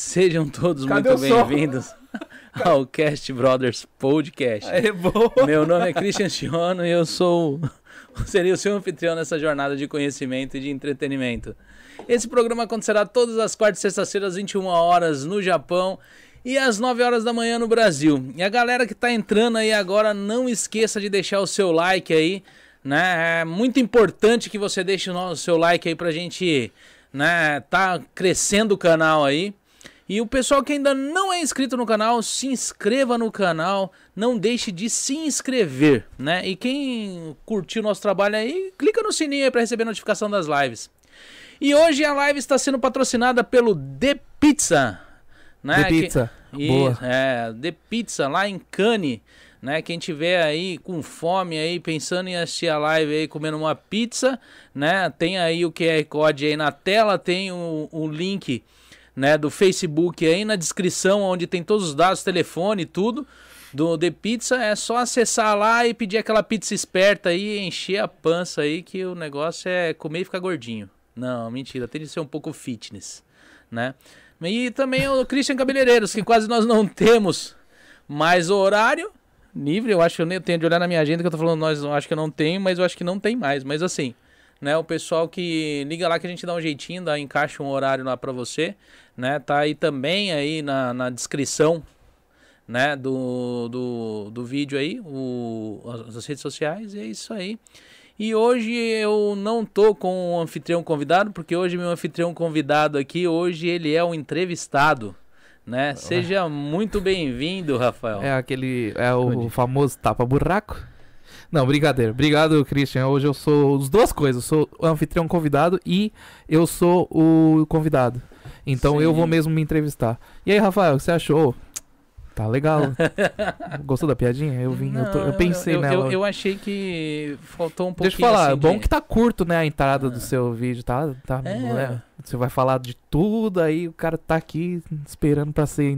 Sejam todos Cadê muito bem-vindos ao Cast Brothers Podcast. É. Meu nome é Christian Chiono e eu sou seria o seu anfitrião nessa jornada de conhecimento e de entretenimento. Esse programa acontecerá todas as quartas e sextas-feiras, às 21 horas no Japão e às 9 horas da manhã no Brasil. E a galera que tá entrando aí agora, não esqueça de deixar o seu like aí, né? É muito importante que você deixe o nosso- seu like aí pra gente, né, tá crescendo o canal aí. E o pessoal que ainda não é inscrito no canal, se inscreva no canal, não deixe de se inscrever, né? E quem curtiu o nosso trabalho aí, clica no sininho aí para receber notificação das lives. E hoje a live está sendo patrocinada pelo The Pizza, né? The Que- Pizza. Isso, Boa. é, The Pizza lá em Cannes, né? Quem tiver aí com fome aí, pensando em assistir a live aí, comendo uma pizza, né? Tem aí o QR Code aí na tela, tem o, o link, né, do Facebook aí na descrição, onde tem todos os dados, telefone e tudo. Do The Pizza é só acessar lá e pedir aquela pizza esperta aí, encher a pança aí, que o negócio é comer e ficar gordinho. Não, mentira, tem de ser um pouco fitness, né? E também o Christian Cabeleireiros, que quase nós não temos mais horário livre. Eu acho que eu tenho de olhar na minha agenda que eu tô falando, nós acho que eu não tenho, mas eu acho que não tem mais. Mas assim, né? O pessoal que liga lá que a gente dá um jeitinho, dá, encaixa um horário lá pra você, né? Tá aí também aí na, na descrição, né? Do, do, do vídeo aí, o, as, as redes sociais, e é isso aí. E hoje eu não tô com o anfitrião convidado, porque hoje meu anfitrião convidado aqui, hoje ele é o entrevistado, né? Seja muito bem-vindo, Rafael. É aquele. É o famoso tapa-buraco. Não, brincadeira. Obrigado, Christian. Hoje eu sou as duas coisas. Eu sou o anfitrião convidado e eu sou o convidado. Então Sim. eu vou mesmo me entrevistar. E aí, Rafael, o que você achou? Tá legal. Gostou da piadinha? Eu vim, eu, tô- eu Não, pensei eu, nela. Eu, eu achei que faltou um pouquinho. Deixa eu falar, assim, bom de- que tá curto, né, a entrada do Ah. seu vídeo, tá? tá É. né? Você vai falar de tudo, aí o cara tá aqui esperando pra ser.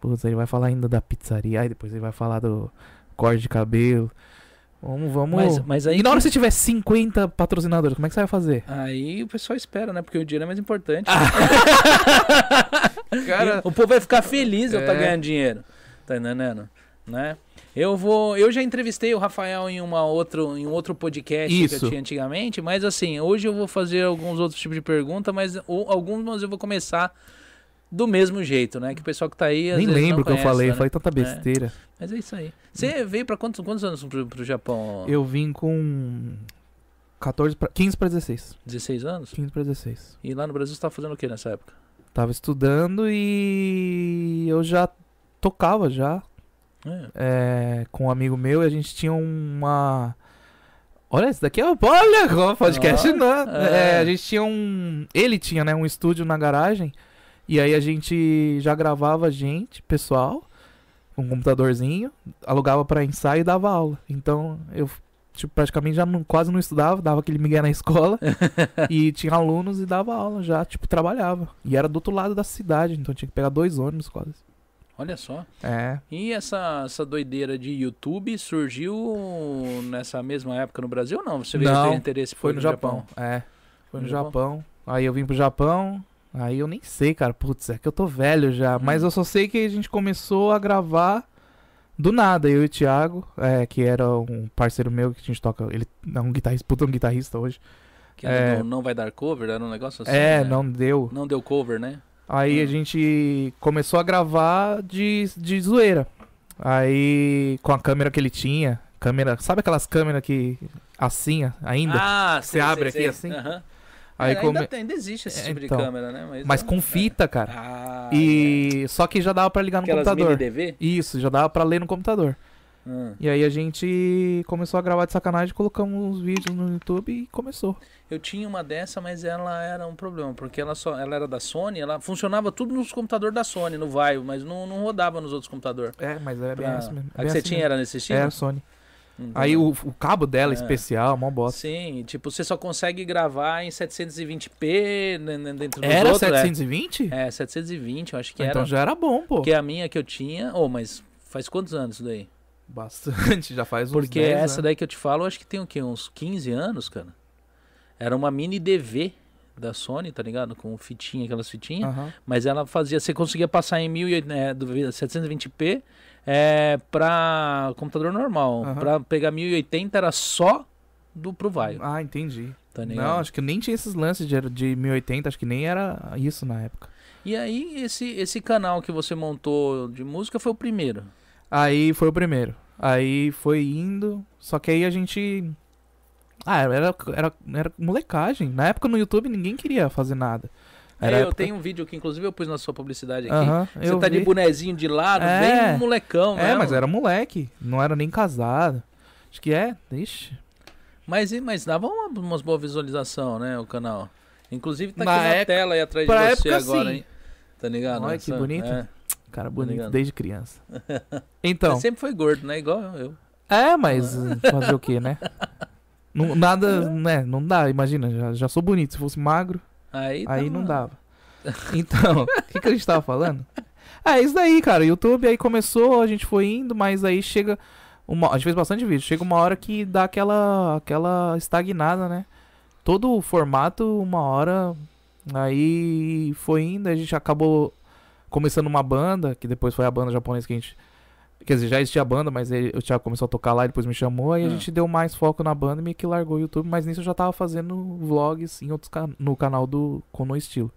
Putz, ele vai falar ainda da pizzaria, aí depois ele vai falar do corte de cabelo. Vamos, vamos. Mas, mas aí, E na hora que você tiver 50 patrocinadores, como é que você vai fazer? aí o pessoal espera, né? Porque o dinheiro é mais importante. Cara, o povo vai ficar feliz eu estar É. ganhando dinheiro. Tá entendendo? Né? Eu vou. Eu já entrevistei o Rafael em uma outro, em um outro podcast que Isso. eu tinha antigamente, mas assim, hoje eu vou fazer alguns outros tipos de perguntas, mas ou, algumas eu vou começar do mesmo jeito, né? Que o pessoal que tá aí. nem lembro o que eu falei, né? falei tanta besteira. Mas é isso aí. Você veio pra quantos, quantos anos pro, pro Japão? Eu vim com 14 pra, 15 pra 16. 16 anos? 15 pra 16. E lá no Brasil você tava fazendo o que nessa época? Tava estudando e eu já tocava já. É. é, com um amigo meu e a gente tinha uma. Olha, isso daqui é. Olha, como podcast não. é. É, a gente tinha um. Ele tinha, né, um estúdio na garagem. E aí a gente já gravava gente, pessoal, com um computadorzinho, alugava pra ensaio e dava aula. Então eu tipo, praticamente já não, quase não estudava, dava aquele migué na escola. e tinha alunos e dava aula já, tipo, trabalhava. E era do outro lado da cidade, então tinha que pegar dois ônibus quase. Olha só. É. E essa, essa doideira de YouTube surgiu nessa mesma época no Brasil ou não? Você veio Não, ter interesse Foi no Japão. É. Foi no, No Japão. Aí eu vim pro Japão. Aí eu nem sei, cara. Putz, é que eu tô velho já. Hum. Mas eu só sei que a gente começou a gravar do nada. Eu e o Thiago, é, que era um parceiro meu que a gente toca. Ele é um guitarrista, puta um guitarrista hoje. Que É. do não vai dar cover, era um negócio assim. é, né? não deu. Não deu cover, né? Aí Hum. a gente começou a gravar de, de zoeira. Aí com a câmera que ele tinha. Câmera. Sabe aquelas câmeras que. Assim, ainda? Ah, Você abre aqui assim? Aham. Aí É, come- ainda, ainda existe esse É, tipo então. de câmera, né? Mas, Mas é- com fita, cara. Ah, E só que já dava pra ligar no Aquelas computador. mini DV? Isso, já dava pra ler no computador. Hum. E aí a gente começou a gravar de sacanagem, colocamos uns vídeos no YouTube e começou. Eu tinha uma dessa, mas ela era um problema, porque ela só ela era da Sony, ela funcionava tudo nos computadores da Sony, no Vaio, mas não, não rodava nos outros computadores. É, mas é bem Pra- assim mesmo. A bem que você assim tinha mesmo. era nesse estilo? É, a Sony. Hum, Aí o, o cabo dela é especial, mó bosta. Sim, tipo, você só consegue gravar em 720p né, né, dentro dos Era outros. é. 720? É, 720, eu acho que então era. já era bom, pô. Porque a minha que eu tinha. Oh, mas faz quantos anos isso daí? Bastante, já faz uns Porque 10 essa anos. daí que eu te falo, eu acho que tem o quê? Uns 15 anos, cara. Era uma mini DV da Sony, tá ligado? Com fitinha, aquelas fitinhas. Aham. Mas ela fazia, você conseguia passar em 1080, é, do- 720p é, pra computador normal. Aham. Pra pegar 1080 era só do pro Vaio, Ah, entendi. tá? Não, acho que nem tinha esses lances de, de 1080, acho que nem era isso na época. E aí, esse, esse canal que você montou de música foi o primeiro. Aí foi o primeiro. Aí foi indo, só que aí a gente. Ah, era, era, era molecagem. Na época no YouTube ninguém queria fazer nada. Era É, eu época- tenho um vídeo que inclusive eu pus na sua publicidade aqui. Você eu tá de vi. bonezinho de lado, É. bem molecão, É, né? mas era moleque. Não era nem casado. Acho que é. Ixi. Mas, mas dava uma, umas boa visualização, né, o canal. Inclusive tá Na aqui na época- tela aí atrás de você época, agora, sim. hein? Tá ligado? Olha que bonito. É. Cara Tá bonito ligado? desde criança. Então. Você sempre foi gordo, né? Igual eu. É, mas uh, fazer o quê, né? Não, nada, né? Não dá, imagina, já, já sou bonito. Se fosse magro, Aí, aí não dava. Então, o que, que a gente tava falando? Ah, isso daí, cara. YouTube aí começou, a gente foi indo, mas aí chega. Uma, a gente fez bastante vídeo. Chega uma hora que dá aquela, aquela estagnada, né? Todo o formato, uma hora. Aí foi indo, a gente acabou começando uma banda, que depois foi a banda japonesa que a gente. Quer dizer, já existia a banda, mas ele, o Thiago começou a tocar lá e depois me chamou. Aí a Ah. gente deu mais foco na banda e meio que largou o YouTube. Mas nisso eu já tava fazendo vlogs em outros can no canal do Com No Estilo.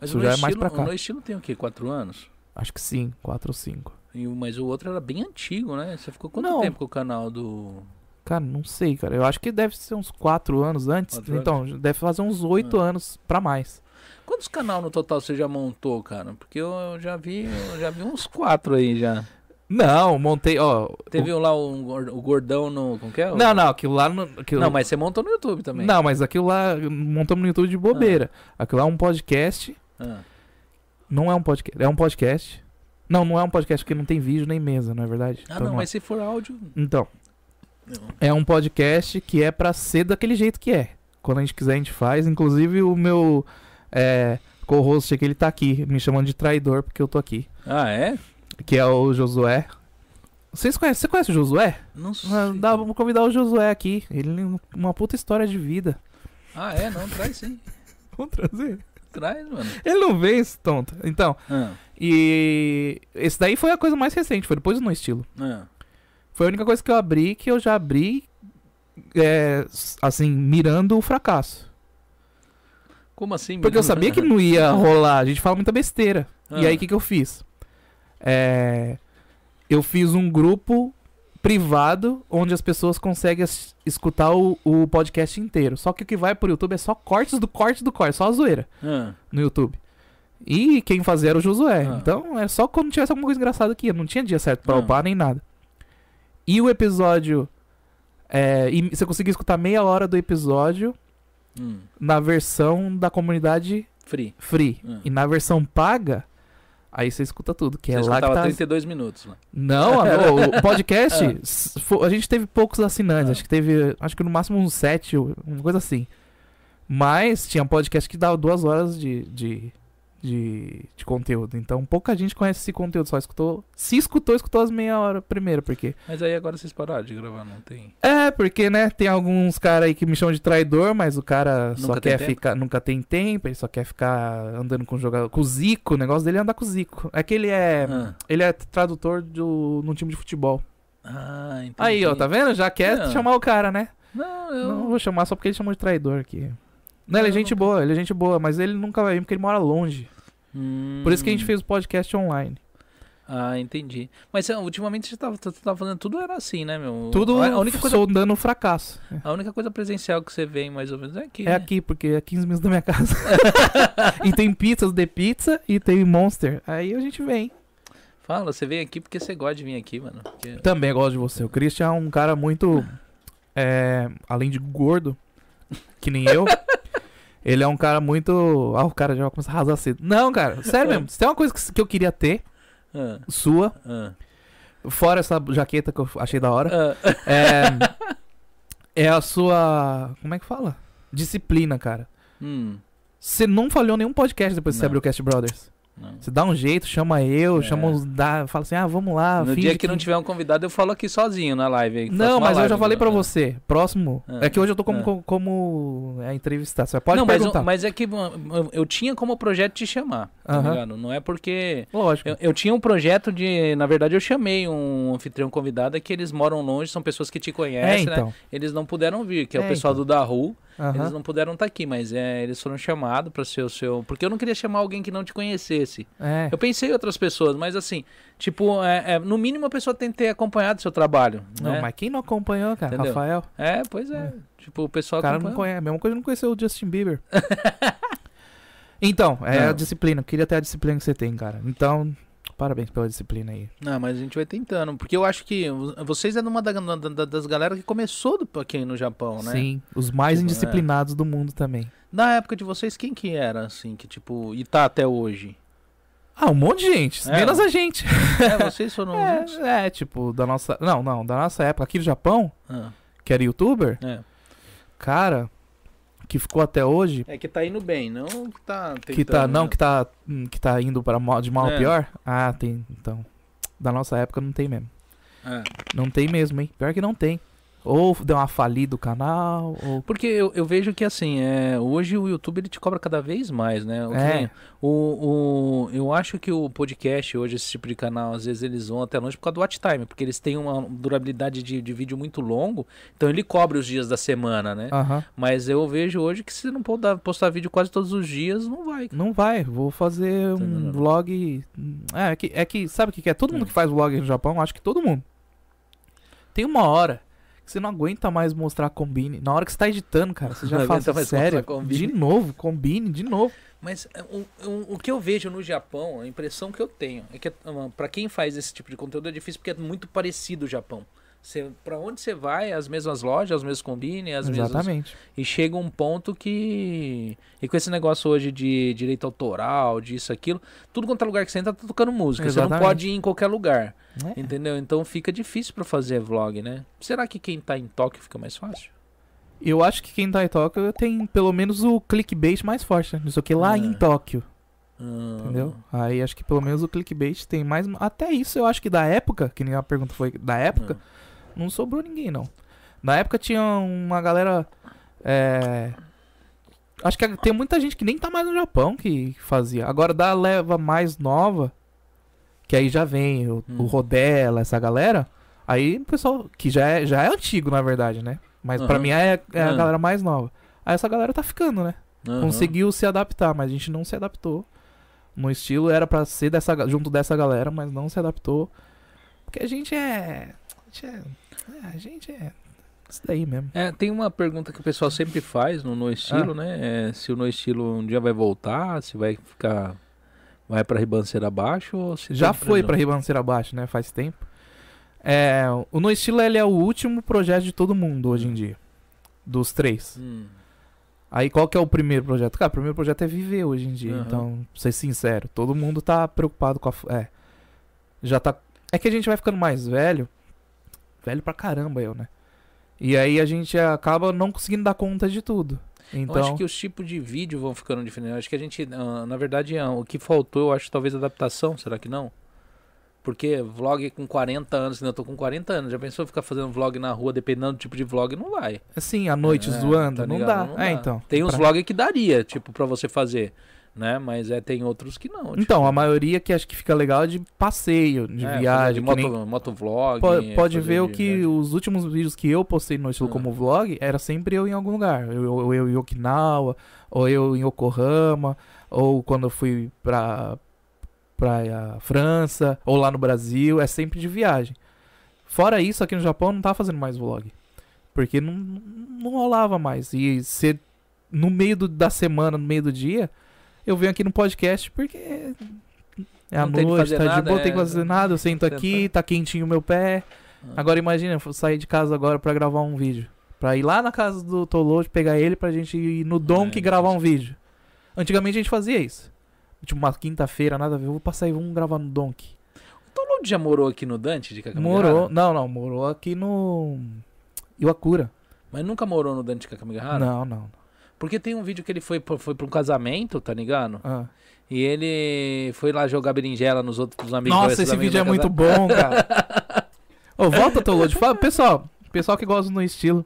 Mas Isso o já no é mais estilo, pra cá. O no estilo tem o quê? Quatro anos? Acho que sim, 4 ou 5. E mas o outro era bem antigo, né? Você ficou quanto Não. tempo com o canal do. Cara, não sei, cara. Eu acho que deve ser uns 4 anos antes. Quatro então, deve fazer uns 8 Ah. anos pra mais. Quantos canal no total você já montou, cara? Porque eu, eu já vi, eu já vi uns quatro aí já. Não, montei, ó. Teve lá o, o gordão no. Como que é? o- Não, não, aquilo lá. No, aquilo... Não, mas você montou no YouTube também. Não, mas aquilo lá montamos no YouTube de bobeira. Aquilo lá é um podcast. Ah, Não é um podcast. É um podcast. Não, não é um podcast porque não tem vídeo nem mesa, não é verdade? Ah, Então não, é. mas se for áudio. Então, não. é um podcast que é pra ser daquele jeito que é. Quando a gente quiser, a gente faz. Inclusive, o meu é, co-host aqui, ele tá aqui, me chamando de traidor porque eu tô aqui. Ah, é? Que é o Josué. Vocês conhecem, você conhece o Josué? Não sei. Ah, Dá, vamos convidar o Josué aqui. Ele tem uma puta história de vida. Ah, é? Não, traz sim. Vamos trazer. Traz, mano. Ele não vem, esse tonto. Então, Ah, e esse daí foi a coisa mais recente, foi depois do No Estilo. ah. Foi a única coisa que eu abri que eu já abri, é, assim, mirando o fracasso. Como assim? Porque eu sabia que não ia rolar, a gente fala muita besteira. E Ah. aí, o que, que eu fiz? É, eu fiz um grupo privado onde as pessoas conseguem escutar o, o podcast inteiro. Só que o que vai pro YouTube é só cortes do corte do corte, só a zoeira Ah, no YouTube. E quem fazia era o Josué. Ah. Então é só quando tivesse alguma coisa engraçada aqui. Não tinha dia certo pra Ah. upar nem nada. E o episódio. É, e você conseguia escutar meia hora do episódio hum. na versão da comunidade Free. free. Ah. E na versão paga, aí você escuta tudo. Que Você é lá que tá. 32 minutos lá. Não, amor, o podcast. Ah. A gente teve poucos assinantes. Ah. Acho que teve. Acho que no máximo uns sete, uma coisa assim. Mas tinha um podcast que dava duas horas de, de, de, de conteúdo. Então pouca gente conhece esse conteúdo. Só escutou. Se escutou, escutou as meia hora primeiro. Porque. Mas aí agora vocês pararam de gravar, não tem? É, porque, né? Tem alguns caras aí que me chamam de traidor, mas o cara só Nunca tem quer tempo? ficar. Nunca tem tempo, ele só quer ficar andando com o jogador. Com o Zico, o negócio dele é andar com o Zico. É que ele é. Ah, Ele é tradutor do, num time de futebol. ah entendi. Aí, ó, tá vendo? Já quer Não. chamar o cara, né? Não, eu... Não vou chamar só porque ele chamou de traidor aqui. Não, ele é gente boa, ele é gente boa, mas ele nunca vai vir porque ele mora longe. Hum. Por isso que a gente fez o podcast online. Ah, entendi. Mas ah, ultimamente você tava, você tava fazendo tudo era assim, né, meu? Tudo A, única coisa, soldando fracasso. a única coisa presencial que você vê mais ou menos é aqui. É né? aqui, porque é 15 minutos da minha casa. e tem pizzas de pizza e tem Monster. Aí a gente vem. Fala, você vem aqui porque você gosta de vir aqui, mano. Porque- Também gosto de você. O Christian é um cara muito. é, além de gordo, que nem eu. Ele é um cara muito. Ah, o cara já vai começar a arrasar cedo. Não, cara, sério mesmo. Se tem uma coisa que, que eu queria ter, Ah, sua, ah, fora essa jaqueta que eu achei da hora, ah. é, é a sua. Como é que fala? Disciplina, cara. Hum, Você não falhou nenhum podcast depois que você abriu o Cast Brothers. Não. Você dá um jeito, chama eu, É. chama os. Dá, fala assim, ah, vamos lá. No dia que não tiver um convidado, eu falo aqui sozinho na live. aí, Não, mas eu já live, falei pra né? você. Próximo. Ah. É que hoje eu tô como, Ah. como, como é, entrevistado. Você pode não, mas, perguntar. mas é que eu, tinha como projeto te chamar, tá Aham. ligado? Não é porque... Lógico. Eu, eu tinha um projeto de... Na verdade, eu chamei um anfitrião convidado é que eles moram longe, são pessoas que te é, conhecem, né? então. Eles não puderam vir, que é, o É, pessoal então. do Daru. Aham. Eles não puderam estar aqui, mas é, eles foram chamados para ser o seu... Porque eu não queria chamar alguém que não te conhecesse. É. Eu pensei em outras pessoas, mas assim, tipo, é, é, no mínimo a pessoa tem que ter acompanhado o seu trabalho, Não, né? mas quem não acompanhou, cara? Entendeu? Rafael. É, pois é. Tipo, o O pessoal cara não conhece. A mesma coisa não conheceu o Justin Bieber. então, é Não. a disciplina. Eu queria ter a disciplina que você tem, cara. Então, parabéns pela disciplina aí. Não, mas a gente vai tentando. Porque eu acho que vocês é uma da- da- da- das galera que começou do, aqui no Japão, né? Sim, os mais Tipo, indisciplinados do mundo também. Na época de vocês, quem que era, assim, que tipo, e tá até hoje? Ah, um monte de gente. É. Menos a gente. É, vocês foram? É, é, tipo, da nossa. Não, não, da nossa época aqui no Japão, Ah, que era youtuber, é. cara, que ficou até hoje. É que tá indo bem, não que tá tentando, Que tá, não, né? que tá, hum, que tá indo para mal, de mal a É. pior? Ah, tem. Então, da nossa época não tem mesmo. É. Não tem mesmo, hein? Pior que não tem. Ou deu uma falida o canal, ou. Porque eu, eu vejo que assim, é, hoje o YouTube ele te cobra cada vez mais, né? O, É. o, o- eu acho que o podcast hoje, esse tipo de canal, às vezes eles vão até longe por causa do watch time, porque eles têm uma durabilidade de, de vídeo muito longo, então ele cobre os dias da semana, né? Aham. Mas eu vejo hoje que se não postar, postar vídeo quase todos os dias, não vai. Não vai, vou fazer um Entendeu? vlog. É, é que, é que sabe o que é? Todo mundo Hum. que faz vlog no Japão, acho que todo mundo. Tem uma hora que você não aguenta mais mostrar combine. Na hora que você tá editando, cara, você já Não mais sério. mostrar combine." De novo, combine, de novo. Mas é, o, o, o que eu vejo no Japão, a impressão que eu tenho, é que ah, pra quem faz esse tipo de conteúdo é difícil porque é muito parecido o Japão. Você, pra onde você vai, as mesmas lojas, os mesmos combine, as mesmas. Exatamente. E chega um ponto que. E com esse negócio hoje de direito autoral, disso, aquilo, tudo quanto é lugar que você entra, tá tocando música. Você Exatamente. não pode ir em qualquer lugar. É. Entendeu? Então fica difícil pra fazer vlog, né? Será que quem tá em Tóquio fica mais fácil? Eu acho que quem tá em Tóquio tem pelo menos o clickbait mais forte, né? Não sei o que lá em Tóquio, Ah, entendeu? Aí acho que pelo menos o clickbait tem mais. Até isso eu acho que da época, que nem a pergunta foi da época, não sobrou ninguém, não. Na época tinha uma galera. É... Acho que tem muita gente que nem tá mais no Japão que fazia. Agora da leva mais nova, que aí já vem o, Hum. o Rodela, essa galera. Aí o pessoal, que já é, já é antigo, na verdade, né? Mas pra Aham. mim é, é a Ah. galera mais nova. Aí essa galera tá ficando, né? Aham. Conseguiu se adaptar, mas a gente não se adaptou. No estilo era pra ser dessa, junto dessa galera, mas não se adaptou. Porque a gente é. A gente é. é, a gente é. Isso daí mesmo. É, tem uma pergunta que o pessoal sempre faz no No Estilo, Ah. né? É, se o No Estilo um dia vai voltar, se vai ficar. Vai pra ribanceira abaixo ou se Já tem foi pra previsão? Ribanceira Abaixo, né? Faz tempo. É, o No Estilo ele é o último projeto de todo mundo hoje em dia. Dos três. Hum, Aí qual que é o primeiro projeto? Cara, o primeiro projeto é viver hoje em dia. Aham. Então, pra ser sincero, todo mundo tá preocupado com a. É. Já tá. É que a gente vai ficando mais velho. Velho pra caramba, eu, né? E aí a gente acaba não conseguindo dar conta de tudo. Eu Então. acho que os tipos de vídeo vão ficando diferentes. Eu acho que a gente, ah, na verdade, ah, o que faltou, eu acho talvez adaptação, será que não? Porque vlog com 40 anos, ainda tô com 40 anos, já pensou ficar fazendo vlog na rua, dependendo do tipo de vlog, não vai. Assim, à noite É, zoando, tá não, dá. É, então. Tem uns pra- vlogs que daria, tipo, pra você fazer, né? Mas é, tem outros que não. tipo, Então, a maioria que acho que fica legal é de passeio, de é, viagem. de nem- moto, motovlog. Pode, pode ver o que viagem. os últimos vídeos que eu postei no estilo Ah. como vlog era sempre eu em algum lugar. Eu, eu, eu em Okinawa, ou eu em Yokohama, ou quando eu fui pra, pra a França, ou lá no Brasil. É sempre de viagem. Fora isso, aqui no Japão não tava fazendo mais vlog. Porque não, não rolava mais. E ser no meio do- da semana, no meio do dia, eu venho aqui no podcast porque é a Não noite, tá de nada, boa, tem que é, fazer nada. Eu sento aqui, tá quentinho o meu pé. Ah. Agora imagina, eu sair de casa agora pra gravar um vídeo. Pra ir lá na casa do Tolode, pegar ele pra gente ir no Donk É, e gravar um vídeo. Antigamente a gente fazia isso. Tipo, uma quinta-feira, nada a ver, eu vou passar aí, vamos gravar no Donk. O Tolode já morou aqui no Dante de Kakamigahara? Morou, não, não, morou aqui no Iwakura. Mas nunca morou no Dante de Kakamigahara? Não, não. Porque tem um vídeo que ele foi, foi pra um casamento, tá ligado? Ah. E ele foi lá jogar berinjela nos outros amigos. Nossa, esse amigos vídeo é muito bom, cara. Ô, volta. Fala, pessoal, pessoal que gosta do estilo.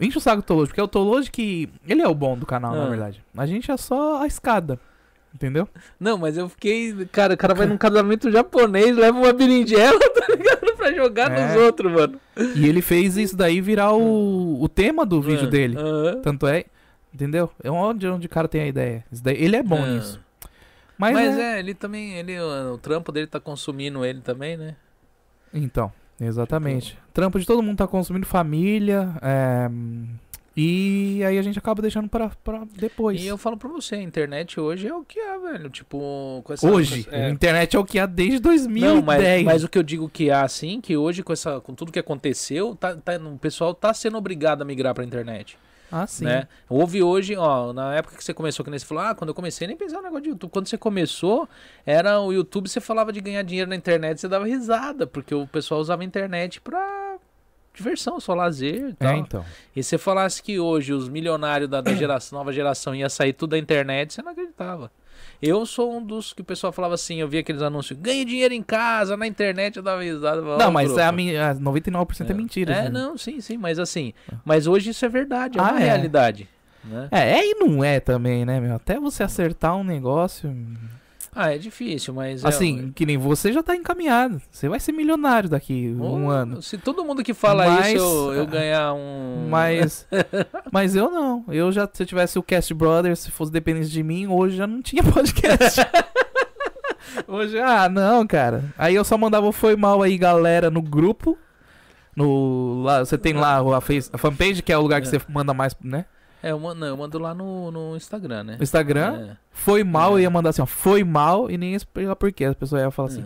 Enche o saco do porque é o Tolode que. Ele é o bom do canal, na Ah. verdade. A gente é só a escada. Entendeu? Não, mas eu fiquei. Cara, o cara vai num casamento japonês, leva uma berinjela, tá ligado? Pra jogar É. nos outros, mano. E ele fez isso daí virar o, o tema do vídeo Ah, dele. aham. Tanto é. Entendeu? É onde, onde o cara tem a ideia. Ele é bom Ah. nisso. Mas, Mas, é... é, ele também. Ele, o, trampo dele tá consumindo ele também, né? Então, exatamente. Trampo de todo mundo tá consumindo família. é, E aí a gente acaba deixando pra, pra depois. E eu falo pra você, a internet hoje é o que é, velho. Tipo, com essa. Hoje, é. a internet é o que há desde 2010. Não, mas, mas o que eu digo que há, assim, que hoje, com, essa, com tudo que aconteceu, tá, tá- o pessoal tá sendo obrigado a migrar pra internet. Ah, sim. Né? Houve hoje, ó, na época que você começou, que nem você falou, ah, quando eu comecei, nem pensava no negócio de YouTube. Quando você começou, era o YouTube, você falava de ganhar dinheiro na internet, você dava risada, porque o pessoal usava a internet pra diversão, só lazer e É, tal. então. E se você falasse que hoje os milionários da, da geração, nova geração ia sair tudo da internet, você não acreditava. Eu sou um dos que o pessoal falava assim, eu via aqueles anúncios, ganhe dinheiro em casa, na internet, eu dava risada. eu falava, Não, "Ó, mas grupo." é a mi- a 99% é, mentira. É, né? não, sim, sim, mas assim, mas hoje isso é verdade, é Ah, uma é. realidade. Né? É, é e não é também, né, meu? Até você acertar um negócio. Ah, é difícil, mas. é- Assim, que nem você já tá encaminhado. Você vai ser milionário daqui Oh, um ano. Se todo mundo que fala Mas- isso, eu, eu ganhar um. Mas. mas eu não. Eu já, se eu tivesse o Cast Brothers, se fosse dependente de mim, hoje já não tinha podcast. hoje, ah, não, cara. Aí eu só mandava foi mal aí, galera, no grupo. No, lá, você tem lá a, face, a fanpage, que é o lugar que É. você manda mais, né? É, eu mando, não, eu mando lá no, no Instagram, né? No Instagram. É. Foi mal, É. eu ia mandar assim, ó, foi mal, e nem ia explicar por quê. A pessoa ia falar assim,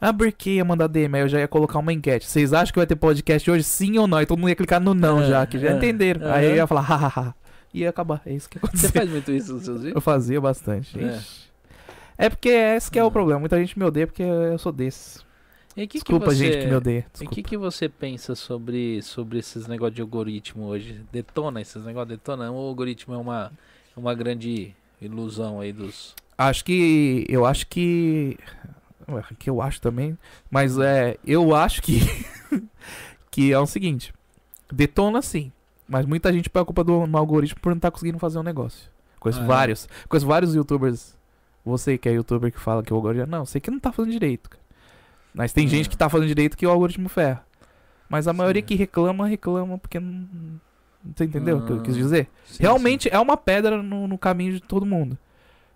ah, por que ia mandar DM? Aí eu já ia colocar uma enquete. Vocês acham que vai ter podcast hoje, sim ou não? E todo mundo ia clicar no não É, já, que já é, entenderam. é. Aí eu ia falar, hahaha. E ia acabar. É isso que Você aconteceu. faz muito isso nos seus vídeos? Eu fazia bastante. É. É porque esse que é o problema. Muita gente me odeia porque eu sou desses. E que Desculpa, que você... gente, que me odeia. E o Desculpa. que, que você pensa sobre, sobre esses negócios de algoritmo hoje? Detona esses negócios? Detona? O algoritmo é uma, uma grande ilusão aí dos. Acho que. Eu acho que. Que eu acho também. Mas é. Eu acho que. que é o seguinte. Detona sim. Mas muita gente põe a culpa do no algoritmo por não estar conseguindo fazer um negócio. Conheço Ah, é? vários. Conheço vários youtubers. Você que é youtuber que fala que o algoritmo. Não, sei que não tá fazendo direito. cara. Mas tem Ah. gente que tá fazendo direito que o algoritmo ferra. Mas a maioria Sim. que reclama, reclama porque não. Você entendeu o que eu quis Ah. dizer? Sim, Realmente é uma pedra no, no caminho de todo mundo.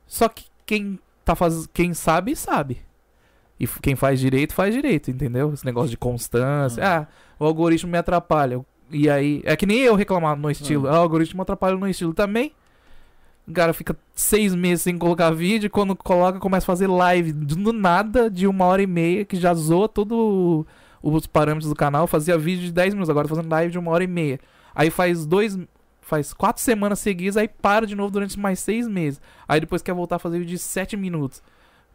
Só que quem tá faz... quem sabe, sabe. E quem faz direito, faz direito, entendeu? Esse negócio de constância. Ah. Ah, o algoritmo me atrapalha. E aí. É que nem eu reclamar no estilo. Ah, o algoritmo atrapalha no estilo também. O cara fica seis meses sem colocar vídeo. e Quando coloca, começa a fazer live do nada de uma hora e meia, que já zoa todo os parâmetros do canal. Fazia vídeo de 10 minutos, agora tá fazendo live de uma hora e meia. Aí faz dois. Faz quatro semanas seguidas, aí para de novo durante mais seis meses. Aí depois quer voltar a fazer vídeo de sete minutos.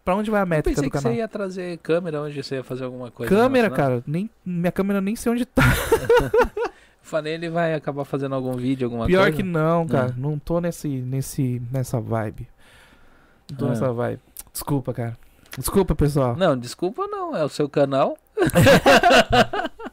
Pra onde vai a Eu métrica pensei do que canal? você ia trazer câmera onde você ia fazer alguma coisa. Câmera, cara, nem, minha câmera nem sei onde tá. Falei, ele vai acabar fazendo algum vídeo, alguma Pior coisa. que não, cara. Ah. Não tô nesse, nesse, nessa vibe. Não tô Ah. nessa vibe. Desculpa, cara. Desculpa, pessoal. Não, desculpa não, é o seu canal.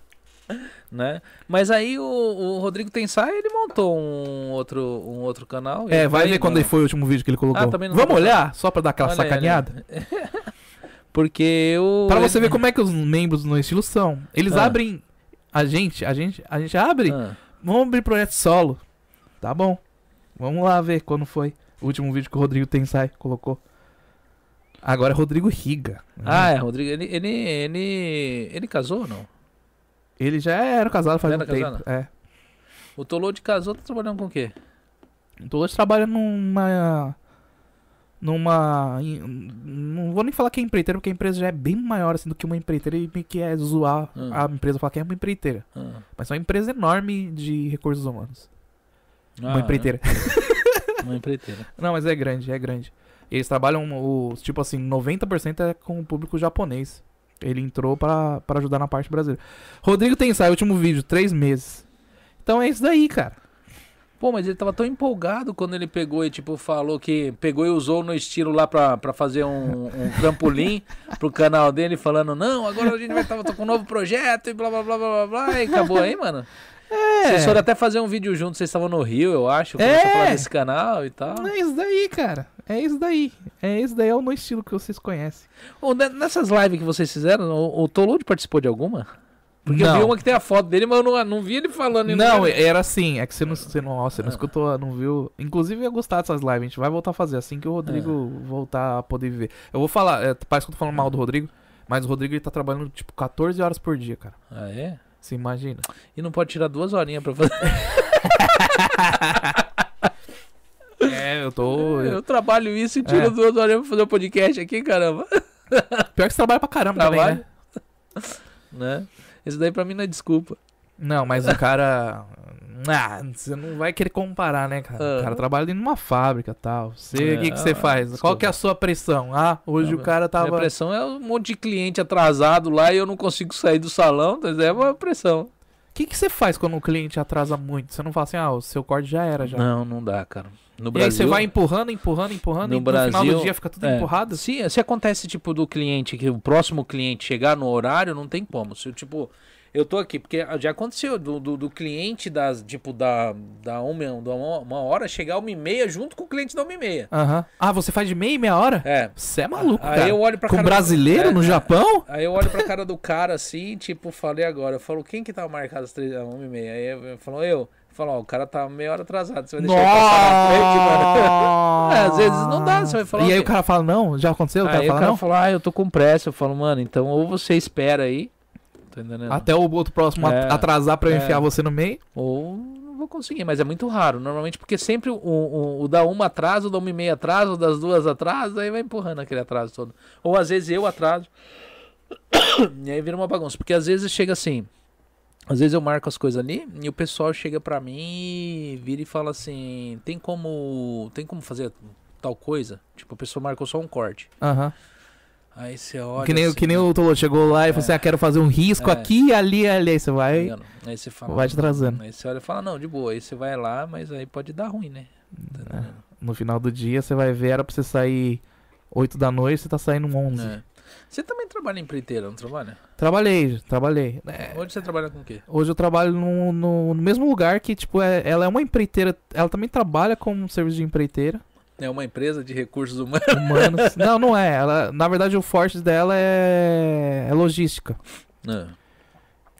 né? Mas aí o, o Rodrigo Tensai, ele montou um outro, um outro canal. É, vai ver não? quando foi o último vídeo que ele colocou. Ah, não Vamos tá olhar? Só pra dar aquela Olha sacaneada? Porque eu... Pra você ver como é que os membros no estilo são. Eles Ah. abrem. A gente, a gente, a gente abre. Ah, Vamos abrir projeto solo. Tá bom. Vamos lá ver quando foi o último vídeo que o Rodrigo Tensai colocou. Agora é Rodrigo Riga. Ah, é, Rodrigo, ele, ele, ele, ele casou ou não? Ele já era casado faz um era tempo. casado? É. O Tolode casou, tá trabalhando com o quê? Então hoje trabalha numa. Numa. Não vou nem falar que é empreiteira, porque a empresa já é bem maior assim do que uma empreiteira e que é zoar Hum. a empresa falar que é uma empreiteira. Ah. Mas é uma empresa enorme de recursos humanos. Ah, uma empreiteira. é, Uma empreiteira. Não, mas é grande, é grande. Eles trabalham, o, tipo assim, 90% é com o público japonês. Ele entrou pra ajudar na parte brasileira. Rodrigo Tensai, último vídeo, três meses. Então é isso daí, cara. Pô, mas ele tava tão empolgado quando ele pegou e, tipo, falou que pegou e usou no estilo lá pra, pra fazer um, um trampolim pro canal dele, falando, não, agora a gente vai estar com um novo projeto e blá blá blá blá blá blá. E acabou aí, mano. É. Vocês foram até fazer um vídeo juntos, vocês estavam no Rio, eu acho, começou É. a falar desse canal e tal. É isso daí, cara. É isso daí. É isso daí, é o no estilo que vocês conhecem. Ne- nessas lives que vocês fizeram, o, o Tolode participou de alguma? Porque eu Não. vi uma que tem a foto dele, mas eu não, não vi ele falando. Não, nenhum. era assim. É que você não, você não, você não escutou, não viu. Inclusive, eu ia gostar dessas lives. A gente vai voltar a fazer assim que o Rodrigo voltar a poder viver. Eu vou falar, é, parece que eu tô falando mal do Rodrigo, mas o Rodrigo ele tá trabalhando tipo 14 horas por dia, cara. Ah, é? Você imagina? E não pode tirar duas horinhas pra fazer. É, eu tô. Eu trabalho isso e tiro É. duas horinhas pra fazer o podcast aqui, caramba. Pior que você trabalha pra caramba também, Trabalho. né? Né? Isso daí pra mim não é desculpa. Não, mas o cara. Ah, você não vai querer comparar, né, cara? Ah. O cara trabalha dentro de uma fábrica e tal. Você, É, o que, que você ah, faz? Qual desculpa. que é a sua pressão? Ah, hoje Não, o cara Minha tava. pressão é um monte de cliente atrasado lá e eu não consigo sair do salão, mas é uma pressão. O que, que você faz quando o cliente atrasa muito? Você não fala assim, ah, o seu corte já era já. Não, não dá, cara. No e Brasil, aí você vai empurrando, empurrando, empurrando, No e no final do Brasil, dia fica tudo é. empurrado? Sim, se acontece, tipo, do cliente, que o próximo cliente chegar no horário, não tem como. Se, tipo, eu tô aqui, porque já aconteceu do, do, do cliente das, tipo, da, da, uma, da uma, hora chegar uma e meia junto com o cliente da uma e meia. Aham. Ah, você faz de meia e meia hora? É. Você é maluco, Aí cara. eu olho pra Com cara do- brasileiro É, no é. Japão? Aí eu olho pra cara do cara assim, tipo, falei agora. Eu falo, quem que tava marcado às três, às uma e meia? Aí eu, eu falo, eu. Falo, ó, o cara tá meia hora atrasado. Você vai deixar ele passar na frente, mano? É, às vezes não dá, você vai falar E aí quê? o cara fala, não, já aconteceu? O cara Aí fala, o cara não? falou, ah, eu tô com pressa. Eu falo, mano, então ou você espera aí. Tá? Até o outro próximo É, atrasar pra eu é. enfiar você no meio? Ou não vou conseguir, mas é muito raro. Normalmente, porque sempre o, o, o da uma atrasa, o da uma e meia atrasa, o das duas atrasa, aí vai empurrando aquele atraso todo. Ou às vezes eu atraso. e aí vira uma bagunça. Porque às vezes chega assim. Às vezes eu marco as coisas ali e o pessoal chega pra mim vira e fala assim: tem como. Tem como fazer tal coisa? Tipo, a pessoa marcou só um corte. Aham. Aí você olha. Que nem, assim, que nem o Tolo chegou lá e falou assim, ah, quero fazer um risco É. aqui, ali, ali. Aí você vai... Aí você fala. vai te atrasando. Aí você olha e fala: não, de boa. Aí você vai lá, mas aí pode dar ruim, né? Tá É. No final do dia, você vai ver, era pra você sair 8 da noite, você tá saindo 11. É. Você também trabalha em empreiteira, não trabalha? Trabalhei, trabalhei. É, Hoje você trabalha com o quê? Hoje eu trabalho no, no, no mesmo lugar que, tipo, é, ela é uma empreiteira. Ela também trabalha com um serviço de empreiteira. É uma empresa de recursos humanos. Humanos. não, não é. Ela, na verdade, o forte dela é, é logística. É.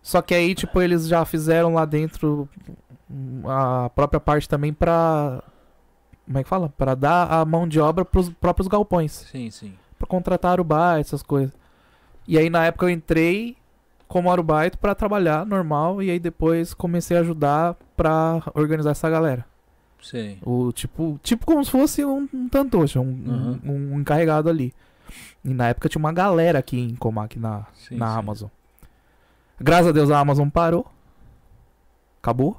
Só que aí, tipo, eles já fizeram lá dentro a própria parte também pra. Como é que fala? Pra dar a mão de obra pros próprios galpões. Sim, sim. Pra contratar arubai, essas coisas. E aí, na época, eu entrei como arubaito pra trabalhar normal. E aí, depois, comecei a ajudar pra organizar essa galera. Sim. O tipo, tipo como se fosse um, um tantocha, um, Uhum. um, um encarregado ali. E na época tinha uma galera aqui em Comac na, Sim, na sim. Amazon. Graças a Deus a Amazon parou. Acabou.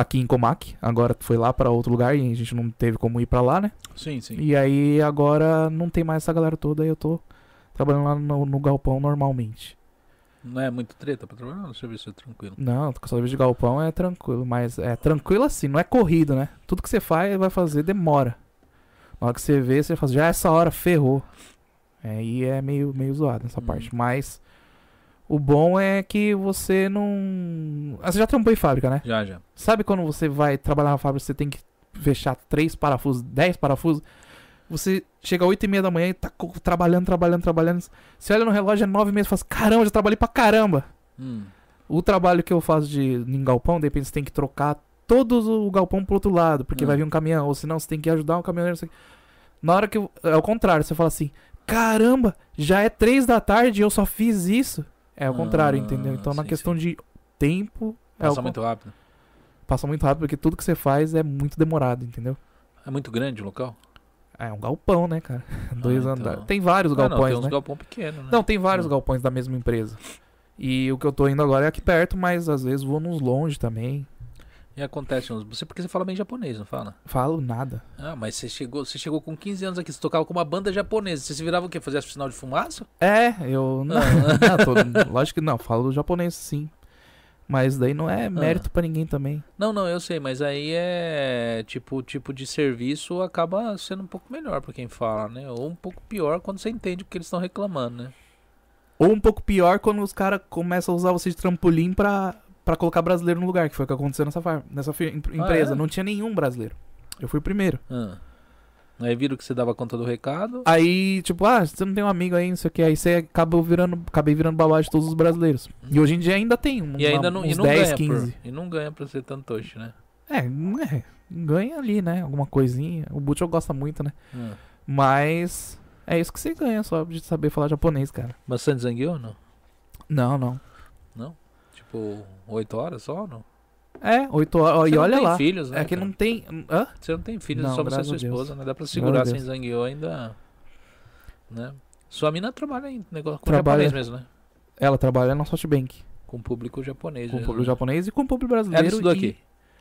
Aqui em Comac. Agora foi lá pra outro lugar e a gente não teve como ir pra lá, né? Sim, sim. E aí agora não tem mais essa galera toda e eu tô trabalhando lá no, no galpão normalmente. Não é muito treta pra trabalhar no serviço é tranquilo. Não, com serviço de galpão é tranquilo, mas é tranquilo assim, não é corrido, né? Tudo que você faz, vai fazer, demora. Na hora que você vê, você fala, já essa hora ferrou. E é meio, meio zoado essa Hum. parte. Mas o bom é que você não. Ah, você já trampou em fábrica, né? Já, já. Sabe quando você vai trabalhar na fábrica, você tem que fechar três parafusos, dez parafusos? Você chega às 8 e meia da manhã e tá trabalhando, trabalhando, trabalhando. Você olha no relógio, é 9 e meia e fala assim, caramba, já trabalhei pra caramba. Hum. O trabalho que eu faço de em galpão, de repente você tem que trocar todo o galpão pro outro lado, porque Hum. vai vir um caminhão, ou senão você tem que ajudar um caminhoneiro. Na hora que. eu- É o contrário, você fala assim: caramba, já é três da tarde e eu só fiz isso. É o contrário, Ah, entendeu? Então na sim, questão de tempo. é o Passa con- muito rápido. Passa muito rápido, porque tudo que você faz é muito demorado, entendeu? É muito grande o local? É um galpão, né, cara? Dois então. andares. Tem vários Ah, não, galpões, tem uns né? galpão pequeno, né? Não, tem vários Hum. galpões da mesma empresa. E o que eu tô indo agora é aqui perto, mas às vezes vou nos longe também. E acontece uns... Você, porque você fala bem japonês, não fala? Falo nada. Ah, mas você chegou, você chegou com 15 anos aqui, você tocava com uma banda japonesa. Você se virava o quê? Fazia sinal de fumaça? É, eu. Não, Ah. não, tô- lógico que não, falo japonês sim. Mas daí não é mérito pra ninguém também. Não, não, eu sei, mas aí é tipo o tipo de serviço acaba sendo um pouco melhor pra quem fala, né? Ou um pouco pior quando você entende o que eles estão reclamando, né? Ou um pouco pior quando os caras começam a usar você de trampolim pra, pra colocar brasileiro no lugar, que foi o que aconteceu nessa, nessa em- empresa. é? Não tinha nenhum brasileiro. Eu fui o primeiro. Ah. Aí viram que você dava conta do recado. Aí, tipo, ah, você não tem um amigo aí, não sei o que. Aí você acabou virando, acabei virando babá de todos os brasileiros. E hoje em dia ainda tem um, E ainda não, uns e não 10, ganha 15. Por, e não ganha pra ser tantoche, né? É, é, ganha ali, né? Alguma coisinha. O Butch gosta muito, né? Ah. Mas é isso que você ganha só de saber falar japonês, cara. Bastante zangueou ou não? Não, não. Tipo, 8 horas só ou não? É, 8 horas. Você E não olha tem lá. filhos, né? É que cara? não tem. Hã? Você não tem filhos, Não, só você e sua Deus. esposa, né? Dá pra segurar sem zangueou ainda. Né? Sua mina trabalha em negócio com Trabalha. japonês mesmo, né? Ela trabalha na SoftBank. Com público japonês. Com o mesmo, público né? japonês e com o público brasileiro. Ela estudou e- aqui.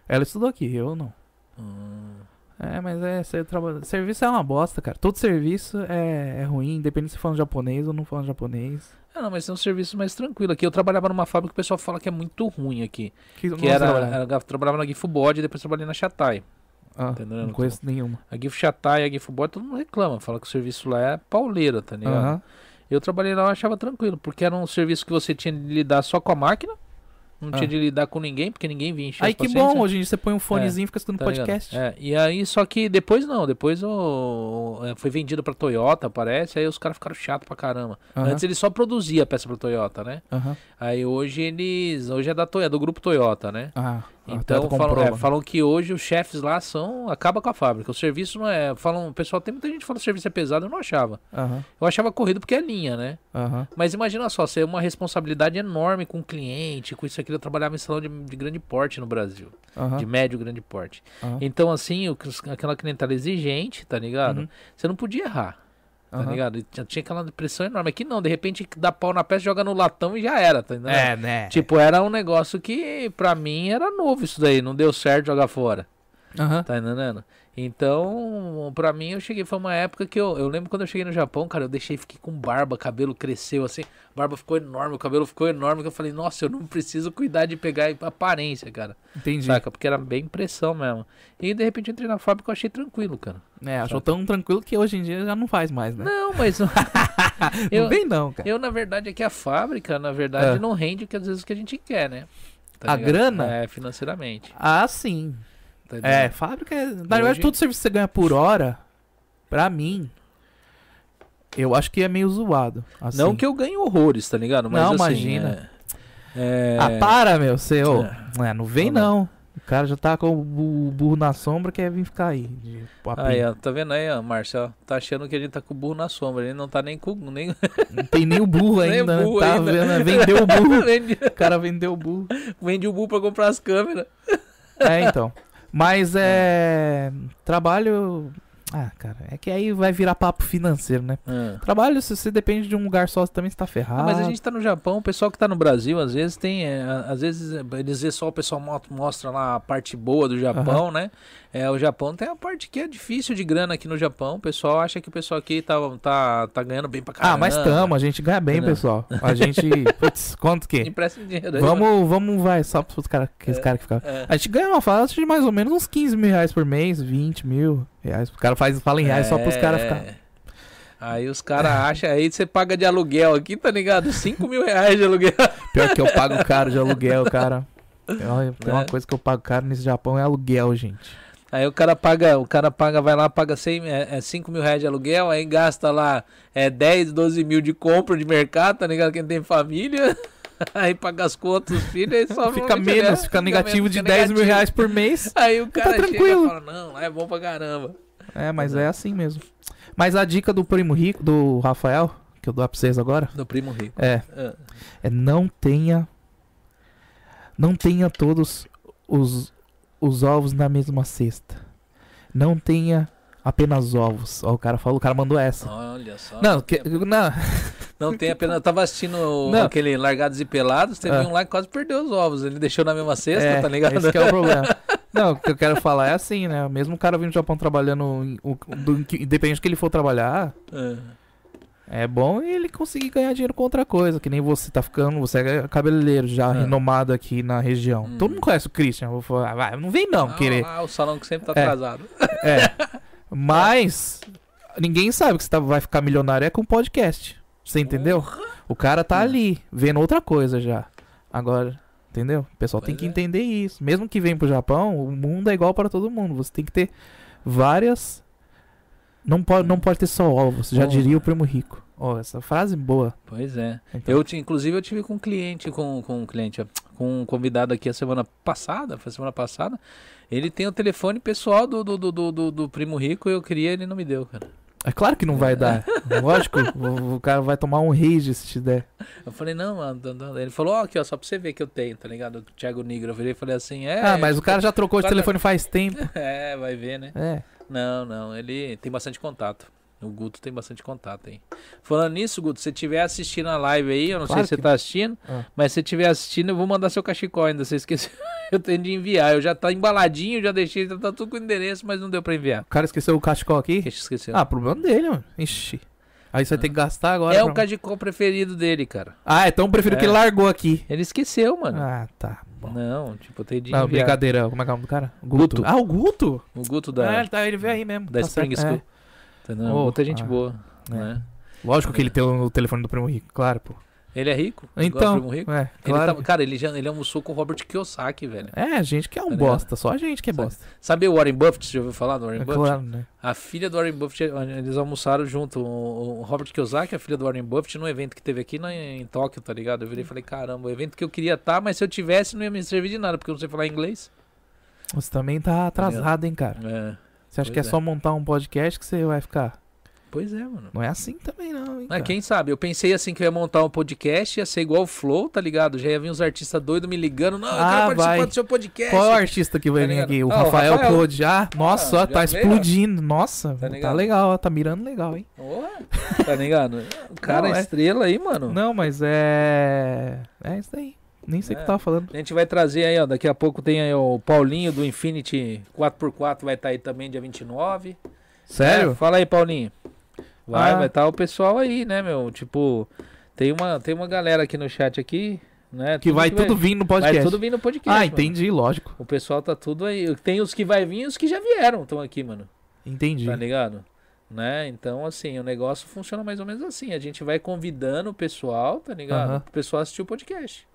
Ela estudou aqui, eu não. Hum. É, mas é, você trabalha... serviço é uma bosta, cara. Todo serviço é, é ruim, independente se falando japonês ou não falando japonês. Ah, não, mas tem um serviço mais tranquilo aqui. Eu trabalhava numa fábrica que o pessoal fala que é muito ruim aqui. Que, Que era, era, eu trabalhava na Gifo Body e depois trabalhei na Shatai. ah, entendeu? não conheço nenhuma. A Gifo Shatai e a Gifo Body todo mundo reclama. Fala que o serviço lá é pauleira, tá ligado? Aham. Eu trabalhei lá e achava tranquilo, porque era um serviço que você tinha de lidar só com a máquina. Não Ah. tinha de lidar com ninguém, porque ninguém vinha encher Aí que bom, hoje você põe um fonezinho e fica escutando tá podcast. É, e aí, só que depois não, depois o, é, foi vendido pra Toyota, parece, aí os caras ficaram chatos pra caramba. Aham, Antes ele só produzia peça pra Toyota, né? aham. Aí hoje eles. Hoje é da Toyota, do grupo Toyota, né? Ah, a Então falam, é, falam que hoje os chefes lá são. acaba com a fábrica. O serviço não é. Falam, pessoal, tem muita gente que fala que o serviço é pesado, eu não achava. Aham, Eu achava corrido porque é linha, né? aham. Mas imagina só, você é uma responsabilidade enorme com o cliente, com isso aqui. Eu trabalhava em salão de, de grande porte no Brasil. aham, De médio grande porte. Então, assim, o aquela clientela exigente, tá ligado? Uhum. Você não podia errar. Tá aham. ligado? E tinha- aquela pressão enorme. Aqui não, de repente dá pau na peça, joga no latão e já era, tá entendendo? É, né? Tipo, era um negócio que pra mim era novo isso daí, não deu certo jogar fora, Aham. tá entendendo? Então, pra mim eu cheguei, foi uma época que eu, eu lembro quando eu cheguei no Japão, cara, eu deixei, fiquei com barba, cabelo cresceu assim, barba ficou enorme, o cabelo ficou enorme, que eu falei, nossa, eu não preciso cuidar de pegar aparência, cara, Entendi. saca? Porque era bem pressão mesmo. E de repente eu entrei na fábrica e eu achei tranquilo, cara. É, achou tão tranquilo que hoje em dia já não faz mais, né? Não, mas Não eu, vem não, cara. eu na verdade é que a fábrica, na verdade, É. não rende o que às vezes o que a gente quer, né? Tá A ligado? grana? É, financeiramente. Ah, sim. Tá É, fábrica. é- Na verdade, todo serviço que você ganha por hora, pra mim, eu acho que é meio zoado. assim. Não que eu ganhe horrores, tá ligado? Mas Não, assim, imagina. É, é- Ah, para, meu, você. É. É, não vem Tá não. O cara já tá com o bu- burro na sombra, quer vir ficar aí. de papinho. Aí, ó, tá vendo aí, ó, Márcio? ó, Tá achando que a gente tá com o burro na sombra. Ele não tá nem com. Nem... Não tem nem o burro ainda, né? burro Tá ainda. vendo? Vendeu o burro. O cara vendeu o burro. vende o burro pra comprar as câmeras. É, então. Mas é. Trabalho. Ah, cara, é que aí vai virar papo financeiro, né? Ah. Trabalho, se você depende de um lugar só, você também está ferrado. Ah, mas a gente tá no Japão, o pessoal que tá no Brasil, às vezes tem. é, às vezes é, eles vê só o pessoal mo- mostra lá a parte boa do Japão, né? É, o Japão tem a parte que é difícil de grana aqui no Japão. O pessoal acha que o pessoal aqui tá, tá, tá ganhando bem pra caramba. Ah, mas tamo, a gente ganha bem, Entendeu? pessoal. A gente. Putz, quanto que? Empresta dinheiro aí, Vamos, vamos, vai, só pros caras aqueles cara que ficam. É. A gente ganha uma faixa de mais ou menos uns 15 mil reais por mês, 20 mil reais. O cara faz, fala em reais só pros caras É. ficar. Aí os caras acham, aí você paga de aluguel aqui, tá ligado? 5 mil reais de aluguel. Pior que eu pago caro de aluguel, cara. Olha, Tem uma Né? coisa que eu pago caro nesse Japão é aluguel, gente. Aí o cara paga, o cara paga, vai lá, paga 100, é, é 5 mil reais de aluguel, aí gasta lá é, 10, 12 mil de compra de mercado, tá ligado? Quem tem família, aí paga as contas, os filhos, aí só Fica menos, fica negativo de 10 mil reais por mês. Aí o cara chega Tá tranquilo. e fala, não, é bom pra caramba. É, mas é assim mesmo. Mas a dica do primo rico, do Rafael, que eu dou pra vocês agora, Do primo rico. é, Ah, é não tenha. Não tenha todos os, os ovos na mesma cesta. Não tenha apenas ovos. Ó, o cara falou, o cara mandou essa. Olha só. Não, que, não, não tem apenas. Eu tava assistindo Não. aquele Largados e Pelados, teve Ah. um lá que quase perdeu os ovos. Ele deixou na mesma cesta, é, tá ligado? Esse que é o problema. Não, o que eu quero falar é assim, né? Mesmo o cara vindo do Japão trabalhando, o, do, independente do que ele for trabalhar, Ah. É bom ele conseguir ganhar dinheiro com outra coisa, que nem você tá ficando, você é cabeleireiro já É. renomado aqui na região. Hum. Todo mundo conhece o Christian. Vou falar, ah, vai, não vem não, querer. Ah, o salão que sempre tá É. atrasado. É. Mas ninguém sabe que você tá- vai ficar milionário é com podcast. Você entendeu? O cara tá Hum. ali, vendo outra coisa já. Agora, entendeu? O pessoal tem Pois que é. entender isso. Mesmo que vem pro Japão, o mundo é igual para todo mundo. Você tem que ter várias. Não pode, não pode ter só ovos, já diria o primo rico. Ó, essa frase boa. Pois é. Então, Eu, inclusive, eu tive com um cliente, com, com um cliente, com um convidado aqui a semana passada, foi semana passada. Ele tem o telefone pessoal do, do, do, do, do- do primo rico, eu queria, ele não me deu, cara. É claro que não vai dar. Lógico, o, o cara vai tomar um rage se te der. Eu falei, não, mano, não, não. ele falou, ó, aqui, ó, só pra você ver que eu tenho, tá ligado? O Thiago Negro. Eu virei e falei assim, é. ah, mas o cara já trocou de telefone faz tempo. É, vai ver, né? É. Não, não, ele tem bastante contato. O Guto tem bastante contato aí. Falando nisso, Guto, se você estiver assistindo a live aí, eu não Claro sei se você que- tá assistindo, Ah. mas se você estiver assistindo, eu vou mandar seu cachecol ainda. Você esqueceu? Eu tenho de enviar. Eu já tá embaladinho, já deixei, tá tudo com endereço, mas não deu pra enviar. O cara esqueceu o cachecol aqui? Que esqueceu. Ah, problema dele, mano. Ixi. Aí você vai ter que gastar agora. é pra- o cachecol preferido dele, cara. Ah, então eu prefiro É. que ele largou aqui. Ele esqueceu, mano. Ah, tá. Bom. Não, tipo, eu tenho de Não, enviar. brincadeira. Como é que é o nome do cara? Guto. Ah, o Guto? O Guto Ah, da, ele, tá, ele veio aí mesmo. da tá Spring certo, School. Entendeu? Oh, Muita gente ah, boa, é. né? É. Lógico que ele tem o telefone do primo rico, claro, pô. Ele é rico? Então, Primo Rico? é, Ele claro. tá- cara, ele, já, ele almoçou com o Robert Kiyosaki, velho. É, a gente que é um Tá bosta. Só a gente que é Sabe? bosta. Sabe o Warren Buffett? Você já ouviu falar do Warren É Buffett? claro, né? A filha do Warren Buffett, eles almoçaram junto. O Robert Kiyosaki, a filha do Warren Buffett, num evento que teve aqui na, em Tóquio, tá ligado? Eu virei e falei, caramba, o evento que eu queria estar, mas se eu tivesse não ia me servir de nada, porque eu não sei falar inglês. Você também tá atrasado, hein, cara. É. Você acha Pois que é, é. só montar um podcast que você vai ficar? Pois é, mano. Não é assim também, não, hein, cara. quem sabe? Eu pensei assim que eu ia montar um podcast, ia ser igual o Flow, tá ligado? Já ia vir uns artistas doidos me ligando. Não, eu Ah, quero participar vai. do seu podcast. Qual é o artista que vai Tá vir ligado? aqui? O Ah, Rafael, Rafael. Code. Ah, nossa, Ah, ó, tá já veio, ó. explodindo. Nossa, Tá tá, legal, ó, tá mirando legal, hein? Porra, tá ligado? O cara Não, é é- estrela aí, mano. Não, mas é. É isso daí. Nem sei o É. que eu tava falando. A gente vai trazer aí, ó. Daqui a pouco tem aí o Paulinho do Infinity 4x4, vai estar aí também dia 29. É, Sério? fala aí, Paulinho. Vai, Ah. vai estar o pessoal aí, né, meu? Tipo, tem uma, tem uma galera aqui no chat aqui, né? Que vai tudo vir no vai podcast. tudo vir no podcast. ah, mano. entendi, lógico. O pessoal tá tudo aí. Tem os que vai vir e os que já vieram estão aqui, mano. Entendi. Tá ligado? Né? Então, assim, o negócio funciona mais ou menos assim. A gente vai convidando o pessoal, tá ligado? O pessoal assistir o podcast.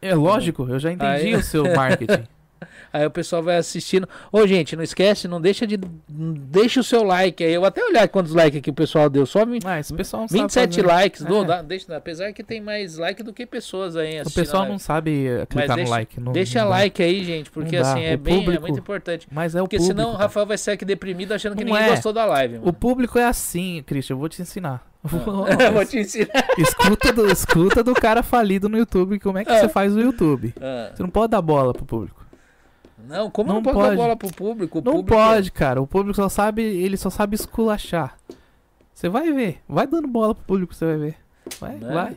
É lógico, eu já entendi Aí- o seu marketing. Aí o pessoal vai assistindo. Ô, gente, não esquece, não deixa de. Deixa o seu like aí. Eu vou até olhar quantos likes que o pessoal deu. Só vi- Ah, esse pessoal não sabe 27 fazer. likes. É. Dá- deixa, apesar que tem mais like do que pessoas aí O assistindo. pessoal a não sabe eh, clicar deixa- no like. Não, Deixa não like aí, gente, porque assim é O bem é muito importante. Mas é o Porque público. senão o. Rafael vai sair aqui deprimido achando que Não ninguém é. gostou da live. O mano. público é assim, Christian, eu vou te ensinar. Eu vou te ensinar. escuta, do, escuta do cara falido no YouTube, como é que Ah. você faz o YouTube. Ah, Você não pode dar bola pro público. Não, como Não não, pode, pode. dar bola pro público? O não público- pode, cara. O público só sabe, ele só sabe esculachar. Você vai ver. Vai dando bola pro público, você vai ver. Vai, Né? vai.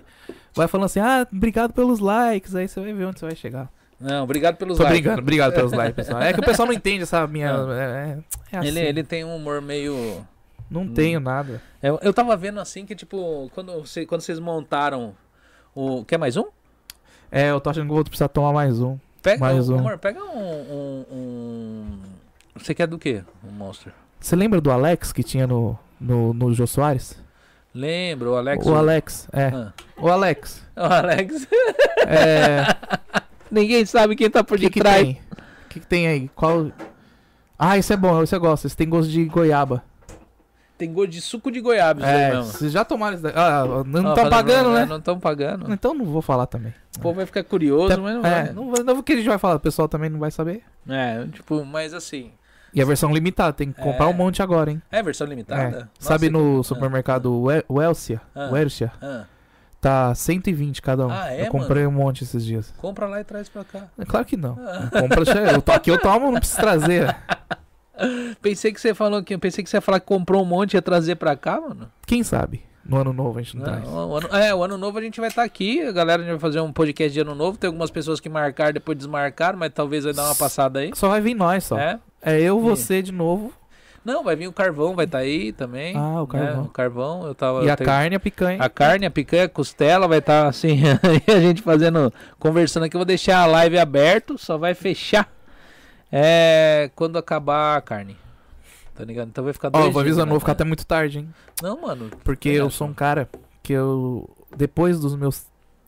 Vai falando assim, ah, obrigado pelos likes. Aí você vai ver onde você vai chegar. Não, obrigado pelos Tô likes. brincando, obrigado pelos likes, pessoal. É que o pessoal não entende essa minha. É, é assim. Ele, ele tem um humor meio. Não tenho nada. Eu, eu tava vendo assim que, tipo, quando, você, quando vocês montaram o. Quer mais um? É, eu tô achando que vou precisar tomar mais um. Pega, Mais um. amor, pega um, um, um- Você quer do quê? Um monstro. Você lembra do Alex que tinha no, no, no Jô Soares? Lembra, o Alex. O Alex, é. Ah. O Alex. O Alex. É. Ninguém sabe quem tá por que, que detrás. O que, que tem aí? Qual. Ah, esse é bom, esse eu gosto. Tem gosto de goiaba. Tem gosto de suco de goiaba, É, mesmo. vocês já tomaram isso daí? Ah, não Ah, estão falei, pagando, não, né? Não estão pagando. Então não vou falar também. O povo vai ficar curioso, Até- mas não é, vai. não, não que a gente vai falar, o pessoal também não vai saber. É, tipo, mas assim. E a versão limitada, tem que comprar É. um monte agora, hein? É versão É. limitada? Nossa, Sabe no ah, supermercado We- Welcia? Ah. Welcia? ah, Tá 120 cada um. Ah, é, eu comprei um monte esses dias. compra lá e traz pra cá. É Claro que não. Ah. Compra, eu tô aqui, eu tomo, não preciso trazer. Pensei que você falou que. Pensei que você ia falar que comprou um monte e ia trazer pra cá, mano. Quem sabe? No ano novo a gente não, traz. Não, o ano, é, o ano novo a gente vai estar aqui. A galera a gente vai fazer um podcast de ano novo. Tem algumas pessoas que marcaram, depois desmarcaram, mas talvez vai dar uma passada aí. Só vai vir nós, só. É, É. eu, E- você de novo. Não, vai vir o carvão, vai estar aí também. Ah, o né? carvão. O carvão, eu tava. E a eu tenho- carne, a picanha. A carne, a picanha, a costela vai estar assim, aí a gente fazendo, conversando aqui. Eu vou deixar a live aberto, só vai fechar é, quando acabar a carne. Tá ligado? Então vai ficar Ó, eu vou avisando, né, não vou ficar cara? até muito tarde, hein? Não, mano. Porque Olha eu sou um cara que eu. Depois dos meus.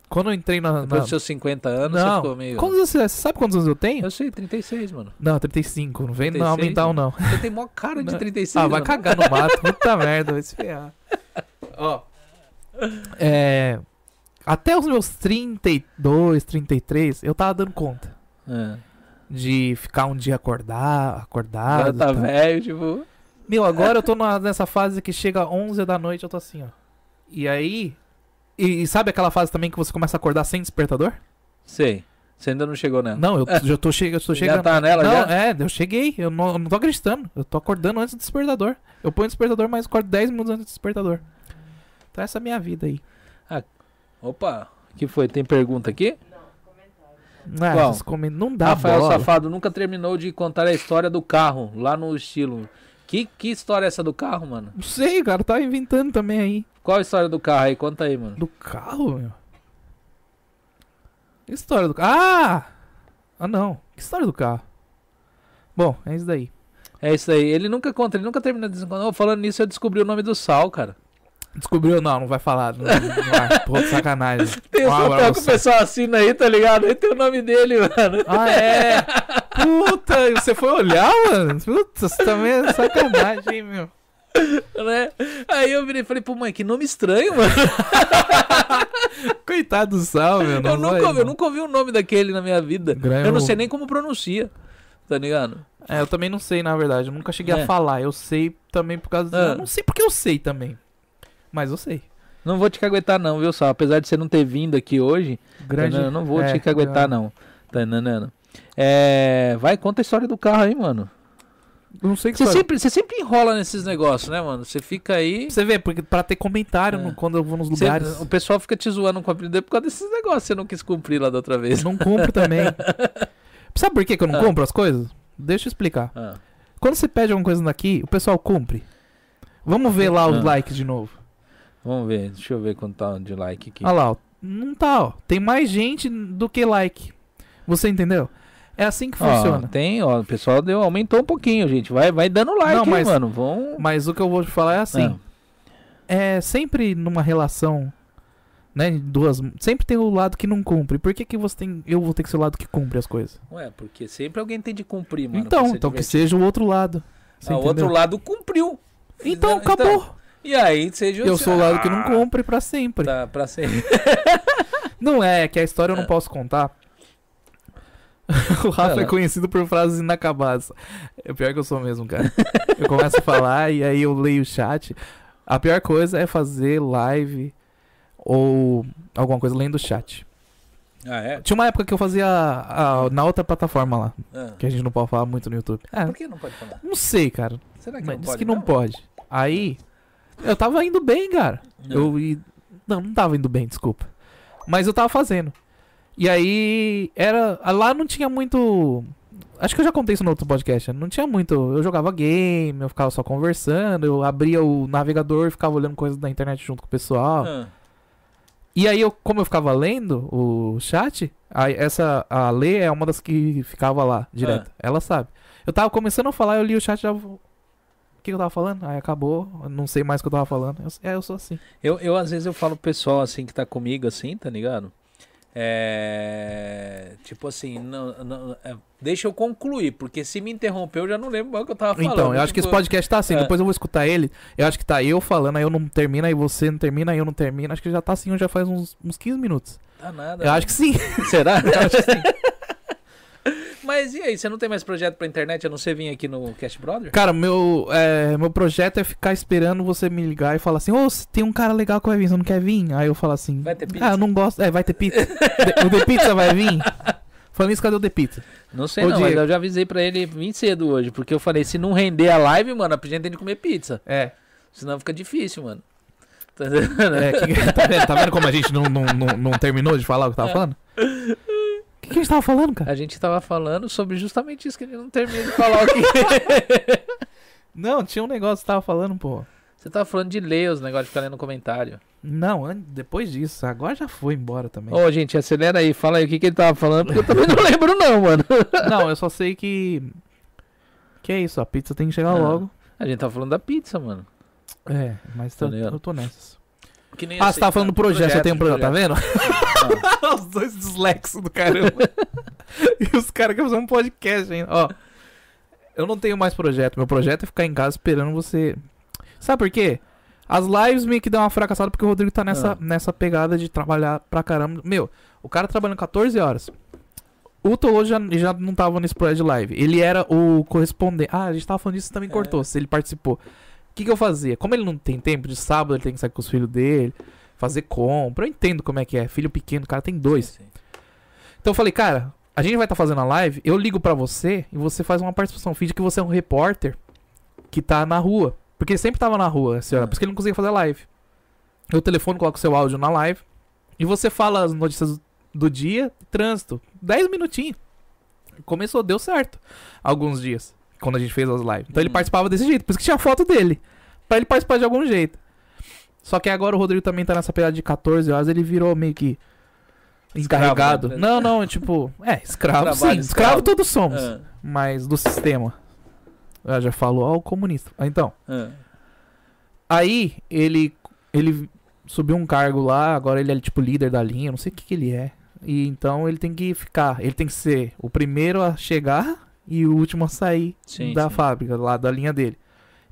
Quando eu entrei na. Depois na... dos seus 50 anos, Não. você ficou meio. Quantos anos você, você sabe quantos anos eu tenho? Eu sei, 36, mano. Não, 35. Não vem não 36, aumentar um, não. Você tem mó cara de Não. 36. Ah, vai mano. cagar no mato. Puta merda, vai se ferrar. Ó. É. Até os meus 32, 33, eu tava dando conta É. de ficar um dia acordar, acordado. Agora tá velho, tipo. Meu, agora eu tô numa- nessa fase que chega 11 da noite, eu tô assim, ó. E aí. E, e sabe aquela fase também que você começa a acordar sem despertador? Sei. Você ainda não chegou nela. Não, eu já tô, che eu tô Já chegando. tá nela, não, já? é, eu cheguei. Eu não, eu não tô acreditando. Eu tô acordando antes do despertador. Eu ponho o despertador, mas acordo 10 minutos antes do despertador. Então essa é a minha vida aí. Opa, que foi? Tem pergunta aqui? Ah, Qual? comen- Não dá Rafael bola. Safado nunca terminou de contar a história do carro, lá no estilo. Que, que história é essa do carro, mano? Não sei, cara. Tá inventando também aí. Qual a história do carro aí? Conta aí, mano. Do carro, meu. História do carro? Ah! Ah, não. Que história do carro? Bom, é isso daí. É isso aí. Ele nunca conta, ele nunca termina de contar. Ô, Falando nisso, eu descobri o nome do sal, cara. Descobriu? Não, não vai falar. Não, não vai. Pô, sacanagem. Tem um papel que o pessoal assina aí, tá ligado? Aí tem o nome dele, mano. Ah, é? Puta, você foi olhar, mano? Puta, você também é sacanagem, hein, meu. Né? Aí eu virei e falei, pô, mãe, que nome estranho, mano. Coitado do Sal, meu. Eu nunca, vai, ouvi, eu nunca ouvi o nome daquele na minha vida. Graham- Eu não sei nem como pronuncia, tá ligado? É, eu também não sei, na verdade. Eu nunca cheguei É. a falar. Eu sei também por causa. Ah. Eu não sei porque eu sei também. Mas eu sei. Não vou te caguetar não, viu, Sal? Apesar de você não ter vindo aqui hoje, Grande. entendendo? não vou é, te caguetar não. Tá entendendo? É, vai, conta a história do carro aí, mano. Não sei que Você sempre, você sempre enrola nesses negócios, né, mano? Você fica aí. Você vê, porque pra ter comentário É. no- quando eu vou nos lugares. o pessoal fica te zoando com a apelido por causa desses negócios que você não quis cumprir lá da outra vez. Não compro também. Sabe por que, que eu não Ah. compro as coisas? Deixa eu explicar. Ah, Quando você pede alguma coisa daqui, o pessoal cumpre. Vamos ver lá os Ah. likes de novo. Vamos ver, deixa eu ver quanto tá de like aqui. Olha lá, ó. Não tá, ó. Tem mais gente do que like. Você entendeu? É assim que Ó, funciona. tem, ó, o pessoal deu, aumentou um pouquinho, gente. Vai, vai dando like, Não, hein, mas- mano. Vão. Mas o que eu vou te falar é assim. É sempre numa relação, né? Duas. Sempre tem o lado que não cumpre. Por que, que você tem. Eu vou ter que ser o lado que cumpre as coisas? Ué, porque sempre alguém tem de cumprir, mano. então, então que divertido. seja o outro lado. Ah, o outro lado cumpriu. Então, acabou. E aí, seja eu sou o lado que não Ah, cumpre pra sempre. Tá, pra sempre. Não é, que a história eu não posso contar. o Rafa Não. é conhecido por frases inacabadas. É pior que eu sou mesmo, cara. Eu começo a falar e aí eu leio o chat. A pior coisa é fazer live ou alguma coisa lendo o chat. Ah, é? Tinha uma época que eu fazia a- a- na outra plataforma lá, Ah. que a gente não pode falar muito no YouTube. É, Por que não pode falar? não sei, cara. Será que Mas não diz pode? que não mesmo? pode. Aí, eu tava indo bem, cara. Não. Eu i- Não, não tava indo bem, desculpa. Mas eu tava fazendo. E aí, era. Lá não tinha muito. Acho que eu já contei isso no outro podcast. né? Não tinha muito. Eu jogava game, eu ficava só conversando, eu abria o navegador e ficava olhando coisas da internet junto com o pessoal. Ah. E aí, eu, como eu ficava lendo o chat, aí essa, a Lê é uma das que ficava lá, direto. Ela sabe. Eu tava começando a falar, eu li o chat já. O que eu tava falando? Aí acabou, não sei mais o que eu tava falando. Eu, é, eu sou assim. Eu, eu, às vezes, eu falo pro pessoal, assim, que tá comigo, assim, tá ligado? É... Tipo assim, não, não- é, deixa eu concluir, porque se me interrompeu, eu já não lembro mais o que eu tava falando. Então, eu acho que Tipo, esse podcast tá assim, é. depois eu vou escutar ele. Eu acho que tá eu falando, aí eu não termino, aí você não termina, aí eu não termino. Acho que já tá assim, já faz uns, uns 15 minutos. Tá nada. Eu acho que sim. Será? Eu acho que sim. Mas e aí, você não tem mais projeto pra internet, a não ser vir aqui no Cast Brother? Cara, meu, é, meu projeto é ficar esperando você me ligar e falar assim: Ô, tem um cara legal que vai vir, você não quer vir? Aí eu falo assim: Vai ter pizza? Ah, eu não gosto. É, vai ter pizza. O The Pizza vai vir? Falando isso, cadê o The Pizza? Não sei Ô, não, mas eu já avisei pra ele vir cedo hoje, porque eu falei, se não render a live, mano, a gente tem que comer pizza. É. Senão fica difícil, mano. Tá entendendo? é que- tá, vendo, tá vendo como a gente não, não, não, não terminou de falar o que tava falando? O que, que a gente tava falando, cara? A gente tava falando sobre justamente isso que ele não termina de falar aqui. Não, tinha um negócio que você tava falando, pô. Você tava falando de ler os negócios de ficar lendo comentário. Não, depois disso. Agora já foi embora também. Ô, gente, acelera aí, fala aí o que, que ele tava falando, porque eu também não lembro, não, mano. Não, eu só sei que. Que é isso, a pizza tem que chegar Ah. logo. A gente tava falando da pizza, mano. É, mas Tá ligado? eu tô nessas. Que nem Ah, eu você tava falando do projeto, você tem um projeto, tá vendo? Ah, Os dois dislexos do caramba. e os caras querem fazer um podcast ainda. Ó, eu não tenho mais projeto. Meu projeto é ficar em casa esperando você. Sabe por quê? As lives meio que dão uma fracassada porque o Rodrigo tá nessa, Ah. nessa pegada de trabalhar pra caramba. Meu, o cara trabalhando 14 horas. O Tolo já, já não tava nesse projeto de live. Ele era o correspondente. Ah, a gente tava falando disso também É. cortou. Se ele participou. O que, que eu fazia? Como ele não tem tempo de sábado, ele tem que sair com os filhos dele, fazer compra. Eu entendo como é que é. Filho pequeno, o cara tem dois. sim. Então eu falei, cara, a gente vai estar fazendo a live, eu ligo pra você e você faz uma participação. Finge que você é um repórter que tá na rua. Porque ele sempre tava na rua, essa hora, Ah. porque ele não conseguia fazer live. Eu telefone, coloco seu áudio na live e você fala as notícias do dia, trânsito. 10 minutinhos. Começou, deu certo. Alguns dias, quando a gente fez as lives. Então ele Hum. participava desse jeito, por isso que tinha foto dele. Pra ele participar de algum jeito. Só que agora o Rodrigo também tá nessa pegada de 14 horas, ele virou meio que Escravo, encarregado. né? Não, não, tipo, é, escravo Trabalho sim, escravo, escravo. todos somos, Ah, mas do sistema. Ah, já falou, ó, o comunista. Ah, Então, ah. aí ele ele subiu um cargo lá, agora ele é tipo líder da linha, não sei o que que ele é. E então ele tem que ficar, ele tem que ser o primeiro a chegar e o último a sair Sim, da sim. fábrica, lá da linha dele.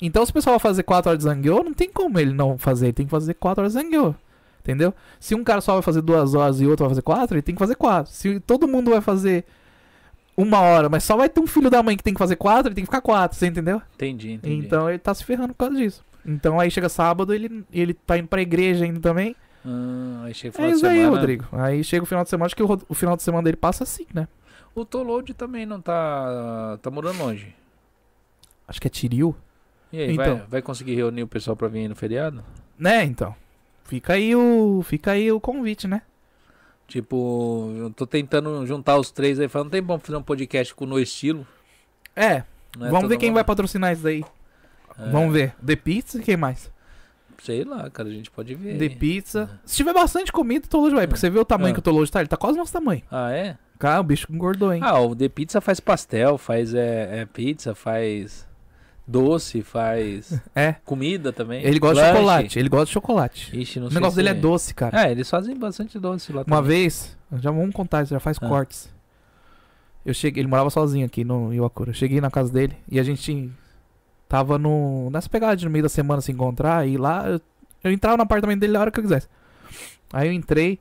Então, se o pessoal vai fazer 4 horas de zangueô, não tem como ele não fazer, ele tem que fazer 4 horas de zangueô. Entendeu? Se um cara só vai fazer 2 horas e outro vai fazer 4, ele tem que fazer 4. Se todo mundo vai fazer uma hora, mas só vai ter um filho da mãe que tem que fazer 4, ele tem que ficar 4, você entendeu? Entendi, entendi. Então ele tá se ferrando por causa disso. Então aí chega sábado, ele, ele tá indo pra igreja ainda também. Ah, aí chega o É final de isso aí, semana. Rodrigo. Aí chega o final de semana, acho que o, o final de semana dele passa assim, né? O Toload também não tá. tá morando longe. Acho que é Tiril. E aí, Então. vai, vai conseguir reunir o pessoal pra vir aí no feriado? Né, então. Fica aí o. Fica aí o convite, né? Tipo, eu tô tentando juntar os três aí, falando, tem bom fazer um podcast com o No Estilo. É, Não é vamos ver quem mundo- vai patrocinar isso daí. É, Vamos ver. The Pizza e quem mais? Sei lá, cara, a gente pode ver. The. Pizza. Se tiver bastante comida, o Tolojo vai. Porque você vê o tamanho É. que o Tolojo tá, ele tá quase nosso tamanho. Ah, é? Cara, o bicho engordou, hein? Ah, o The Pizza faz pastel, faz é, é, pizza, faz doce, faz É. comida também. Ele gosta Lanche. de chocolate. Ele gosta de chocolate. Ixi, O negócio se- dele é doce, cara. É, eles fazem bastante doce lá Uma também. vez, já vamos contar já faz Ah. cortes. Eu cheguei, ele morava sozinho aqui no Iwakura. Eu cheguei na casa dele e a gente tava no nessa pegada de no meio da semana se encontrar e lá eu, eu entrava no apartamento dele a hora que eu quisesse. Aí eu entrei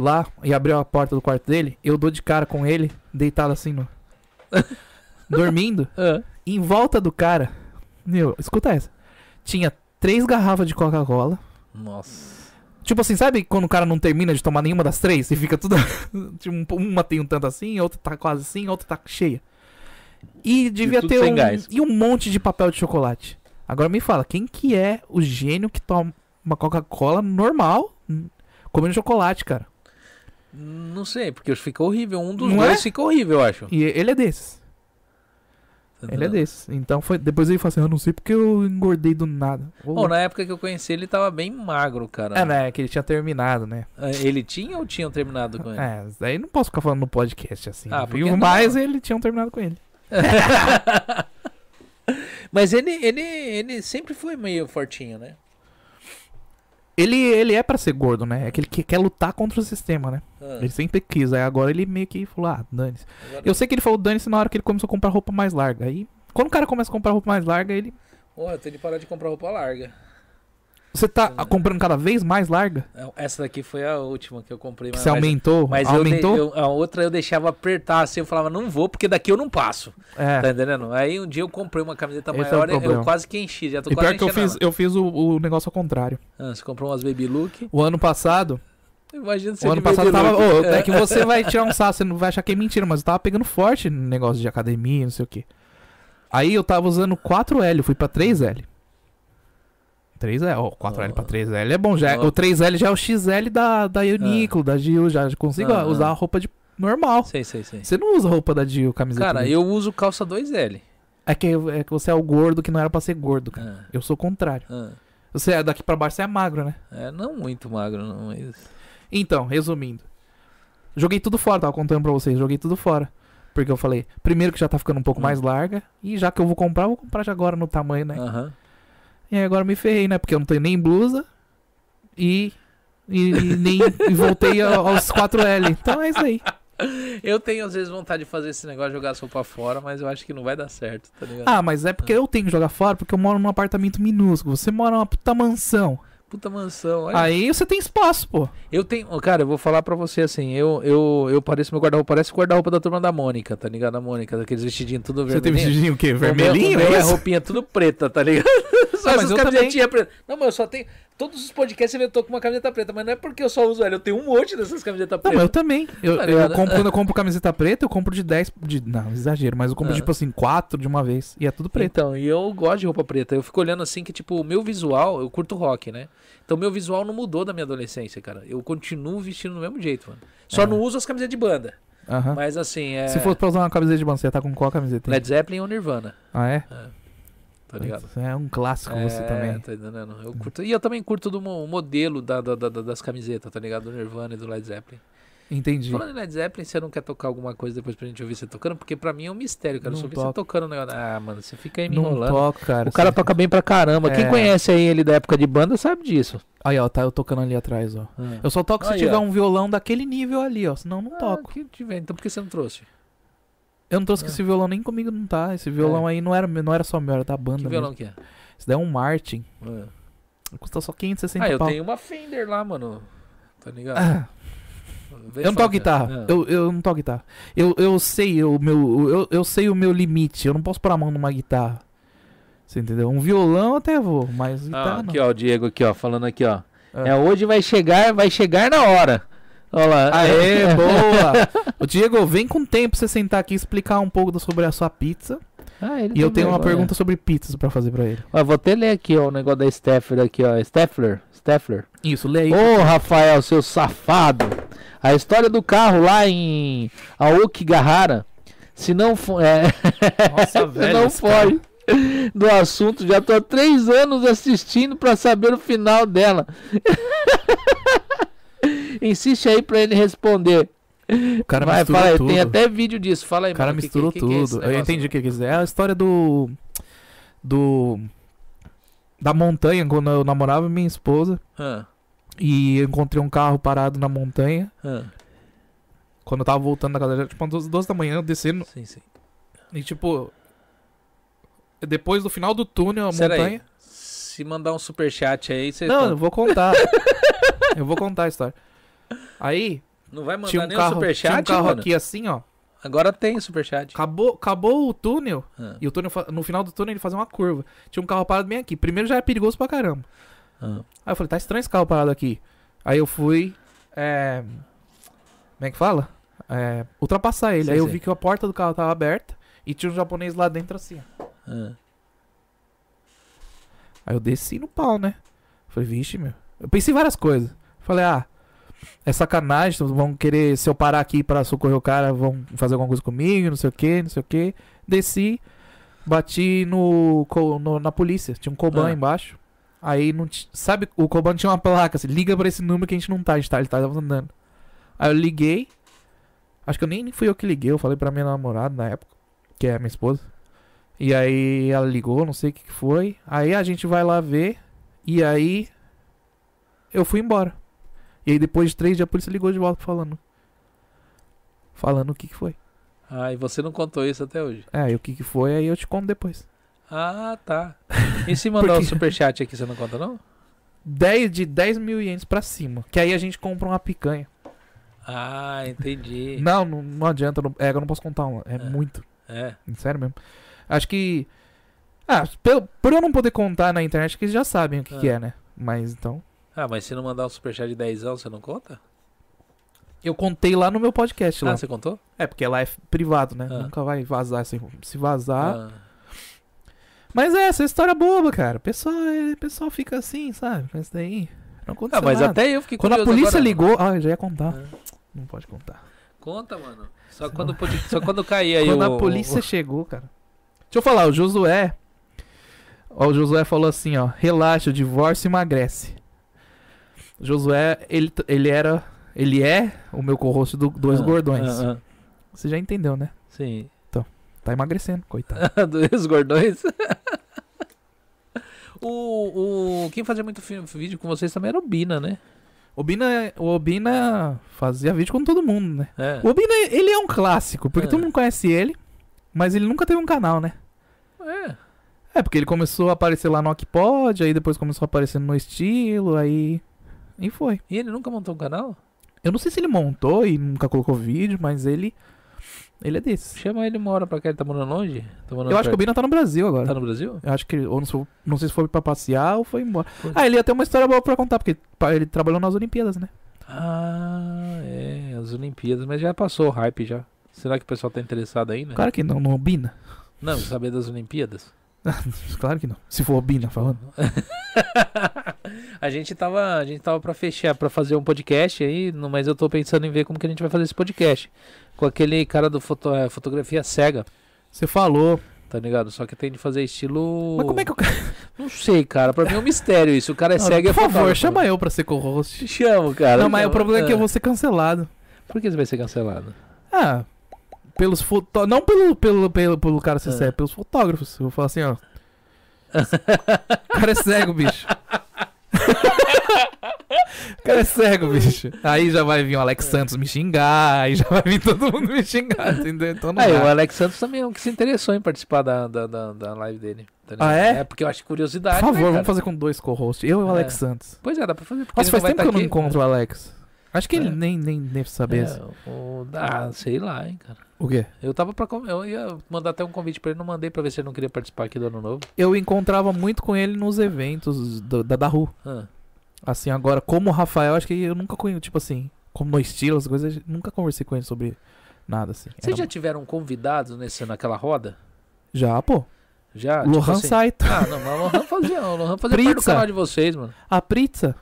lá e abri a porta do quarto dele, eu dou de cara com ele, deitado assim no dormindo, Ah, em volta do cara. Meu, escuta essa. Tinha três garrafas de Coca-Cola. nossa. Tipo assim, sabe quando o cara não termina de tomar nenhuma das três e fica tudo. tipo, uma tem um tanto assim, outra tá quase assim, outra tá cheia. E devia tudo ter um. E um monte de papel de chocolate. Agora me fala, quem que é o gênio que toma uma Coca-Cola normal hum, comendo chocolate, cara? Não sei, porque fica horrível. Um dos Não dois é? fica horrível, eu acho. E ele é desses. Ele é desses. Então foi. Depois ele fala assim, eu não sei porque eu engordei do nada. Bom, na época que eu conheci ele tava bem magro, cara. É, né? Que ele tinha terminado, né? É, Ele tinha ou tinham terminado com ele? É, daí não posso ficar falando no podcast assim. Ah, viu? não? Mas ele tinha terminado com ele. Mas ele, ele, ele sempre foi meio fortinho, né? Ele, ele é pra ser gordo, né? É que ele que- quer lutar contra o sistema, né? Ah, Ele sempre quis. Aí agora ele meio que falou, ah, dane-se. Eu sei que ele falou dane-se na hora que ele começou a comprar roupa mais larga. Aí, quando o cara começa a comprar roupa mais larga, ele. Pô, eu tenho que parar de comprar roupa larga. Você tá comprando cada vez mais larga? Essa daqui foi a última que eu comprei. Mas- você aumentou? Mas eu aumentou? de- eu- a outra eu deixava apertar assim, eu falava, não vou, porque daqui eu não passo. É. Tá entendendo? Aí um dia eu comprei uma camiseta Esse é maior, eu problema. quase que enchi, já tô E quase pior que eu fiz, eu fiz o, o negócio ao contrário. Ah, você comprou umas baby look? O ano passado, Imagina você o ano passado tava. Ô, é que você vai tirar um sarro, você não vai achar que é mentira, mas eu tava pegando forte no negócio de academia, não sei o que. Aí eu tava usando 4L, eu fui pra 3L. 3L, ó, 4L pra 3L é bom. Já, é-. O 3L já é o XL da, da Uniqlo, da Gil, já consigo Ah, usar ah. a roupa de normal. Sei, sei, sei. Você não usa roupa da Gil, camiseta. Cara, eu uso calça 2L. É que, é que você é o gordo que não era pra ser gordo, cara. Ah, Eu sou o contrário. ah. Você é daqui pra baixo, você é magro, né? É, não muito magro, não, mas... Então, resumindo. Joguei tudo fora, tava contando pra vocês. Joguei tudo fora. Porque eu falei, primeiro que já tá ficando um pouco Hum. mais larga. E já que eu vou comprar, eu vou comprar já agora no tamanho, né? Aham. E aí agora me ferrei, né? Porque eu não tenho nem blusa e. E, e nem e voltei a- aos 4L. Então é isso aí. Eu tenho, às vezes, vontade de fazer esse negócio, jogar as roupas fora, mas eu acho que não vai dar certo, tá ligado? Ah, mas é porque eu tenho que jogar fora porque eu moro num apartamento minúsculo. Você mora numa puta mansão. Puta mansão, olha. Aí você tem espaço, pô. Eu tenho, cara, eu vou falar pra você assim, eu eu, eu pareço meu guarda-roupa, parece o guarda-roupa da turma da Mônica, tá ligado? A Mônica, daqueles vestidinhos tudo Você tem vermelhinho. vestidinho o quê? O meu- Vermelhinho? o meu é é roupinha tudo preta, tá ligado? Só Ah, mas essas eu camisetinhas pretas. Não, mas eu só tenho. Todos os podcasts você vê eu tô com uma camiseta preta, mas não é porque eu só uso ela, eu tenho um monte dessas camisetas Não, mas eu pretas. também. Eu, Tá eu compro, quando eu compro camiseta preta, eu compro de 10. De, não, exagero, mas eu compro Ah. tipo assim, 4 de uma vez. E é tudo preto. Então, e eu gosto de roupa preta. Eu fico olhando assim que, tipo, o meu visual, eu curto rock, né? Então, meu visual não mudou da minha adolescência, cara. Eu continuo vestindo do mesmo jeito, mano. Só É. não uso as camisetas de banda. Mas assim, é. Se fosse pra usar uma camiseta de banda, você ia tá com qual camiseta? Led Zeppelin ou Nirvana, Ah, é? Tá ligado? É um clássico É, você também. Tá entendendo? Eu curto. E eu também curto do mo- modelo da, da- da- da- das camisetas, tá ligado? Do Nirvana e do Led Zeppelin. Entendi. Falando em Led Zeppelin, você não quer tocar alguma coisa depois pra gente ouvir você tocando? Porque pra mim é um mistério, cara. Eu Não só vi toco. você tocando o negócio. Ah, mano, você fica aí me Não enrolando. toco, cara. O cara Você- toca bem pra caramba. Quem É. conhece aí ele da época de banda sabe disso. Aí, ó, tá eu tocando ali atrás, ó. Eu só toco se Aí, tiver ó. um violão daquele nível ali, ó. Senão eu não toco. Ah, que tiver. Então por que você não trouxe? Eu não trouxe que Ah. esse violão nem comigo não tá. Esse violão aí não era, não era só meu, era da banda Que violão mesmo. que é? Esse daí é um Martin. Ah, Custa só 560 Ah, eu pau. tenho uma Fender lá, mano. Tá ligado? Ah, eu não toco cara. guitarra. Ah. Eu, eu não toco guitarra. Eu, eu sei o meu. Eu, eu sei o meu limite. Eu não posso pôr a mão numa guitarra. Você entendeu? Um violão até vou, mas Ah, guitarra aqui, não. ó, o Diego aqui, ó, falando aqui, ó. Ah. É, hoje vai chegar, vai chegar na hora. Olha lá. Aê, boa! O Diego, vem com tempo você sentar aqui e explicar um pouco sobre a sua pizza. Ah, ele E eu tenho uma vergonha. pergunta sobre pizzas pra fazer pra ele. Ó, vou até ler aqui, ó, o negócio da Steffler aqui, ó. Steffler. Steffler. Isso, lê aí. Ô, Rafael, seu safado. A história do carro lá em Aokigahara, se não for... É... Nossa, velho. não esse cara. foi do assunto. Já tô há três anos assistindo pra saber o final dela. Insiste aí pra ele responder. O cara Vai, misturou fala aí, tudo. tem até vídeo disso. Fala aí, O cara mano, que- misturou que- que que é esse tudo. eu negócio? entendi o que ele quiser. É a história do. Do. Da montanha, quando eu namorava minha esposa. Ah, E eu encontrei um carro parado na montanha. ah, Quando eu tava voltando da casa, tipo umas 12 da manhã, eu descendo. sim, sim. E tipo. Depois do final do túnel, a Pera aí, montanha. Se mandar um superchat aí, você Não, eu vou contar. eu vou contar a história. Aí, não vai mandar um nem carro, um tinha superchat, um carro mano? aqui assim, ó. Agora tem superchat. Acabou, acabou o túnel. Ah, E o túnel, no final do túnel, ele fazia uma curva. Tinha um carro parado bem aqui. Primeiro já é perigoso pra caramba. ah. Aí eu falei, tá estranho esse carro parado aqui. Aí eu fui. É. Como é que fala? É, ultrapassar ele. Sim, Aí eu sim. vi que a porta do carro tava aberta e tinha um japonês lá dentro assim. ó. ah. Aí eu desci no pau, né? Falei, vixe, meu. Eu pensei em várias coisas. Falei, ah, é sacanagem, vão querer, se eu parar aqui pra socorrer o cara, vão fazer alguma coisa comigo, não sei o que, não sei o que. Desci, bati no, no- na polícia, tinha um Coban Ah. embaixo. Aí não sabe, o Coban tinha uma placa, assim, liga pra esse número que a gente não tá, a gente tá, ele tava andando. Aí eu liguei, acho que eu nem, nem fui eu que liguei, eu falei pra minha namorada na época, que é minha esposa. E aí ela ligou, não sei o que que foi. Aí a gente vai lá ver. E aí eu fui embora. E aí depois de três dias a polícia ligou de volta falando. Falando o que que foi. Ah, e você não contou isso até hoje. É, e o que que foi, aí eu te conto depois. Ah, tá. E se mandar Porque- um superchat aqui, você não conta, não? 10 de 10 mil ienes pra cima. Que aí a gente compra uma picanha. Ah, entendi. Não, não, não adianta. Não, é, eu não posso contar uma. É, É. muito. É. Sério mesmo. Acho que. Ah, pelo- por eu não poder contar na internet, que eles já sabem o que, Ah. que é, né? Mas então. Ah, mas se não mandar um superchat de 10 você não conta? Eu contei lá no meu podcast lá. Ah, você contou? É, porque lá é privado, né? Ah. Nunca vai vazar info- Se vazar. Ah. Mas é, essa história é boba, cara. O pessoal, é- o pessoal fica assim, sabe? Isso daí. Não aconteceu Ah, mas nada. até eu fiquei Quando a polícia agora. ligou. Ah, eu já ia contar. Ah. Não pode contar. Conta, mano. Só quando, pode- só quando cair aí Quando o... a polícia chegou, cara. Deixa eu falar, o Josué. Ó, o Josué falou assim, ó. Relaxa, o divórcio emagrece. Josué, ele, ele era. Ele é o meu co-host do Dois Ah, Gordões. ah, ah. Você já entendeu, né? Sim. Tá emagrecendo, coitado. Dois gordões. o, o, quem fazia muito vídeo com vocês também era o Bina, né? O Bina, o Obina fazia vídeo com todo mundo, né? É. O Obina, ele é um clássico, porque É. todo mundo conhece ele, mas ele nunca teve um canal, né? É. É, porque ele começou a aparecer lá no Okpod, aí depois começou a aparecer no estilo, aí. E foi. E ele nunca montou um canal? Eu não sei se ele montou e nunca colocou vídeo, mas ele. Ele é desse. Chama ele uma hora pra cá, ele tá morando longe? Tá morando Eu acho que o? Bina tá no Brasil agora. Tá no Brasil? Eu acho que. Ou não, sei- não sei se foi pra passear ou foi embora. Foi. Ah, ele ia ter uma história boa pra contar, porque ele trabalhou nas Olimpíadas, né? Ah, é, as Olimpíadas, mas já passou o hype já. Será que o pessoal tá interessado ainda? Claro que não, no Bina. Não, saber das Olimpíadas. Claro que não. Se for Bina falando. a gente tava, a gente tava para fechar, pra fazer um podcast aí, mas eu tô pensando em ver como que a gente vai fazer esse podcast com aquele cara do foto, é, fotografia cega, Você falou. tá ligado? Só que tem de fazer estilo Mas como é que o cara. Não sei, cara, pra mim é um mistério isso. O cara é cego e Por é favor, fotógrafo. chama eu pra ser co-host. Chamo, cara. Não, mas o problema é que eu Ah. vou ser cancelado. Por que você vai ser cancelado? Ah, pelos foto... Não pelo, pelo, pelo, pelo cara ser Ah. cego, pelos fotógrafos. Eu vou falar assim, ó. o cara é cego, bicho. o cara é cego, bicho. Aí já vai vir o Alex Santos me xingar, aí já vai vir todo mundo me xingar, entendeu? Então não Aí, o dá. Alex Santos também é um que se interessou em participar da, da, da, da live dele. tá ligado? Ah, é? É, porque eu acho Por curiosidade. favor, né, vamos fazer com dois co-hosts. Eu e o É. Alex Santos. Pois é, dá pra fazer. Nossa, faz vai tempo que eu tá não aqui. encontro o Alex. Acho que ele É. nem, nem deve saber. É, o, ah, sei lá, hein, cara. O quê? Eu tava pra. com- Eu ia mandar até um convite pra ele, não mandei pra ver se ele não queria participar aqui do ano novo. Eu encontrava muito com ele nos eventos do- da Daru. Ah, Assim, agora, como o Rafael, acho que eu nunca conheço, tipo assim, como no estilo, as coisas, nunca conversei com ele sobre nada, assim. Vocês já tiveram convidados nesse, naquela roda? Já, pô. Já? Tipo Lohan assim- Saito. Ah, não, mas o Lohan fazia. O Lohan fazia parte do canal de vocês, mano. A Pritza.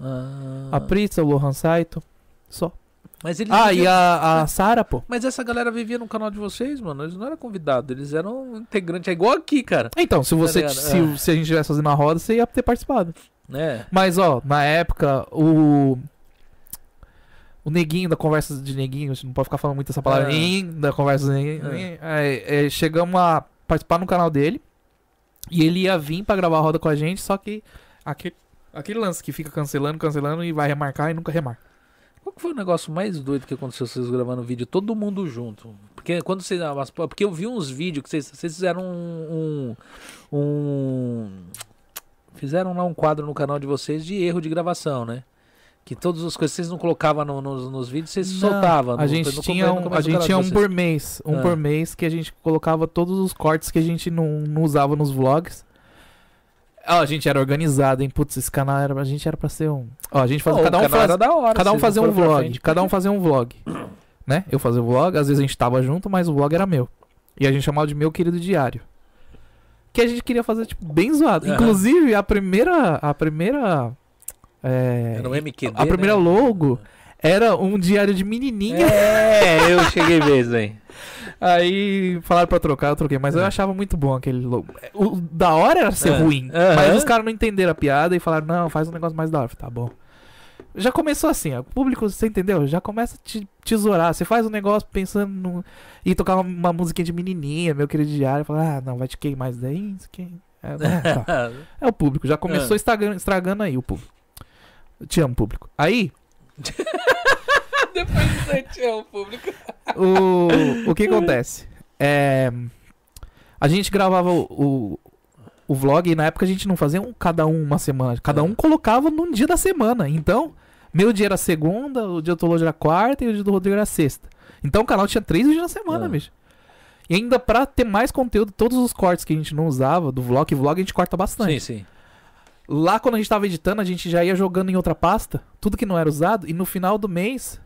Ah, A Pritza, o Lohan Saito. Só. mas eles Ah, e viviam- a, a Sara, pô. Mas essa galera vivia no canal de vocês, mano. Eles não eram convidados, eles eram integrantes. É igual aqui, cara. Então, se você ligado? se, É. se a gente estivesse fazendo uma roda, você ia ter participado. Né? Mas, ó, na época, o. O neguinho da conversa de neguinho, a gente não pode ficar falando muito essa palavra, neguinho da conversa de neguinho. Neguinho, é, é, chegamos a participar no canal dele. E ele ia vir pra gravar a roda com a gente, só que aquele, aquele lance que fica cancelando, cancelando e vai remarcar e nunca remarca. Qual que foi o negócio mais doido que aconteceu vocês gravando vídeo todo mundo junto? Porque quando vocês. ah, Porque eu vi uns vídeos que vocês, vocês fizeram um, um. um- Fizeram lá um quadro no canal de vocês de erro de gravação, né? Que todas as coisas vocês não colocavam no- nos, nos vídeos, vocês Não, soltavam. A no- gente no tinha no um, a gente tinha um por mês. Um Ah. por mês que a gente colocava todos os cortes que a gente não, não usava nos vlogs. Ó, a gente era organizado, hein? Putz, esse canal era. A gente era pra ser um. Ó, a gente fazia. Pô, cada um faz, era da hora, cada um fazia um vlog. frente. Cada um fazia um vlog. Né? Eu fazia o vlog, às vezes a gente tava junto, mas o vlog era meu. E a gente chamava de meu querido diário. Que a gente queria fazer, tipo, bem zoado. Aham. Inclusive, a primeira. A primeira. É, Era um MQD, a primeira né? logo era um diário de menininha. É, eu cheguei mesmo, hein? Aí falaram pra trocar, eu troquei. Mas eu É. achava muito bom aquele logo. O da hora era ser É. ruim. Mas os caras não entenderam a piada e falaram, não, faz um negócio mais da hora. Falei, Tá bom. Já começou assim, ó. O público, você entendeu? Já começa a te tesourar. Você faz um negócio pensando no. E tocar uma, uma musiquinha de menininha, meu querido diário. Fala, ah, não, vai te queimar isso daí. Isso é, né, tá. É o público, já começou É. estragando, estragando aí o público. Eu te amo, público. Aí, Depois de sete o público. o, o que acontece? É, a gente gravava o, o, vlog e na época a gente não fazia um, cada um uma semana. Cada É. um colocava num dia da semana. Então, meu dia era segunda, o dia do Tolô era quarta e o dia do Rodrigo era sexta. Então o canal tinha três dias na semana, É. bicho. E ainda pra ter mais conteúdo, todos os cortes que a gente não usava do vlog, vlog a gente corta bastante. Sim, sim. Lá quando a gente tava editando, a gente já ia jogando em outra pasta, tudo que não era usado, e no final do mês,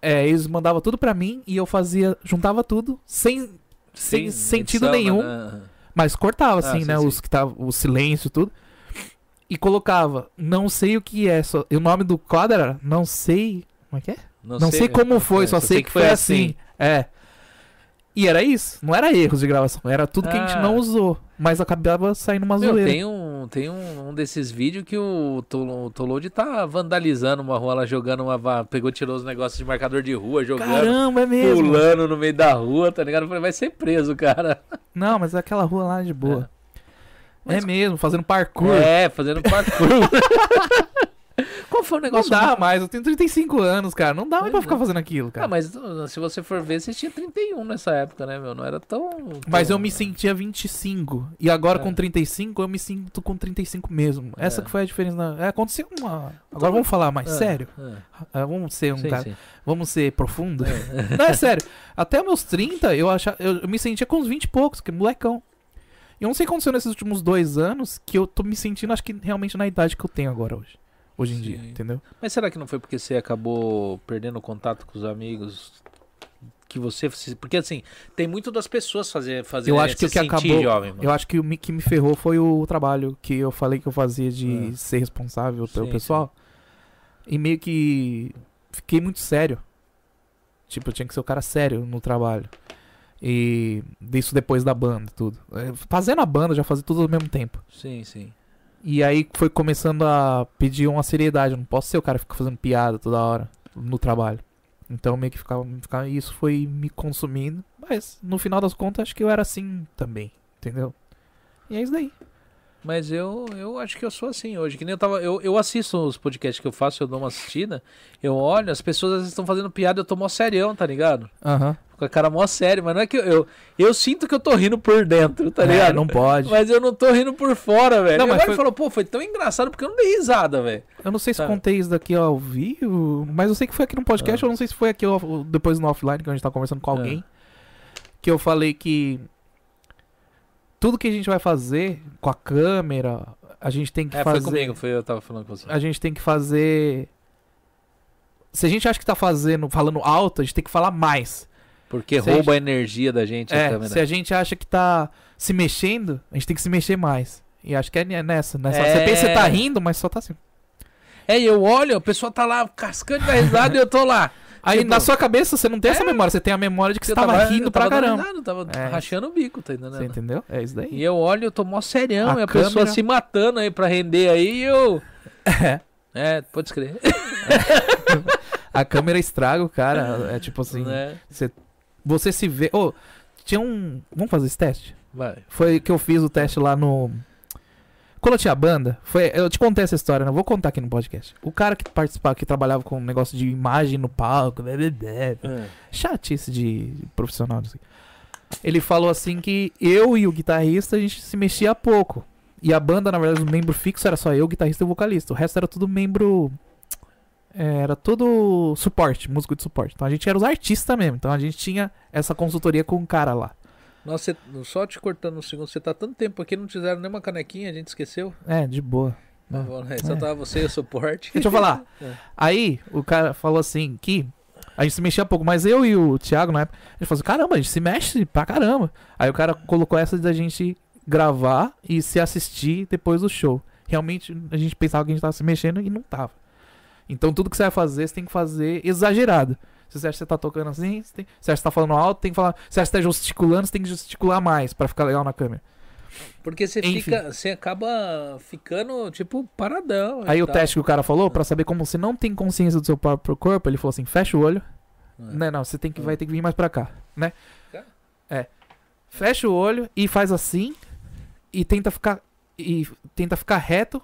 é, eles mandavam tudo pra mim e eu fazia, juntava tudo, sem, sem sentido edição, nenhum, né? mas cortava assim, sim, né, sim. os que tava, o silêncio tudo. E colocava, não sei o que é, só, e o nome do quadro era, não sei, como é que é? Não, sei, como foi, é, só sei que foi assim. É. E era isso, não era erros de gravação, era tudo que a gente Ah. não usou. Mas acabava saindo uma Meu, zoeira. tem um, tem um, um desses vídeos que o Tolo- o Tolode tá vandalizando uma rua lá, jogando uma. Pegou, tirou os negócios de marcador de rua, jogando. Caramba, é mesmo. Pulando no meio da rua, tá ligado? Eu falei, vai ser preso, cara. Não, mas é aquela rua lá de boa. Mas- É mesmo, fazendo parkour. É, fazendo parkour. Qual foi o Não negócio? dá mais, eu tenho 35 anos, cara. Não dá mais pra Pois ficar é. fazendo aquilo, cara. Ah, mas uh, se você for ver, você tinha 31 nessa época, né, meu? Não era tão. Mas tão- eu me sentia 25. E agora É. com 35, eu me sinto com 35 mesmo. Essa É. que foi a diferença. Na... É, aconteceu uma. Agora vamos falar mais Ah, sério. ah, Ah, vamos ser um sim, cara. sim. Vamos ser profundo. Não, é sério. Até meus 30, eu, achava, eu me sentia com uns 20 e poucos, que molecão. E eu não sei o que aconteceu nesses últimos dois anos que eu tô me sentindo, acho que realmente na idade que eu tenho agora hoje. Hoje em Sim. dia, entendeu? Mas será que não foi porque você acabou perdendo contato com os amigos? Que você. Porque assim, tem muito das pessoas fazer, fazer Eu acho que o que acabou- jovem. Eu acho que o que me ferrou foi o trabalho que eu falei que eu fazia de Ah. ser responsável pelo Sim, pessoal. E meio que fiquei muito sério. Tipo, eu tinha que ser o cara sério no trabalho. E isso depois da banda, tudo. É, Fazendo a banda, já fazia tudo ao mesmo tempo. Sim, sim. E aí foi começando a pedir uma seriedade. Eu não posso ser o cara que fica fazendo piada toda hora no trabalho. Então meio que ficava, ficava isso foi me consumindo. Mas no final das contas acho que eu era assim também, entendeu? E é isso daí. Mas eu, eu acho que eu sou assim hoje. Que nem eu tava. Eu, eu assisto os podcasts que eu faço, eu dou uma assistida. Eu olho, as pessoas às vezes estão fazendo piada, eu tô mó serião, tá ligado? Aham. Com a cara mó sério, mas não é que eu, eu. eu sinto que eu tô rindo por dentro, tá É, ligado? não pode. Mas eu não tô rindo por fora, velho. Não, mas foi- ele falou, pô, foi tão engraçado porque eu não dei risada, velho. Eu não sei se Sabe? contei isso daqui ao vivo, mas eu sei que foi aqui no podcast, Ah. eu não sei se foi aqui depois no offline, que a gente tá conversando com alguém. Que eu falei que tudo que a gente vai fazer com a câmera, a gente tem que É, foi fazer. comigo, foi eu tava falando com você. A gente tem que fazer. Se a gente acha que tá fazendo, falando alto, a gente tem que falar mais. Porque Se a rouba a energia da gente É, câmera. se a gente acha que tá se mexendo, a gente tem que se mexer mais. E acho que é nessa, nessa. É. Você pensa que você tá rindo, mas só tá assim. É, eu olho, o pessoal tá lá cascando da risada e eu tô lá. Aí Tipo, na sua cabeça você não tem essa é. memória, você tem a memória de que você Eu tava, rindo pra tava dando caramba. risada, tava É. rachando o bico, tá entendendo? Você entendeu? É isso daí. E eu olho, eu tô mó serião, A e a pessoa câmera- se matando aí pra render aí, e eu. É. É, pode escrever. A câmera estraga o cara. É tipo assim. né? Você, você se vê. Ô, tinha um. Vamos fazer esse teste? Vai. Foi que eu fiz o teste lá no. Quando eu tinha banda, foi, eu te contei essa história, né? Eu vou contar aqui no podcast. O cara que participava, que trabalhava com um negócio de imagem no palco, blá, blá, blá, chatice de profissional. Assim. Ele falou assim que eu e o guitarrista a gente se mexia pouco. E a banda, na verdade, o membro fixo era só eu, guitarrista e o vocalista. O resto era tudo membro. É, Era tudo suporte, músico de suporte. Então a gente era os artistas mesmo. Então a gente tinha essa consultoria com um cara lá. Nossa, só te cortando um segundo, você tá tanto tempo aqui, não fizeram nenhuma canequinha, a gente esqueceu. É, de boa. Tá bom, né? Só É. tava você e o suporte. Deixa eu falar. É. Aí o cara falou assim que a gente se mexia pouco, mas eu e o Thiago na época, a gente falou assim, caramba, a gente se mexe pra caramba. Aí o cara colocou essa da gente gravar e se assistir depois do show. Realmente a gente pensava que a gente tava se mexendo e não tava. Então tudo que você vai fazer, você tem que fazer exagerado. Se você acha que você tá tocando assim, você, tem, se acha que você tá falando alto, tem que falar. Se acha que você tá gesticulando, você tem que gesticular mais pra ficar legal na câmera. Porque você Enfim. fica. Você acaba ficando, tipo, paradão. Aí o tal. teste que o cara falou, pra saber como você não tem consciência do seu próprio corpo, ele falou assim: fecha o olho. É. Não, não, você tem que, vai ter que vir mais pra cá, né? Cá? É. Fecha o olho e faz assim e tenta ficar e tenta ficar reto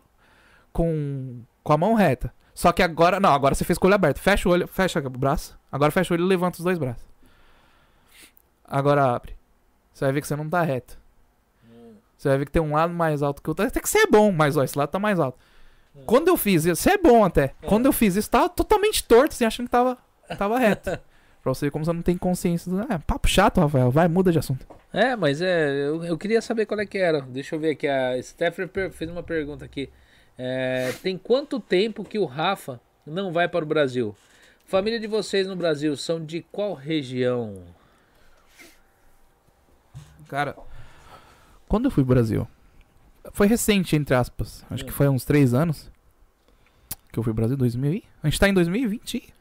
com com a mão reta. Só que agora, não, agora você fez com o olho aberto. Fecha o olho, fecha o braço. Agora fecha o olho e levanta os dois braços. Agora abre. Você vai ver que você não tá reto. Você vai ver que tem um lado mais alto que o outro. Até que você é bom, mas ó, esse lado tá mais alto. Quando eu fiz isso, você é bom até. Quando eu fiz isso, tava totalmente torto, assim, achando que tava, tava reto. pra você ver como você não tem consciência. do- É, papo chato, Rafael. Vai, muda de assunto. É, mas é, eu, eu queria saber qual é que era. Deixa eu ver aqui. A Stephanie fez uma pergunta aqui. É, tem quanto tempo que o Rafa não vai para o Brasil? Família de vocês no Brasil são de qual região? Cara, quando eu fui pro Brasil, foi recente, entre aspas. Acho Hum. que foi há uns três anos que eu fui pro Brasil, 2000 e... A gente tá em 2020.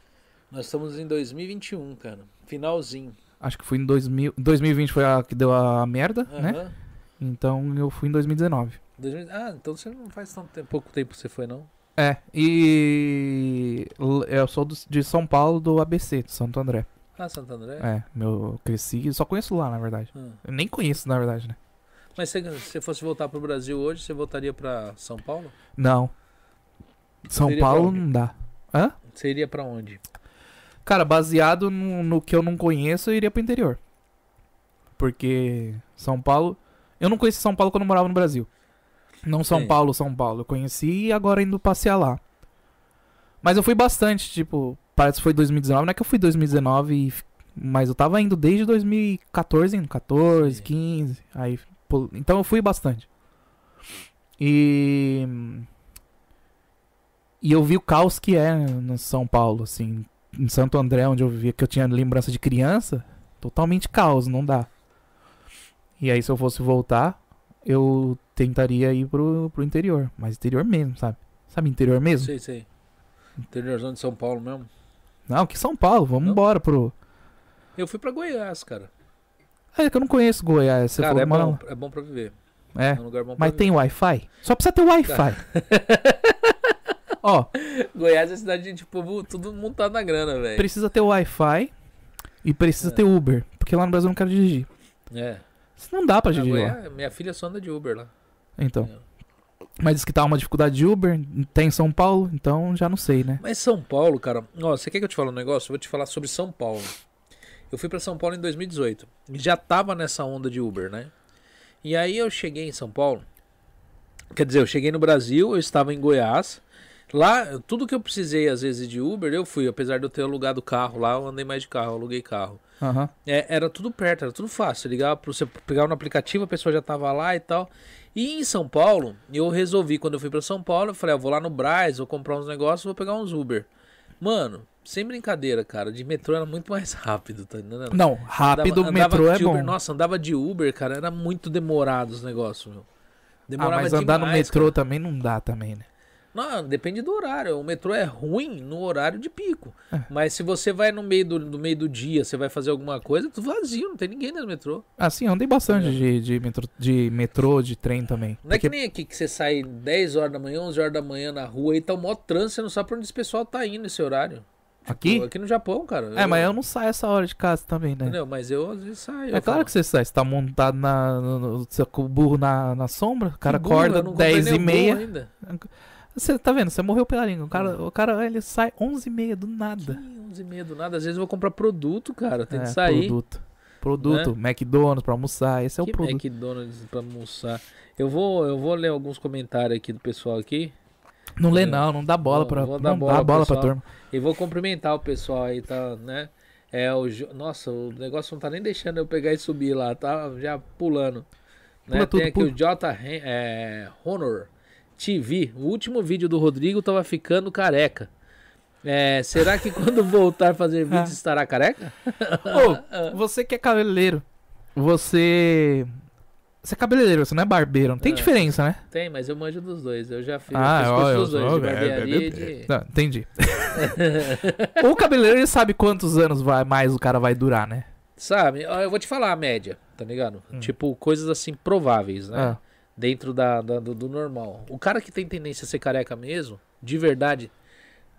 Nós estamos em 2021, cara. Finalzinho. Acho que fui em 2000. 2020 foi a que deu a merda, né? Aham. Então eu fui em 2019. 2000 Ah, então você não faz tanto tempo, pouco tempo que você foi, não? É, e eu sou do- de São Paulo, do ABC, de Santo André. Ah, Santo André? É, meu cresci, só conheço lá, na verdade. Ah. Eu nem conheço, na verdade, né? Mas se você fosse voltar pro Brasil hoje, você voltaria pra São Paulo? Não. São Seria Paulo não dá. Hã? Você iria pra onde? Cara, baseado no, no que eu não conheço, eu iria pro interior. Porque São Paulo. Eu não conheci São Paulo quando eu morava no Brasil. Não São Sim. Paulo, São Paulo. Eu conheci e agora indo passear lá. Mas eu fui bastante, tipo, parece que foi 2019. Não é que eu fui 2019, e f- mas eu tava indo desde 2014, indo 14, Sim. 15. Aí, então eu fui bastante. E. E eu vi o caos que é no São Paulo, assim em Santo André, onde eu vivia, que eu tinha lembrança de criança, totalmente caos, não dá. E aí, se eu fosse voltar, eu tentaria ir pro, pro interior, mas interior mesmo, sabe? Sabe interior mesmo? Sei, sei. Interiorzão de São Paulo mesmo. Não, que São Paulo, vamos Não? embora pro. Eu fui pra Goiás, cara. É que eu não conheço Goiás, você cara, falou, é bom, é bom pra viver. É, É um lugar bom pra mas viver. tem Wi-Fi? Só precisa ter Wi-Fi. Ó, Goiás é cidade de tipo, povo tudo montado na grana, velho. precisa ter Wi-Fi e precisa É. ter Uber, porque lá no Brasil eu não quero dirigir. É. Não dá pra dirigir lá. Goiás, minha filha só anda de Uber lá. Então. Mas diz que tá uma dificuldade de Uber, tem em São Paulo, então já não sei, né? Mas São Paulo, cara, ó, você quer que eu te fale um negócio? Eu vou te falar sobre São Paulo. Eu fui pra São Paulo em 2018. e Já tava nessa onda de Uber, né? E aí eu cheguei em São Paulo. Quer dizer, eu cheguei no Brasil, eu estava em Goiás. Lá, tudo que eu precisei às vezes de Uber, eu fui. Apesar de eu ter alugado carro lá, eu andei mais de carro, aluguei carro. Aham. É, era tudo perto, era tudo fácil. Ligava para você pegar no aplicativo, a pessoa já tava lá e tal. E em São Paulo, eu resolvi, quando eu fui para São Paulo, eu falei, ah, vou lá no Braz, vou comprar uns negócios, vou pegar uns Uber. Mano, sem brincadeira, cara, de metrô era muito mais rápido, tá entendendo? Não, rápido, Andava- andava metrô é de bom. Uber, nossa, andava de Uber, cara, era muito demorado os negócios, meu. ah, Demorava mas andar no metrô cara. também não dá também, né? Não, depende do horário. O metrô é ruim no horário de pico. É. Mas se você vai no meio do, no meio do dia, você vai fazer alguma coisa, tudo vazio, não tem ninguém do metrô. Assim, eu andei bastante de, de, metrô, de metrô, de trem também. Não é que Porque- nem aqui que você sai 10 horas da manhã, 11 horas da manhã na rua e tá o maior trânsito, você não sabe pra onde esse pessoal tá indo nesse horário. Aqui? Pô, aqui no Japão, cara. É, mas eu não saio essa hora de casa também, né? Entendeu? Mas eu às vezes saio. É claro que você sai, você tá montado na, no, no- seu- com o burro na, na sombra, o cara acorda 10 e meia. Ainda. Você tá vendo? Você morreu pela língua. O cara, o cara ele sai 11 e meia do nada. Ih, 11 e meia do nada. Às vezes eu vou comprar produto, cara. Tem É, que sair. Produto. Produto, McDonald's pra almoçar, esse é o que produto. McDonald's pra almoçar. Eu vou, eu vou ler alguns comentários aqui do pessoal aqui. Não lê não, não dá bola Vou- pra, dar não bola dá bola pra pessoal. turma. E vou cumprimentar o pessoal aí, tá, né? É o Nossa, o negócio não tá nem deixando eu pegar e subir lá, tá já pulando. Né? Pula tudo, Tem aqui pula. o J é, Honor TV. O último vídeo do Rodrigo tava ficando careca. É, será que quando voltar a fazer vídeos Ah. estará careca? Ô, você que é cabeleireiro, você... Você é cabeleireiro, você não é barbeiro, não tem É. diferença, né? Tem, mas eu manjo dos dois. Eu já fiz, Ah, fiz ó, curso eu dos dois, sou- de é, barbearia é, e é, de... Não, entendi. o cabeleireiro ele sabe quantos anos vai mais o cara vai durar, né? Sabe, eu vou te falar a média, tá ligado? Hum. Tipo, coisas assim prováveis, né? Ah, dentro da, da- do, do normal. O cara que tem tendência a ser careca mesmo, de verdade,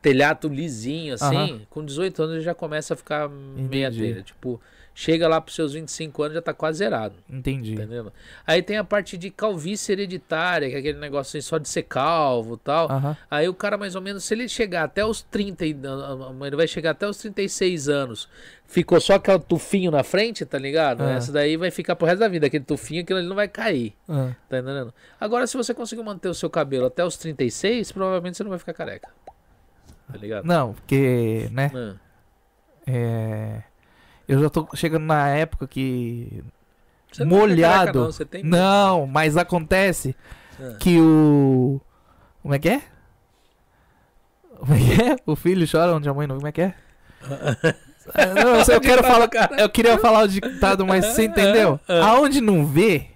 telhado lisinho, assim, Aham. com 18 anos ele já começa a ficar meia Entendi. telha. Tipo, chega lá pros seus 25 anos já tá quase zerado, entendi. entendendo? Aí tem a parte de calvície hereditária, que é aquele negócio assim, só de ser calvo e tal. Aham. Aí o cara, mais ou menos, se ele chegar até os 30, e- ele vai chegar até os 36 anos, ficou só aquele tufinho na frente, tá ligado? Ah. Essa daí vai ficar pro resto da vida, aquele tufinho, aquilo ali não vai cair. Ah. Tá entendendo? Agora, se você conseguir manter o seu cabelo até os 36, provavelmente você não vai ficar careca. Tá ligado? Não, porque, né? Ah, É... Eu já tô chegando na época que. você não Molhado. não, tem... Não, mas acontece Ah. que o. Como é que é? Como é que é? O filho chora onde a mãe não. Como é que é? Ah, Não, eu, quero falar. Eu queria falar o ditado, mas você entendeu? Aonde não vê?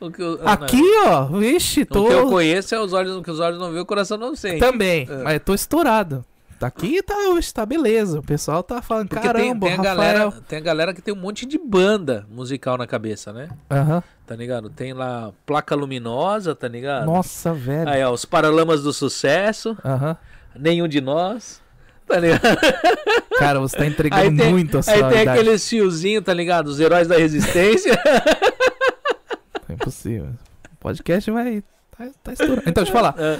O que eu, ah, Aqui, ó. Vixe, não. O que eu tô. conheço é os olhos, o que os olhos não vê, o coração não sente. Também. Ah. Mas tô estourado. Aqui tá, hoje tá beleza. O pessoal tá falando, Porque tem, caramba, tem, a Rafael. galera, tem a galera que tem um monte de banda musical na cabeça, né? Aham. Tá ligado? Tem lá Placa Luminosa, tá ligado? Nossa, velho. Aí, ó, os Paralamas do Sucesso, Aham. Nenhum de Nós, tá ligado? Cara, você tá entregando tem, muito a sua aí tem aqueles fiozinhos, tá ligado? Os Heróis da Resistência. É impossível. O podcast vai. Tá, tá estourando. Então, deixa eu falar. Ah,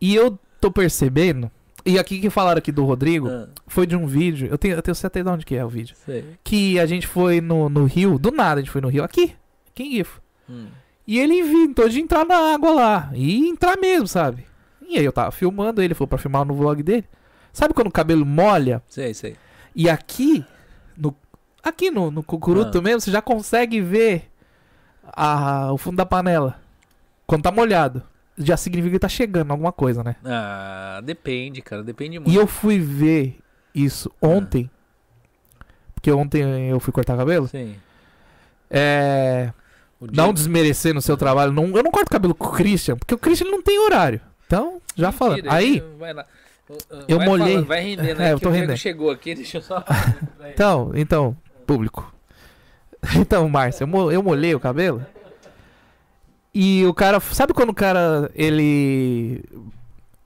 E eu tô percebendo. E aqui que falaram aqui do Rodrigo ah, foi de um vídeo. Eu tenho, eu tenho certeza de onde que é o vídeo. sei. Que a gente foi no, no Rio. Do nada a gente foi no Rio. Aqui. Aqui em Gifo. Hum. E ele inventou de entrar na água lá. E entrar mesmo, sabe? E aí eu tava filmando ele, falou pra filmar no vlog dele. Sabe quando o cabelo molha? Sei, sei. E aqui, no, aqui no, no cucuruto Ah. mesmo, você já consegue ver a, o fundo da panela. Quando tá molhado. Já significa que tá chegando alguma coisa, né? Ah, depende, cara. Depende muito. E eu fui ver isso ontem. Porque ontem eu fui cortar cabelo. Sim. É. Não dia- desmerecendo o seu trabalho. Não, eu não corto cabelo com o Christian, porque o Christian não tem horário. Então, já falando. Aí, Vai lá. Eu vai molhei. falando, vai rendendo É, aí, eu tô rendendo. chegou aqui, deixa eu só... então, então, público. Então, Márcio, eu molhei o cabelo. E o cara, sabe quando o cara ele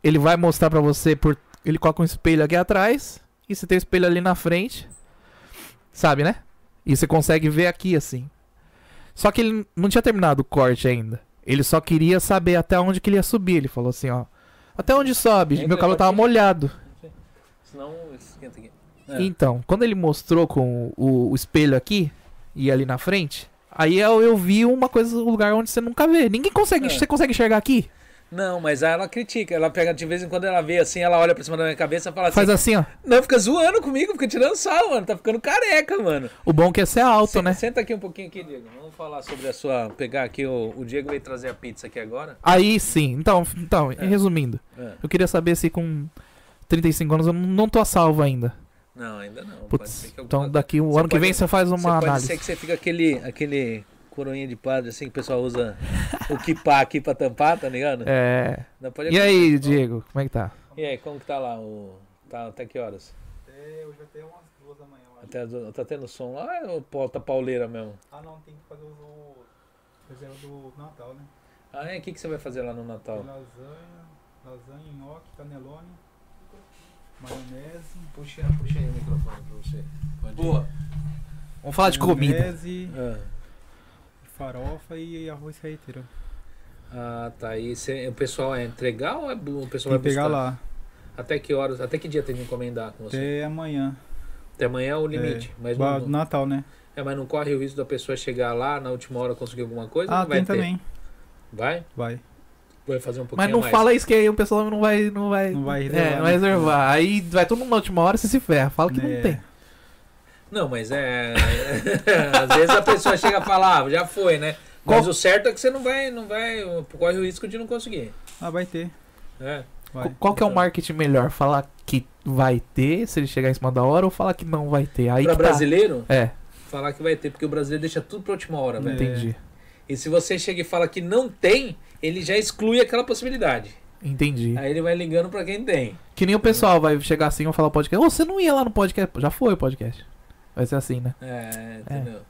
ele vai mostrar pra você por ele coloca um espelho aqui atrás e você tem o espelho ali na frente. Sabe, né? E você consegue ver aqui assim. Só que ele não tinha terminado o corte ainda. Ele só queria saber até onde que ele ia subir. Ele falou assim, ó. Até onde sobe? Entra Meu cabelo tava molhado. Senão esquenta aqui. É. Então, quando ele mostrou com o, o espelho aqui e ali na frente, aí eu, eu vi uma coisa, um lugar onde você nunca vê. Ninguém consegue, É. você consegue enxergar aqui? Não, mas aí ela critica. Ela pega, de vez em quando ela vê assim, ela olha pra cima da minha cabeça e fala assim: Faz assim, ó. Não, fica zoando comigo, fica tirando sal, mano. Tá ficando careca, mano. O bom é que é alto, Senta, né? senta aqui um pouquinho aqui, Diego. Vamos falar sobre a sua. Pegar aqui o, o Diego veio trazer a pizza aqui agora. Aí sim. Então, então resumindo, É. eu queria saber se com 35 anos eu não- não tô a salvo ainda. Não, ainda não. Pode Putz, ser que então alguma- daqui o Você ano que pode- vem você faz Você uma pode análise. ser que você fica aquele, aquele coroinha de padre assim que o pessoal usa o kipá aqui pra tampar, tá ligado? É. Não pode E aí. Diego, como é que tá? E aí, como que tá lá? O... Tá até que horas? É, hoje até umas duas da manhã. Até as- tá tendo som lá ou pauta pauleira mesmo? Ah, não, tem que fazer o reserva do Natal, né? Ah, é? O que, que você vai fazer lá no Tem Natal? lasanha, lasanha, nhoque, canelone, maionese. Puxa, puxa aí o microfone pra você. Boa. Vamos falar de comida. Maionese, Ah. farofa e arroz carreteiro. Ah, tá. E cê- o pessoal é entregar ou é o pessoal Tem vai pegar buscar? lá. Até que horas? Até que dia tem que encomendar com você? Até amanhã. Até amanhã é o limite. Mas, Ba- não, Natal, né? é, mas não corre o risco da pessoa chegar lá na última hora conseguir alguma coisa? Ah, tem também. Vai? Vai. Vai fazer um pouquinho Mas não mais. fala isso que aí o pessoal não vai. Não vai, Não vai É, reservar, não vai né? reservar. Aí vai tudo na última hora e você se ferra. Fala que É. não tem. Não, mas é. Às vezes a pessoa chega a falar, ah, já foi, né? Mas Qual- o certo é que você não vai, não vai. Corre o risco de não conseguir. Ah, vai ter. É. Vai. Qu- Qual que é o marketing melhor? Falar que vai ter, se ele chegar em cima da hora, ou falar que não vai ter? Aí pra tá. brasileiro, É, falar que vai ter, porque o brasileiro deixa tudo pra última hora, velho. entendi. E se você chega e fala que não tem, ele já exclui aquela possibilidade. Entendi. Aí ele vai ligando pra quem tem. Que nem o pessoal vai chegar assim e falar podcast. Ô, você não ia lá no podcast? Já foi o podcast. Vai ser assim, né? É, entendeu?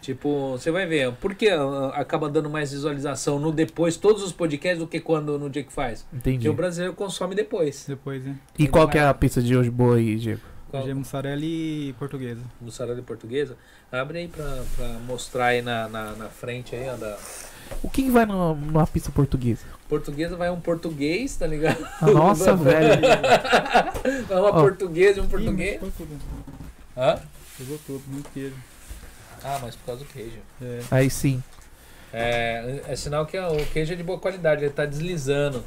Tipo, você vai ver, por que ah, acaba dando mais visualização no depois, todos os podcasts, do que quando no dia que faz? Porque Entendi. o brasileiro consome depois. Depois, né? E qual que é a pizza de hoje boa aí, Diego? Qual? Hoje é mussarela e portuguesa. Mussarela portuguesa. Abre aí pra, pra mostrar aí na, na, na frente aí, ó, da O que, que vai numa, numa pizza portuguesa? portuguesa vai um português, tá ligado? Ah, Nossa, velho. Vai uma Ó. portuguesa e um Ih, português. pegou tudo. Hã? Pegou tudo, muito queijo. Ah, mas por causa do queijo. É. Aí sim. É, é sinal que o queijo é de boa qualidade, ele tá deslizando.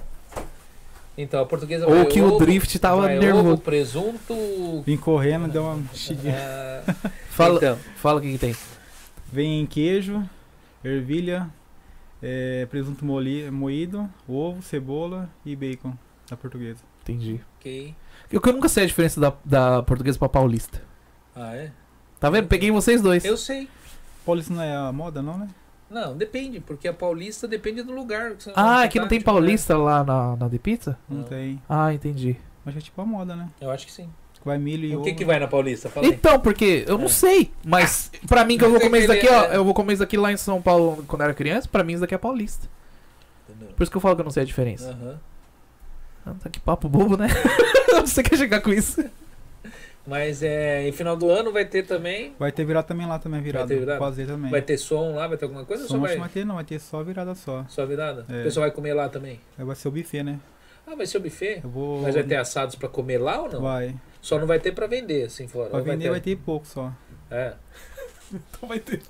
Então, a portuguesa Ou que o ovo, drift tava nervoso. ovo, presunto... Vim correndo, deu uma mexidinha. ah, Fala, Então, fala o que, que tem. Vem queijo, ervilha, é, presunto moli- moído, ovo, cebola e bacon da portuguesa. Entendi. ok. Eu, que eu nunca sei a diferença da, da portuguesa pra paulista. Ah, é? Tá vendo? Peguei vocês dois. Eu sei. Paulista não é a moda, não, né? Não, depende, porque a paulista depende do lugar. que você- Ah, você aqui não tem tipo, paulista lá na, na The Pizza? Não, Não. tem. Ah, entendi. Que é tipo a moda, né? Eu acho que sim. Vai milho e O que ovo. que vai na Paulista? Fala. Então, porque eu não É. sei, mas pra mim que eu vou Mas é comer isso daqui, ó, é- eu vou comer isso daqui lá em São Paulo quando eu era criança, pra mim isso daqui é paulista. Entendeu? Por isso que eu falo que eu não sei a diferença. Aham. Ah, tá que papo bobo, né? Você quer chegar com isso? Mas é, em final do ano vai ter também. Vai ter virada também lá também, virada. ter virada? Fazer também. Vai ter som lá, vai ter alguma coisa ou Só só não vai? vai ter, não, vai ter só virada só. Só virada? É. O pessoal vai comer lá também. Aí vai ser o buffet, né? Ah, vai ser o buffet? Eu vou. Mas vai ter assados pra comer lá ou não? Vai. Só não vai ter pra vender, assim, fora. Pra vender vai ter pouco só. É. Então vai ter.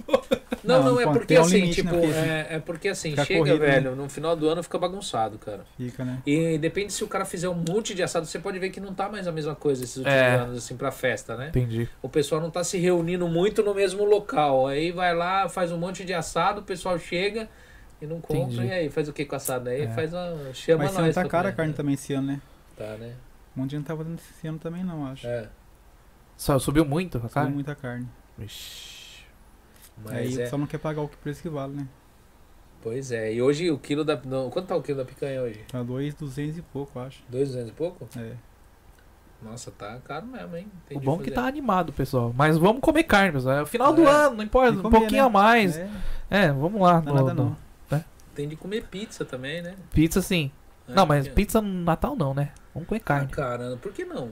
Não, Não, não, é porque um assim, limite, tipo, né, é, é porque assim, fica chega, corrido, né? velho, no final do ano fica bagunçado, cara. Fica, né? E depende se o cara fizer um monte de assado, você pode ver que não tá mais a mesma coisa esses últimos É. anos, assim, pra festa, né? Entendi. O pessoal não tá se reunindo muito no mesmo local. Aí vai lá, faz um monte de assado, o pessoal chega e não compra. Entendi. E aí, faz o que com assado? Aí É. faz uma. Chama Mas esse nós. ano tá cara a carne também esse ano, né? Tá, né? Um monte de gente não tá fazendo esse ano também não, acho. É. Só subiu muito a Subiu carne? muita carne. Vixe. Mas Aí o é. pessoal não quer pagar o que preço que vale, né? Pois é. E hoje o quilo da. Não, quanto tá o quilo da picanha hoje? Tá dois, duzentos e pouco, acho. Dois, duzentos e pouco? É. Nossa, tá caro mesmo, hein? O bom é que tá animado, pessoal. Mas vamos comer carne, pessoal. É o final do É. ano, não importa. Tem Um comer, pouquinho né? a mais. É, É, vamos lá. não no- é nada no- não. Tem de comer pizza também, né? Pizza sim. É, não, mas porque- pizza no Natal não, né? Vamos comer Ah, carne. cara, por que não?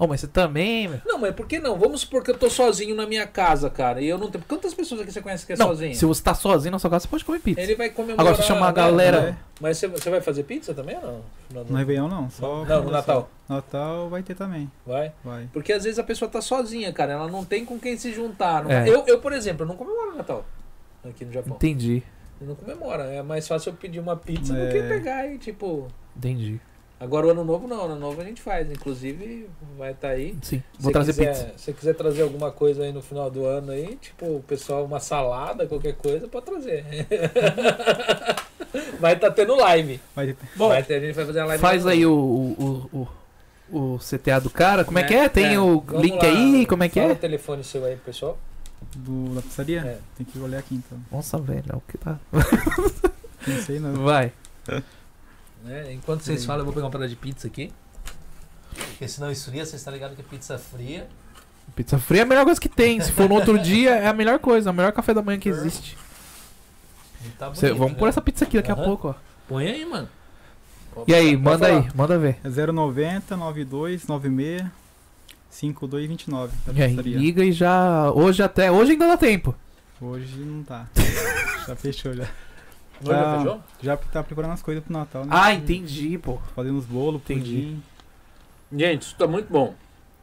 Ô, mas você também, meu. Não, mas por que não? Vamos supor que eu tô sozinho na minha casa, cara. E eu não tenho. Quantas pessoas aqui você conhece que é não, sozinho? se você tá sozinho na sua casa, você pode comer pizza. Ele vai comemorar. Agora, se chamar a né? galera- É. Mas você, você vai fazer pizza também ou não? Não, No Réveillon não, só. Não, no Natal. Natal vai ter também. Vai? Vai. Porque às vezes a pessoa tá sozinha, cara. Ela não tem com quem se juntar. Não- É. Eu, eu, por exemplo, eu não comemoro Natal aqui no Japão. Entendi. Eu não comemora. É mais fácil eu pedir uma pizza do É. que pegar e, tipo. Entendi. Agora o ano novo não, o ano novo a gente faz. Inclusive, vai estar aí. Sim. Se Vou trazer quiser, pizza. Se você quiser trazer alguma coisa aí no final do ano aí, tipo, o pessoal, uma salada, qualquer coisa, pode trazer. vai estar tendo live. Vai ter. Bom, vai ter, a gente vai fazer a live. Faz aí o, o, o, o CTA do cara. Como é né? que é? Tem o vamos link lá. aí? Como é que Fala é? o telefone seu aí, pessoal. Do, da pizzaria? É. Tem que olhar aqui então. Nossa, velho, é o que tá. Não sei não. Vai. Né? Enquanto vocês falam, eu vou pegar um pedaço de pizza aqui. Porque senão esfria, vocês estão ligados que pizza fria. Pizza fria é a melhor coisa que tem. Se for no outro dia, é a melhor coisa. É o melhor café da manhã que existe. Tá Cê- bonito, vamos né? por essa pizza aqui daqui a pouco, ó. Põe aí, mano. E aí, Pode manda falar. aí, manda ver. É 090 92 96 5229 da E aí, pizzaria. liga e já. Hoje até. Hoje ainda dá tempo. Hoje não tá. já fechou já. Já Ah. fechou? Já tá preparando as coisas pro Natal, né? Ah, entendi, pô. Fazendo os bolos, Entendi. pudim. Gente, isso tá muito bom.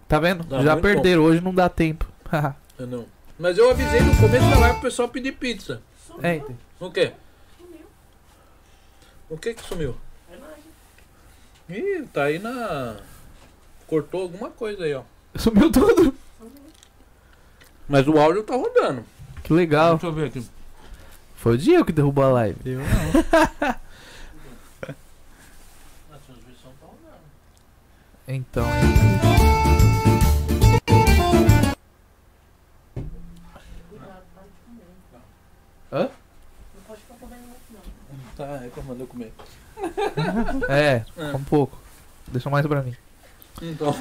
Tá vendo? Tá já perderam, hoje não dá tempo. Eu não. Mas eu avisei no começo da live pro pessoal pedir pizza. é, entendi. O quê? O que que sumiu? Ih, tá aí na. Cortou alguma coisa aí, ó. Sumiu tudo. Mas o áudio tá rodando. Que legal. Deixa eu ver aqui. Foi o Diego que derrubou a live. Eu não. Então. Hã? Tá, é que eu mandei comer. É, É. um pouco. Deixa mais pra mim. Então.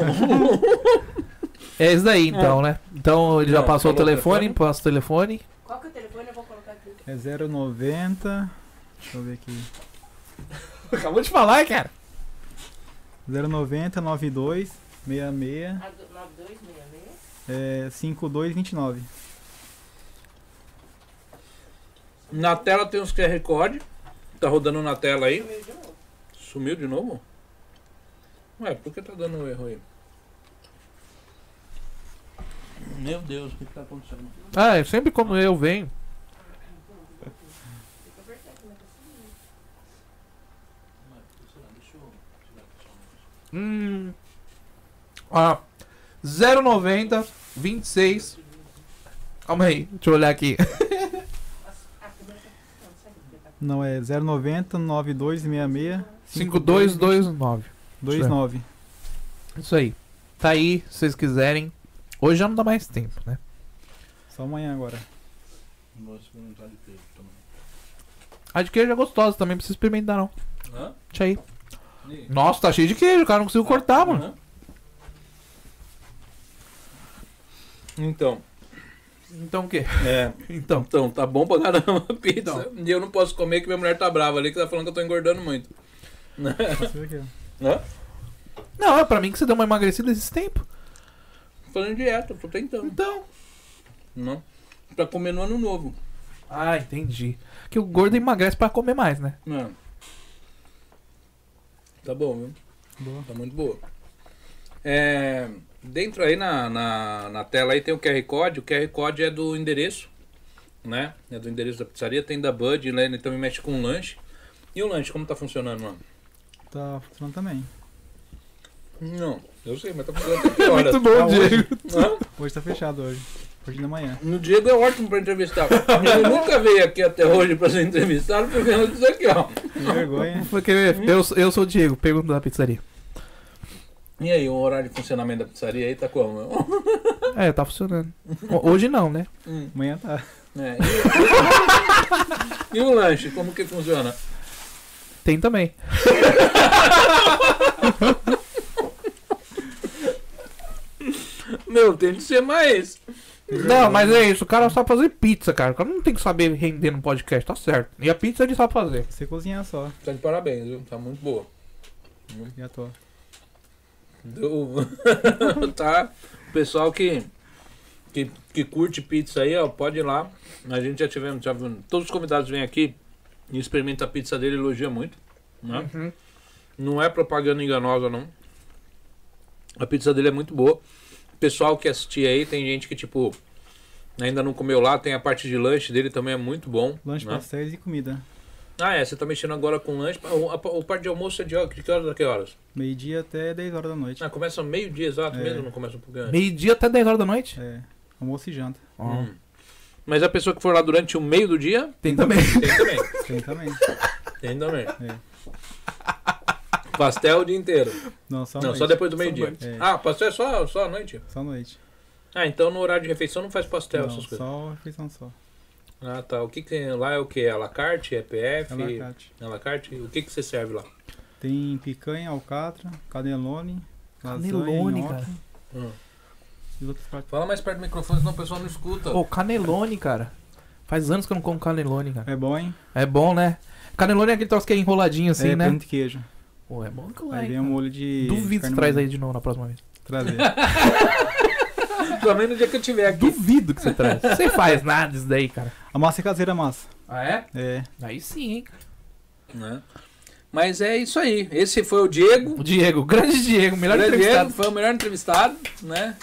É isso daí então, né? Então ele já Não, passou o telefone, passa o telefone. Qual que é o telefone? Eu vou colocar. É 090. Deixa eu ver aqui. Acabou de falar, cara. 090 92 66 A do- 9266. é, 5229. Na tela tem os QR Code. Tá rodando na tela aí. Sumiu de novo. Sumiu de novo? Ué, por que tá dando um erro aí? Meu Deus, o que, que tá acontecendo? Ah, é sempre quando eu venho. Fica perfeito, né? Deixa eu tirar aqui só um Hum. Ah, 090 26. Calma aí, deixa eu olhar aqui. Não, é 090 92 66 5229. 29. Isso aí. Tá aí, se vocês quiserem. Hoje já não dá mais tempo, né? Só amanhã agora. Vou experimentar de queijo também. A de queijo é gostosa também, não precisa experimentar não. Hã? Deixa aí. Nossa, tá cheio de queijo, cara. Não consigo cortar, mano. Uhum. Então, Então o quê? é. Então. Então, tá bom pra caramba a pizza. Então. E eu não posso comer que minha mulher tá brava ali, que tá falando que eu tô engordando muito. Hã? Não, é pra mim que você deu uma emagrecida esses tempos. Tô fazendo dieta, tô tentando. Então. Não. Pra comer no ano novo. Ah, entendi. Que o gordo emagrece pra comer mais, né? Não. Tá bom, viu? Boa. Tá muito boa. É, dentro aí na, na, na tela aí tem o QR Code. O QR Code é do endereço, né? É do endereço da pizzaria. Tem da Bud, né? Ele também mexe com lanche. E o lanche, como tá funcionando, mano? Tá funcionando também. Não, eu sei, mas tá funcionando até que horas? Muito bom, hoje. Diego. Hã? Hoje tá fechado hoje. Hoje da manhã. No Diego é ótimo pra entrevistar. Ele nunca veio aqui até hoje pra ser entrevistado, por menos disso aqui, ó. Que vergonha. Porque eu, eu sou o Diego, pergunta da pizzaria. E aí, o horário de funcionamento da pizzaria aí tá como? É, tá funcionando. Ho- Hoje não, né? Hum, Amanhã tá. é. E, e o lanche, como que funciona? Tem também. Meu, tem que ser mais. Não, mas é isso. O cara sabe fazer pizza, cara. O cara não tem que saber render no podcast, tá certo. E a pizza ele sabe fazer. Você cozinhar só. Tá de parabéns, viu? Tá muito boa. Já tô. Deu- tá. O pessoal que, que, que curte pizza aí, ó, pode ir lá. A gente já tivemos, já, viu- todos os convidados vêm aqui e experimentam a pizza dele, elogia muito. Né? Uhum. Não é propaganda enganosa, não. A pizza dele é muito boa. Pessoal que assistir aí, tem gente que, tipo, ainda não comeu lá. Tem a parte de lanche dele também é muito bom. Lanche, né? pastéis e comida. Ah, é. Você tá mexendo agora com lanche. O, a- o parte de almoço é de, que horas a que horas? Meio-dia até 10 horas da noite. Ah, começa meio-dia exato É. mesmo? Não começa um pouquinho antes? Meio-dia até 10 horas da noite? É. Almoço e janta. Ó, Hum. Mas a pessoa que for lá durante o meio do dia, Tem também. tem também. Tem também. Tem também. É. Pastel o dia inteiro. Não, só não, noite. só depois do meio-dia. É. Ah, pastel é só, só à noite? Só à noite. Ah, então no horário de refeição não faz pastel, Não, essas coisas. só refeição só. Ah, tá. O que, que tem lá é o que? É la carte? É PF? Alacate. É la carte? O que, que você serve lá? Tem picanha, alcatra, canelone, Canelone, cara. Hum. e. Fala mais perto do microfone, senão o pessoal não escuta. Pô, canelone, cara. Faz anos que eu não como canelone, cara. É bom, hein? É bom, né? Canelone é aquele troço que é enroladinho assim, é, né? pão de queijo. Pô, é bom que Aí lá, vem hein, um cara. molho de. Duvido que traz aí de novo na próxima vez. Trazer. Também no dia que eu tiver aqui. Duvido que você traz. Você faz nada isso daí, cara. A massa é caseira, a massa. Ah, é? É. Aí sim, hein? Né? Mas é isso aí. Esse foi o Diego. O Diego, o grande Diego, melhor Grande entrevistado. Diego foi o melhor entrevistado, né?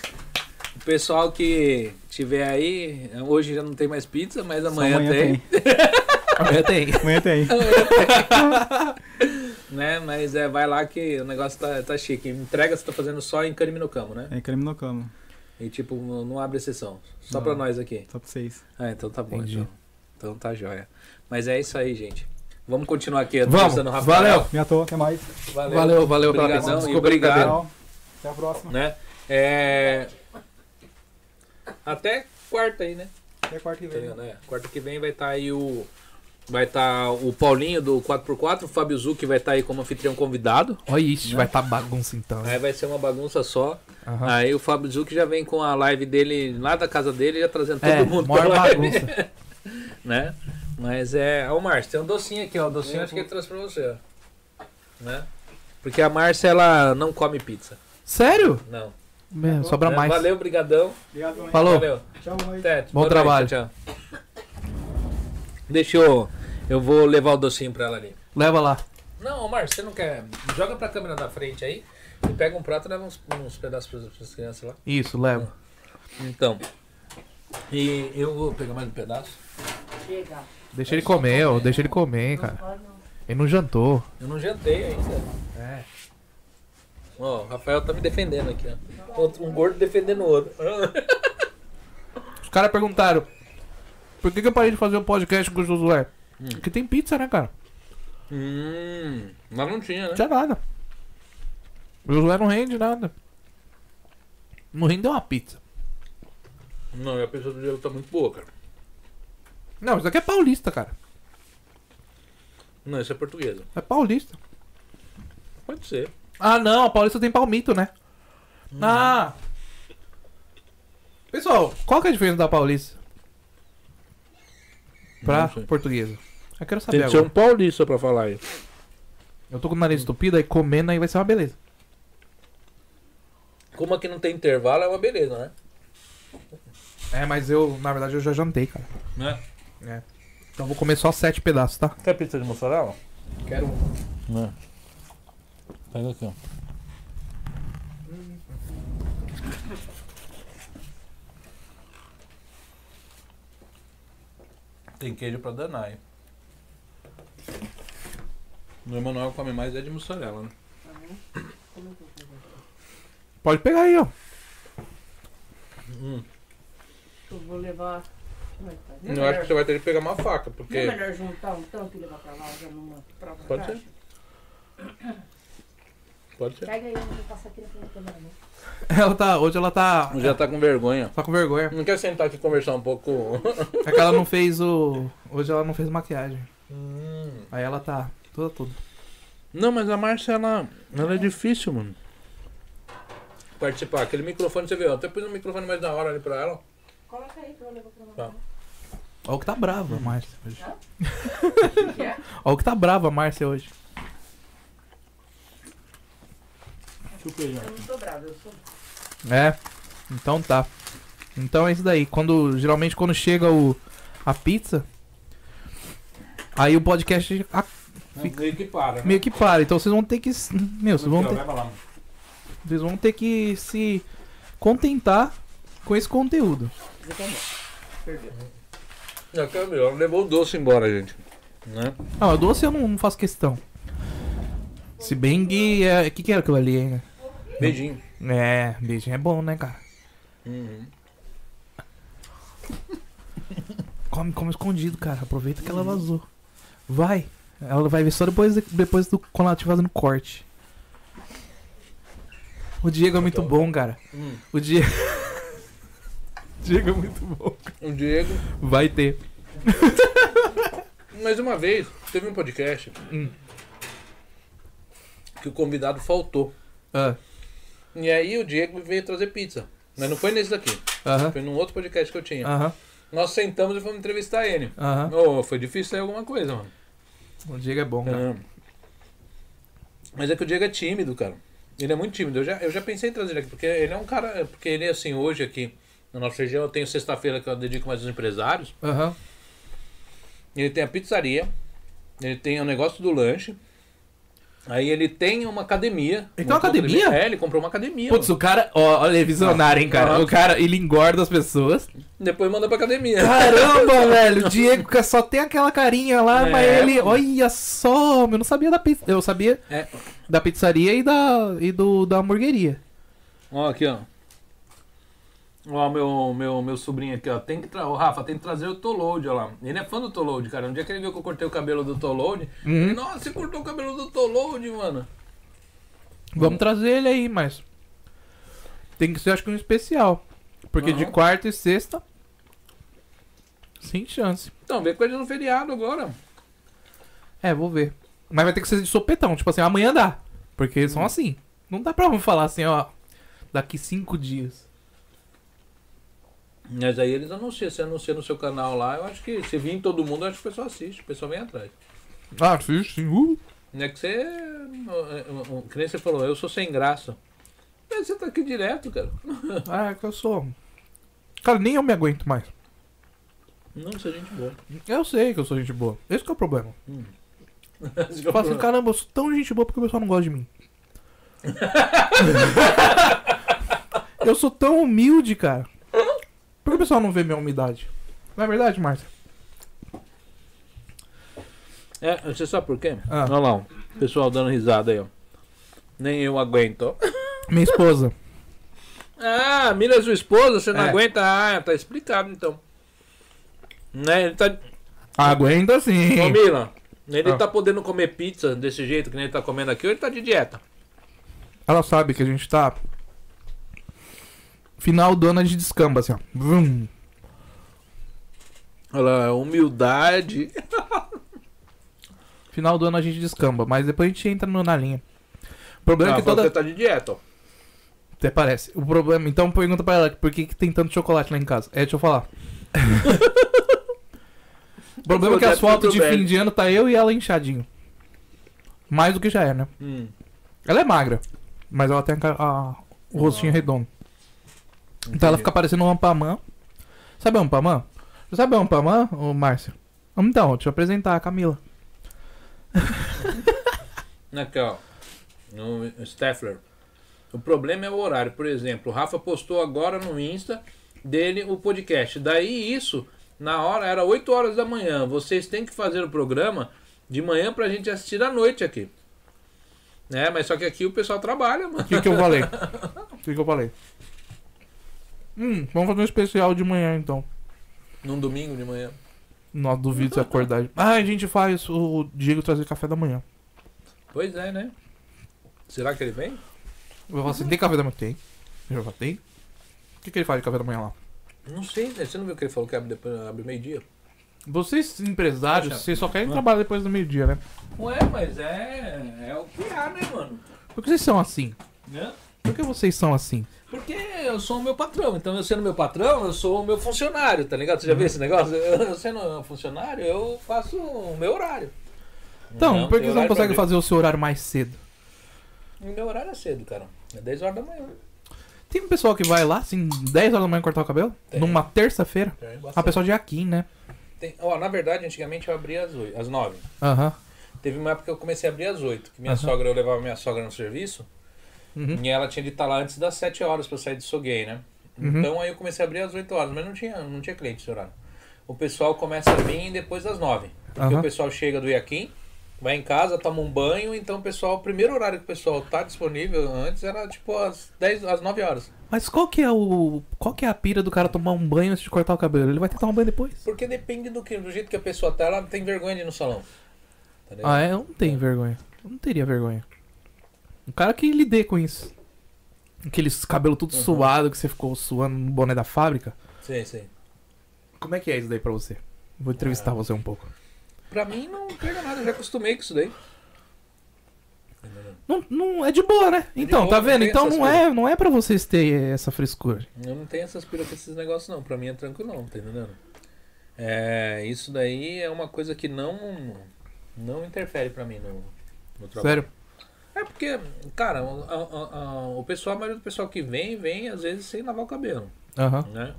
O pessoal que tiver aí, hoje já não tem mais pizza, mas Só amanhã, tem. Amanhã tem. Amanhã tem. né? Mas é, vai lá que o negócio tá, tá chique. Entrega você tá fazendo só em Cariminocamo, né? É creme no cama. E tipo, não abre exceção. Só Não. pra nós aqui. Só pra vocês. Ah, então tá bom. Entendi. Então. então tá jóia. Mas é isso aí, gente. Vamos continuar aqui Vamos, Rafael. valeu. Já tô, até mais. Valeu, Valeu, valeu pela Obrigadão Desculpa, obrigado. brincadeira. Tchau. Até a próxima. Né? É... Até quarta aí, né? Até quarta que Tá vem. ligado? É, quarta que vem vai estar aí o. Vai estar o Paulinho do 4x4, o Fábio Zucchi vai estar aí como anfitrião convidado. Olha isso, vai tá bagunça então. Aí vai ser uma bagunça só. Aham. Aí o Fábio Zucchi já vem com a live dele lá da casa dele, já trazendo todo É, mundo maior pra live, bagunça. né? Mas é. Ó, o Márcio, tem um docinho aqui, ó. O docinho acho que ele trouxe pra você, ó. Né? Porque a Márcia, ela não come pizza. Sério? Não. Meu, sobra Né? mais. Valeu, brigadão. Obrigado, mãe. Falou. Valeu. Tchau, mãe. Até. Bom trabalho. Tchau. Deixa eu. Eu vou levar o docinho pra ela ali. Leva lá. Não, ô Márcio, você não quer. Joga pra câmera da frente aí. E pega um prato e leva uns, uns pedaços pras, pras crianças lá. Isso, leva. Então. E eu vou pegar mais um pedaço. Chega. Deixa ele comer, ó. Deixa ele comer, cara. Pode não. Ele não jantou. Eu não jantei ainda. É. Ó, o Rafael tá me defendendo aqui, ó. Outro- Um gordo defendendo o outro. Os caras perguntaram: Por que, que eu parei de fazer o podcast com o Josué? Hum. Porque tem pizza, né, cara? hum. Mas não tinha, Não né? tinha nada. O Josué não rende nada. Não rende uma pizza. Não, e a pessoa do Diego tá muito boa, cara. Não, isso aqui é paulista, cara. Não, isso é portuguesa. É paulista. Pode ser. Ah, não, a Paulista tem palmito, né? Ah! Pessoal, qual que é a diferença da Paulista pra portuguesa? Eu quero Tem saber que ser agora. um paulista pra falar aí. Eu tô com o nariz estupido, aí comendo aí vai ser uma beleza. Como aqui não tem intervalo, é uma beleza, né? É, mas eu, na verdade, eu já jantei, cara. Né? É. Então eu vou comer só sete pedaços, tá? Quer pizza de mussarela? Quero. Né? Pega aqui, ó. Tem queijo pra danar? O Emanuel come mais é de mussarela, né? É? Pode pegar aí, ó. Hum. Eu vou levar. Como é tá? Não é Eu acho que você vai ter que pegar uma faca, Não é porque. melhor juntar um tanto e levar pra lá já numa própria Pode caixa? ser. Pode ser. Pega aí, eu vou passar aqui na frente da câmera, né? Ela tá. Hoje ela tá. Já tá com vergonha. Tá com vergonha. Não quer sentar aqui e conversar um pouco? É que ela não fez o. Hoje ela não fez maquiagem. Hum. Aí ela tá toda toda. Não, mas a Márcia, ela, ela é difícil, mano. Participar. Aquele microfone, você viu? Eu até pus um microfone mais da hora ali pra ela. Coloca aí pra eu levar pra lá. Tá. O que tá brava, a Márcia hoje. O que é? O que tá brava a Márcia hoje. Eu não tô brava, eu sou. É. Então tá. Então é isso daí. Quando, geralmente quando chega o, a pizza, aí o podcast a- Fica- Meio que para. né? meio que para. Então vocês vão ter que. Meu, vocês vão ter, vocês vão ter que se contentar com esse conteúdo. Perdeu. Já que é melhor. Levou o doce embora, gente. Né? Ah, o doce eu não, não faço questão. Se bem que. é- O que, que era aquilo ali, hein? Beijinho. É, beijinho é bom, né, cara? Uhum. Come, come escondido, cara. Aproveita que ela vazou. Vai. Ela vai ver só depois, depois do quando ela estiver fazendo corte. O Diego é muito bom, cara. Hum. O Diego. o Diego é muito bom. O Diego. Vai ter. Mais uma vez, teve um podcast Hum. que o convidado faltou. Ah, E aí o Diego veio trazer pizza. Mas não foi nesse daqui. Foi num outro podcast que eu tinha. Nós sentamos e fomos entrevistar ele. Oh, foi difícil sair alguma coisa, mano. O Diego é bom, cara. É. Mas é que o Diego é tímido, cara. Ele é muito tímido. Eu já, eu já pensei em trazer ele aqui, porque ele é um cara. Porque ele, assim, hoje aqui na nossa região, eu tenho sexta-feira que eu dedico mais aos empresários. Ele tem a pizzaria, ele tem o negócio do lanche. Aí ele tem uma academia. Ele tem uma academia? É, ele comprou uma academia. Putz, mano. o cara. Ó, olha, é visionário, hein, cara. Aham. O cara, ele engorda as pessoas. Depois manda pra academia. Caramba, velho. O Diego só tem aquela carinha lá, É, mas ele. mano. Olha só, eu não sabia da pizza. Eu sabia É. da pizzaria e da, e do, da hamburgueria. Ó, aqui, ó. Ó, meu, meu, meu sobrinho aqui, ó. Tem que tra... Ô, Rafa, tem que trazer o Toload, ó lá. Ele é fã do Toload, cara. Um dia que ele viu que eu cortei o cabelo do Toload, Uhum. ele, nossa, você cortou o cabelo do Toload, mano. Vamos trazer ele aí, mas. Tem que ser, acho que um especial. Porque de Aham. quarta e sexta. Sem chance. Então, vê com ele no feriado agora. É, vou ver. Mas vai ter que ser de sopetão. Tipo assim, amanhã dá. Porque eles são assim. Não dá pra falar assim, ó. Daqui cinco dias. Mas aí eles anunciam, você anuncia no seu canal lá, eu acho que se vir todo mundo, eu acho que o pessoal assiste, o pessoal vem atrás. Ah, sim, sim. Uh. Não é que você. é, é, Que nem você falou, eu sou sem graça. Mas você tá aqui direto, cara. Ah, é que eu sou. Cara, nem eu me aguento mais. Não, você é gente boa. Eu sei que eu sou gente boa. Esse que é o problema. Esse Eu o falo assim, caramba, eu sou tão gente boa porque o pessoal não gosta de mim. eu sou tão humilde, cara. Por que o pessoal não vê minha humildade? Não é verdade, Márcia? É, você sabe por quê? Ah. Olha lá, o pessoal dando risada aí, ó. Nem eu aguento. Minha esposa. Ah, Mila é sua esposa, você não É. aguenta? Ah, tá explicado então. Né, ele tá. Aguenta sim. Ô Mila, ele Ah. tá podendo comer pizza desse jeito que nem ele tá comendo aqui, ou ele tá de dieta? Ela sabe que a gente tá. Final do ano a gente descamba assim, ó. Vrum. Olha lá, humildade. Final do ano a gente descamba, mas depois a gente entra no- na linha. O problema Ah, é que toda. Você tá de dieta, ó. Até parece. O problema. Então pergunta pra ela por que, que tem tanto chocolate lá em casa. É, deixa eu falar. o problema é que as fotos de fim de ano tá eu e ela inchadinho. Mais do que já é, né? Hum. Ela é magra, mas ela tem a, a- o rostinho Ah. redondo. Então ela fica parecendo um ampamã. Sabe um ampamã? Sabe um ampamã, ô Márcio? Então, deixa eu apresentar a Camila. Aqui, ó. No Steffler. O problema é o horário. Por exemplo, o Rafa postou agora no Insta dele o podcast. Daí isso, na hora, era 8 horas da manhã. Vocês têm que fazer o programa de manhã pra gente assistir à noite aqui. Né? Mas só que aqui o pessoal trabalha, mano. O que, que eu falei? O que, que eu falei? Hum, vamos fazer um especial de manhã então. Num domingo de manhã. Não duvido se acordar. Ah, a gente faz o Diego trazer café da manhã. Pois é, né? Será que ele vem? Eu falar assim, tem café da manhã? Tem. Eu falei, tem. O que, que ele faz de café da manhã lá? Não sei, né? Você não viu que ele falou que abre, depois, abre meio-dia? Vocês, empresários, Poxa. vocês só querem trabalhar depois do meio-dia, né? Ué, mas é, é o que há, né, mano? Por que vocês são assim? Né? Por que vocês são assim? Porque eu sou o meu patrão, então eu sendo meu patrão, eu sou o meu funcionário, tá ligado? Você já viu esse negócio? Eu, eu sendo um funcionário, eu faço o meu horário. Então, Não, por que tem vocês não abrir. fazer o seu horário mais cedo? O meu horário é cedo, cara. É 10 horas da manhã. Tem um pessoal que vai lá, assim, 10 horas da manhã cortar o cabelo? Tem. Numa terça-feira? Tem Ah, pessoal de aqui, né? Tem- ó, na verdade, antigamente eu abria às, 8, às 9. Aham. Teve uma época que eu comecei a abrir às 8, que minha Aham. sogra, eu levava minha sogra no serviço, Uhum. e ela tinha de estar lá antes das 7 horas pra eu sair de Soguei, né? Uhum. Então aí eu comecei a abrir às 8 horas, mas não tinha, não tinha cliente esse horário. O pessoal começa a vir depois das 9. Porque Aham. o pessoal chega do Iaquim, vai em casa, toma um banho, então o pessoal, o primeiro horário que o pessoal tá disponível antes era tipo às 10, às 9 horas. Mas qual que é o. Qual que é a pira do cara tomar um banho antes de cortar o cabelo? Ele vai ter que tomar um banho depois. Porque depende do que, do jeito que a pessoa tá, ela tem vergonha de ir no salão. Tá? Ah, é? Eu não tenho vergonha. Eu não teria vergonha. Um cara que lide com isso. Aqueles cabelo tudo Uhum. suado que você ficou suando no boné da fábrica. Sim, sim. Como é que é isso daí pra você? Vou entrevistar Ah. você um pouco. Pra mim não pega nada, eu já acostumei com isso daí. Não, não é de boa, né? de Então, boa, tá vendo? Então não é, não é pra vocês terem essa frescura. Eu não tenho essas piras com esses negócios não, pra mim é tranquilo não, tá entendendo? É, isso daí é uma coisa que não não interfere pra mim no, no trabalho. Sério. É porque, cara, o, a- a- a- o pessoal, a maioria do pessoal que vem, vem às vezes sem lavar o cabelo, Aham. né?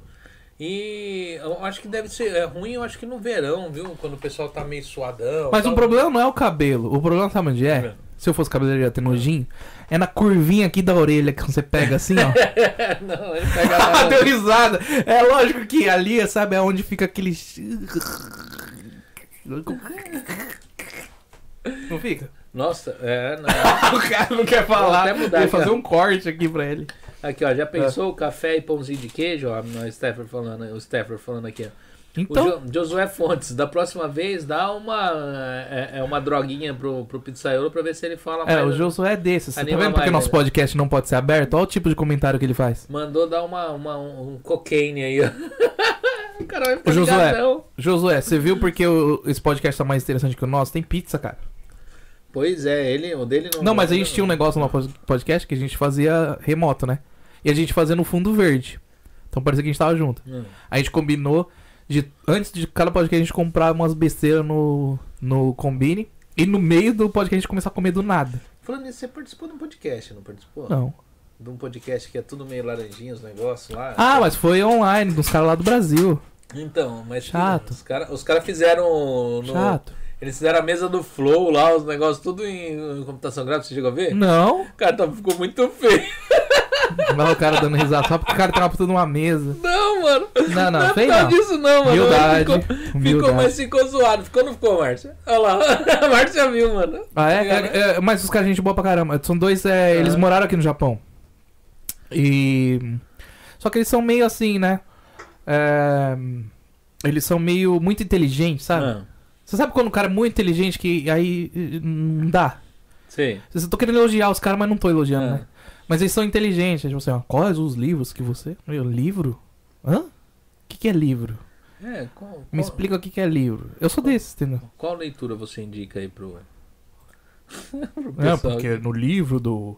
E eu acho que deve ser é ruim, eu acho que no verão, viu? Quando o pessoal tá meio suadão. Mas tal. o problema não é o cabelo. O problema sabe onde é? Se eu fosse cabeleireiro ter nojinho. É na curvinha aqui da orelha que você pega assim, ó. não, ele pega lá. deu risada. É lógico que ali, sabe, é onde fica aquele. Não fica? Nossa, é, não. O cara não quer falar. Vou até mudar Vou fazer um corte aqui pra ele. Aqui, ó, já pensou o café e pãozinho de queijo? Ó, o Steffer falando, o Steffer falando aqui, ó. Então, O Jo- Josué Fontes, da próxima vez dá uma é, é uma droguinha pro, pro pizzaiolo pra ver se ele fala é, mais. o Josué é desse. Você tá vendo porque mais, nosso né? podcast não pode ser aberto? Olha o tipo de comentário que ele faz. Mandou dar uma, uma, um, um cocaine aí, ó. o cara vai ficar Josué. ligadão. Josué, você viu porque o- esse podcast tá mais interessante que o nosso? Tem pizza, cara. Pois é, ele, o dele não. Não, mas a gente não- tinha um negócio no nosso podcast que a gente fazia remoto, né? E a gente fazia no fundo verde. Então parecia que a gente tava junto. Hum. A gente combinou de antes de cada podcast a gente comprar umas besteiras no, no Combine. E no meio do podcast a gente começar a comer do nada. Falando nisso, você participou de um podcast, não participou? Não. De um podcast que é tudo meio laranjinha, os negócios lá. Ah, mas foi online, dos caras lá do Brasil. Então, mas Chato. Os caras os cara fizeram. No, Chato. Eles fizeram a mesa do Flow lá, os negócios tudo em, em computação gráfica, você chegou a ver? Não. Cara, tá, ficou muito feio. Lá o cara dando risada só porque o cara tava puta numa mesa. Não, mano. Não, não, é feio por causa não. disso não, mano. Humildade. Ficou, ficou, humildade. mas ficou zoado. Ficou ou não ficou, Márcia? Olha lá. A Márcia viu, mano. Ah, é? É, é, Mas os caras, gente boa pra caramba. São dois, é, eles moraram aqui no Japão. E. Só que eles são meio assim, né? É, Eles são meio muito inteligentes, sabe? Você sabe quando o cara é muito inteligente que aí eh, não dá? sim. Eu tô querendo elogiar os caras, mas não tô elogiando, Ah. né? Mas eles são inteligentes. Tipo assim, ó, quais os livros que você. Meu, livro? Hã? O que, que é livro? É, qual, Me qual- explica o que, que é livro. Eu sou desses, entendeu? Qual leitura você indica aí pro. É, porque no livro do.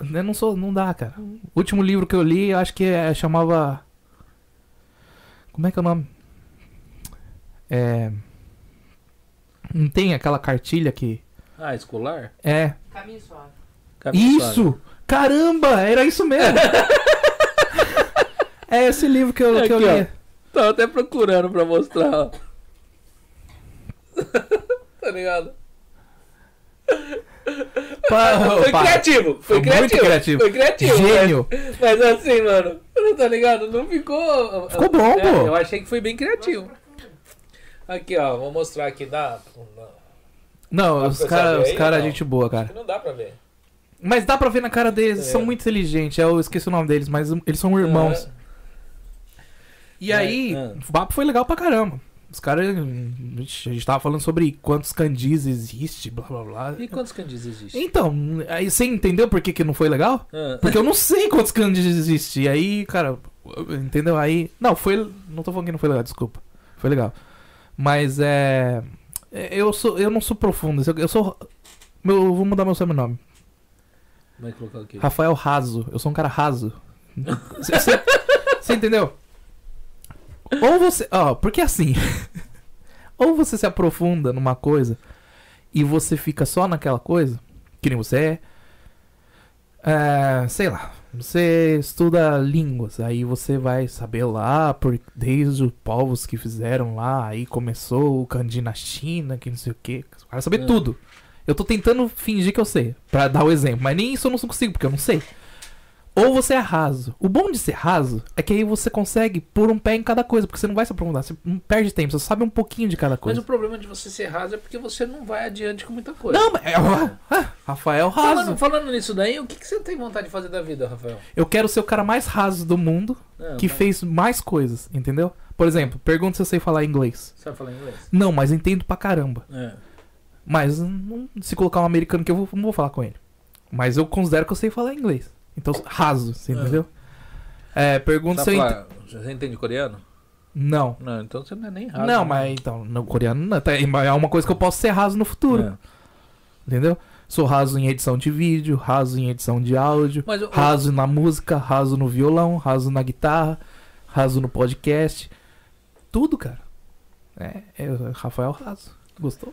Eu não sou. Não dá, cara. O último livro que eu li, eu acho que é, chamava. Como é que é o nome? É. Não tem aquela cartilha que. Ah, escolar? É. Caminho suave. Caminho suave. Isso! Caramba! Era isso mesmo! é esse livro que eu, que eu li. Tava até procurando pra mostrar, ó. tá ligado? Pa- Foi pa- criativo, foi, Foi muito criativo, criativo. Foi criativo. Gênio! Mas, mas assim, mano, tá ligado? Não ficou. Ficou bom, É, pô. Eu achei que foi bem criativo. Aqui, ó, vou mostrar aqui. Dá. Não, Dá os caras, cara, não? gente boa, cara. Não dá pra ver. Mas dá pra ver na cara deles, É. são muito inteligentes. Eu esqueci o nome deles, mas eles são irmãos. E É, aí, é. o papo foi legal pra caramba. Os caras. A gente tava falando sobre quantos candis existe, blá blá blá. E quantos candis existem? Então, aí você entendeu por que, que não foi legal? Ah, Porque eu não sei quantos candis existem. E aí, cara, entendeu? Aí. Não, foi. Não tô falando que não foi legal, desculpa. Foi legal. Mas é. é, Eu, sou, eu não sou profundo. Eu, sou. Meu, eu vou mudar meu sobrenome. Vai colocar aqui. Rafael Raso. Eu sou um cara raso. Você- Você você entendeu? Ou você. Ó, porque assim. ou você se aprofunda numa coisa e você fica só naquela coisa, que nem você é. é, sei lá. Você estuda línguas, aí você vai saber lá, por, desde os povos que fizeram lá, aí começou o kanji na China, que não sei o que. Vai saber É. tudo. Eu tô tentando fingir que eu sei, pra dar o exemplo, mas nem isso eu não consigo, porque eu não sei. Ou você é raso. O bom de ser raso é que aí você consegue pôr um pé em cada coisa, porque você não vai se aprofundar, você não perde tempo, você sabe um pouquinho de cada Mas coisa. o problema de você ser raso é porque você não vai adiante com muita coisa. Não, mas é, Rafael Raso. Falando, falando nisso daí, o que, que você tem vontade de fazer da vida, Rafael? Eu quero ser o cara mais raso do mundo Não, que mas- fez mais coisas, entendeu? Por exemplo, pergunta se eu sei falar inglês. Você vai falar inglês? Não, mas entendo pra caramba. É. Mas não- se colocar um americano que eu vou, não vou falar com ele. Mas eu considero que eu sei falar inglês. Então, raso, você É. entendeu? É, pergunta se Você, eu ent... você entende coreano? Não. Não, então você não é nem raso. Não, né? mas então, no coreano não, tá- é uma coisa que eu posso ser raso no futuro, É. entendeu? Sou raso em edição de vídeo, raso em edição de áudio, Mas o- raso na música, raso no violão, raso na guitarra, raso no podcast. Tudo, cara. É, é Rafael Raso. Gostou?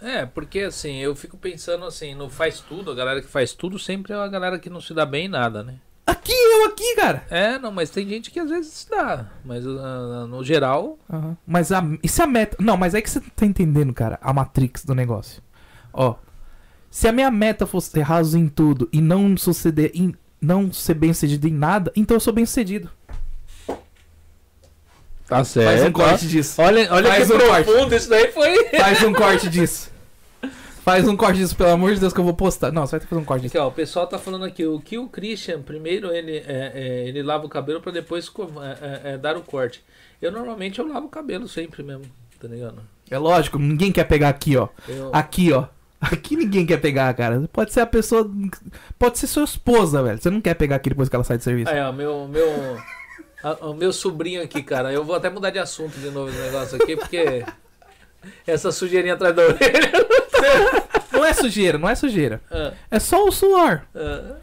É, porque assim, eu fico pensando assim, no faz tudo, a galera que faz tudo sempre é a galera que não se dá bem em nada, né? Aqui, eu aqui, cara. É, não, mas tem gente que às vezes se dá. Mas ah, no geral, Aham. Mas a, isso é a meta. Não, mas é que você tá entendendo, cara, a Matrix do negócio. Ó, se a minha meta fosse ser raso em tudo e não suceder em, não ser bem sucedido em nada, então eu sou bem sucedido. tá certo. Faz um corte disso. Olha, olha Faz que um corte. profundo isso daí foi. Faz um corte disso. Faz um corte disso, pelo amor de Deus, que eu vou postar. Não, você vai ter que fazer um corte disso. Aqui, ó, o pessoal tá falando aqui, o que o Christian, primeiro ele, é, é, ele lava o cabelo pra depois é, é, é, dar o corte. Eu normalmente eu lavo o cabelo sempre mesmo, tá ligado? É lógico, ninguém quer pegar aqui, ó. Eu, Aqui, ó. Aqui ninguém quer pegar, cara. Pode ser a pessoa. Pode ser sua esposa, velho. Você não quer pegar aqui depois que ela sai de serviço. Aí, ó, meu, meu, a- o meu sobrinho aqui, cara, eu vou até mudar de assunto de novo esse negócio aqui, porque essa sujeirinha atrás da orelha. Não é sujeira, não é sujeira. Ah, É só o suor. ah.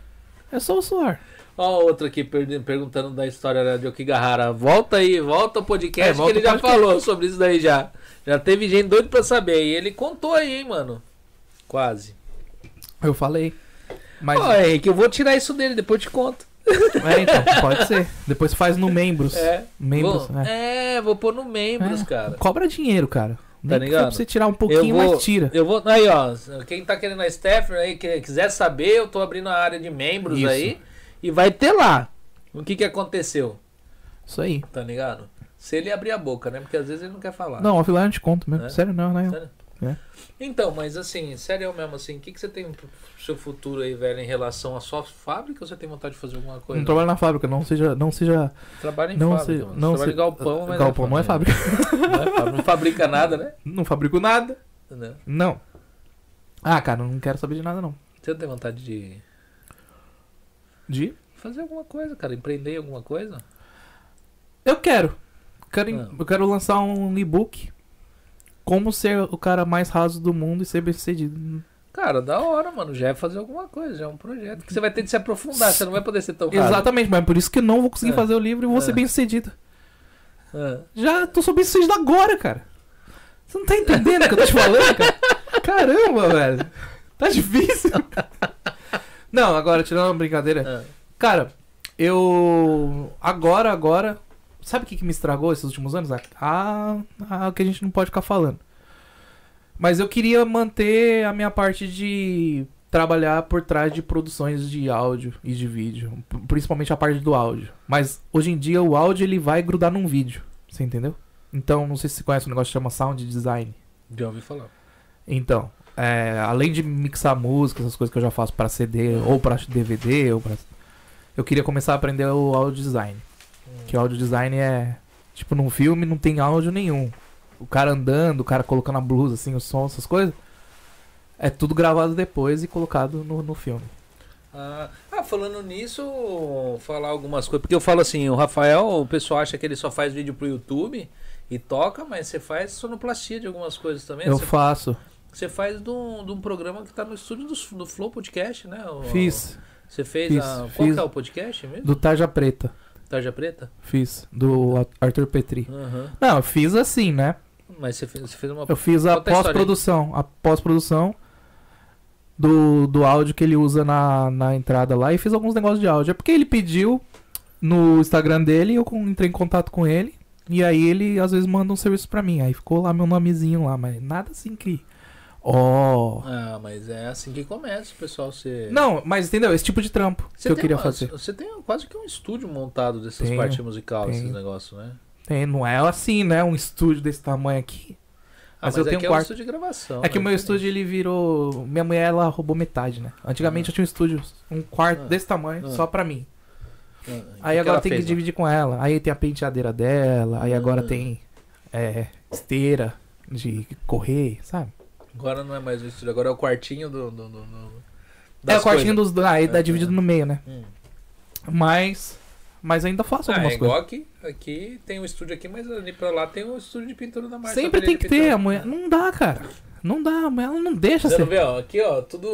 É só o suor. Ó, outro aqui per- perguntando da história de Okigahara. Volta aí, volta o podcast É, volta que ele o já podcast. falou sobre isso daí já. Já teve gente doido pra saber. E ele contou aí, hein, mano. Quase. Eu falei. Mas. Ó, Henrique, eu vou tirar isso dele, depois eu te conto. É, então, pode ser. Depois faz no membros. É. Membros, vou, é. é, vou pôr no membros, É. cara. Cobra dinheiro, cara. Nem que for ligado? pra você tirar um pouquinho, vou, mas tira. Eu vou. Aí, ó. Quem tá querendo a Stephanie aí, que quiser saber, eu tô abrindo a área de membros Isso. aí. E vai ter lá. O que que aconteceu, Isso aí. tá ligado? Se ele abrir a boca, né? Porque às vezes ele não quer falar. Não, offline eu te conto mesmo. É? Sério, não, não. Sério? É. Então, mas assim, sério mesmo, assim, o que, que você tem pro seu futuro aí, velho, em relação à sua fábrica ou você tem vontade de fazer alguma coisa? Não trabalha na fábrica, não seja. Não seja. Trabalha em Não, fábrica, se, mano. não se, galpão, mas galpão não é fábrica. Não, é fábrica. Não fabrica nada, né? Não fabrico nada. Entendeu? Não. Ah, cara, não quero saber de nada, não. Você não tem vontade de De? fazer alguma coisa, cara? Empreender em alguma coisa? Eu quero. Quero, Ah. Eu quero lançar um e-book. Como ser o cara mais raso do mundo e ser bem sucedido. Cara, da hora, mano. Já é fazer alguma coisa, já é um projeto que você vai ter de se aprofundar, você não vai poder ser tão raro. Exatamente, mas por isso que eu não vou conseguir É. fazer o livro e vou É. ser bem sucedido. É. Já tô sou bem sucedido agora, cara. Você não tá entendendo o que eu tô te falando, cara? Caramba, velho. Tá difícil. Não, agora, tirando uma brincadeira. É. Cara, eu. Agora, agora. Sabe o que, que me estragou esses últimos anos? Ah, ah, que a gente não pode ficar falando. Mas eu queria manter a minha parte de trabalhar por trás de produções de áudio e de vídeo. Principalmente a parte do áudio. Mas hoje em dia o áudio ele vai grudar num vídeo. Você entendeu? Então, não sei se você conhece um negócio que chama sound design. Já ouvi falar. Então, é, além de mixar música, essas coisas que eu já faço pra CD ou pra DVD, ou pra... eu queria começar a aprender o audio design. Que o audio design é tipo num filme não tem áudio nenhum. O cara andando, o cara colocando a blusa assim, o som, essas coisas. É tudo gravado depois e colocado no, no filme. Ah, ah, falando nisso, falar algumas coisas. Porque eu falo assim, o Rafael, o pessoal acha que ele só faz vídeo pro YouTube e toca, mas você faz sonoplastia de algumas coisas também. Eu Você, faço. você faz de um, de um programa que tá no estúdio do, do Flow Podcast, né? O- Fiz. Você fez Fiz, a. Qual fiz. que é o podcast mesmo? Do Tarja Preta. Tarja Preta? Fiz. Do Arthur Petri. Aham. Não, eu fiz assim, né? Mas você fez, você fez uma. Eu fiz a pós-produção. A pós-produção do, do áudio que ele usa na, na entrada lá e fiz alguns negócios de áudio. É porque ele pediu no Instagram dele, eu entrei em contato com ele. E aí ele às vezes manda um serviço pra mim. Aí ficou lá meu nomezinho lá, mas nada assim que. Ó. Ah, mas é assim que começa o pessoal ser. Não, mas entendeu? Esse tipo de trampo Você que eu queria uma- fazer. Você tem quase que um estúdio montado dessas Tenho, partes musicais, esses negócios, né? Tem, não é assim, né? Um estúdio desse tamanho aqui. Ah, Mas mas, eu tenho um é um quarto. de gravação. É que o né? meu estúdio ele virou. Minha mulher ela roubou metade, né? Antigamente eu tinha um estúdio, um quarto Ah. desse tamanho, Ah. só pra mim. Ah, Aí que agora ela tem que fez lá? dividir com ela. Aí tem a penteadeira dela, aí agora Ah. tem é, esteira de correr, sabe? Agora não é mais o estúdio, agora é o quartinho do. do, do- do- é o quartinho coisas. dos. Aí tá É, dividido é. no meio, né? Hum. Mas. Mas ainda faço Ah, é algumas igual coisas. aqui. Aqui tem um estúdio aqui, mas ali pra lá tem um estúdio de pintura da marca. Sempre tem que ter, a mulher. Não dá, cara. Não dá, a mulher ela não deixa Você não ser. vê, ó, aqui, ó, tudo.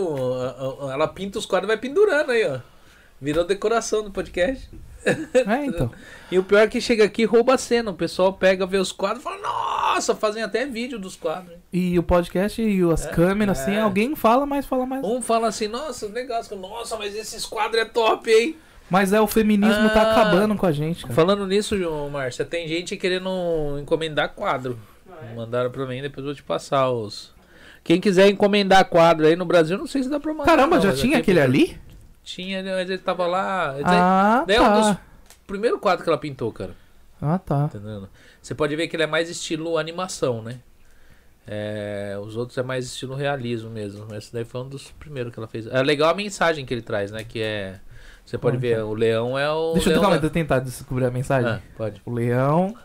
Ela pinta os quadros e vai pendurando aí, ó. Virou decoração do podcast. É, então. E o pior é que chega aqui e rouba a cena. O pessoal pega, vê os quadros e fala, nossa, fazem até vídeo dos quadros. E o podcast e as É, câmeras, assim, é. alguém fala mais, fala mais. Um fala assim, nossa, legal. Nossa, mas esses quadros é top, hein? Mas é o feminismo tá Ah. acabando com a gente, cara. Falando nisso, João Márcia, tem gente querendo encomendar quadro. Mandaram pra mim, depois eu vou te passar os. Quem quiser encomendar quadro aí no Brasil, não sei se dá pra mandar. Caramba, não, já tinha aquele ali? Tinha, mas ele tava lá. Aí- Ah, daí é um dos tá. primeiro quadro que ela pintou, cara. Ah, tá. Entendendo? Você pode ver que ele é mais estilo animação, né? É, os outros é mais estilo realismo mesmo. Esse daí foi um dos primeiros que ela fez. É legal a mensagem que ele traz, né? Que é. Você pode Como ver, é? o leão é o. Deixa eu leão eu tentar descobrir a mensagem. Ah, pode. O leão,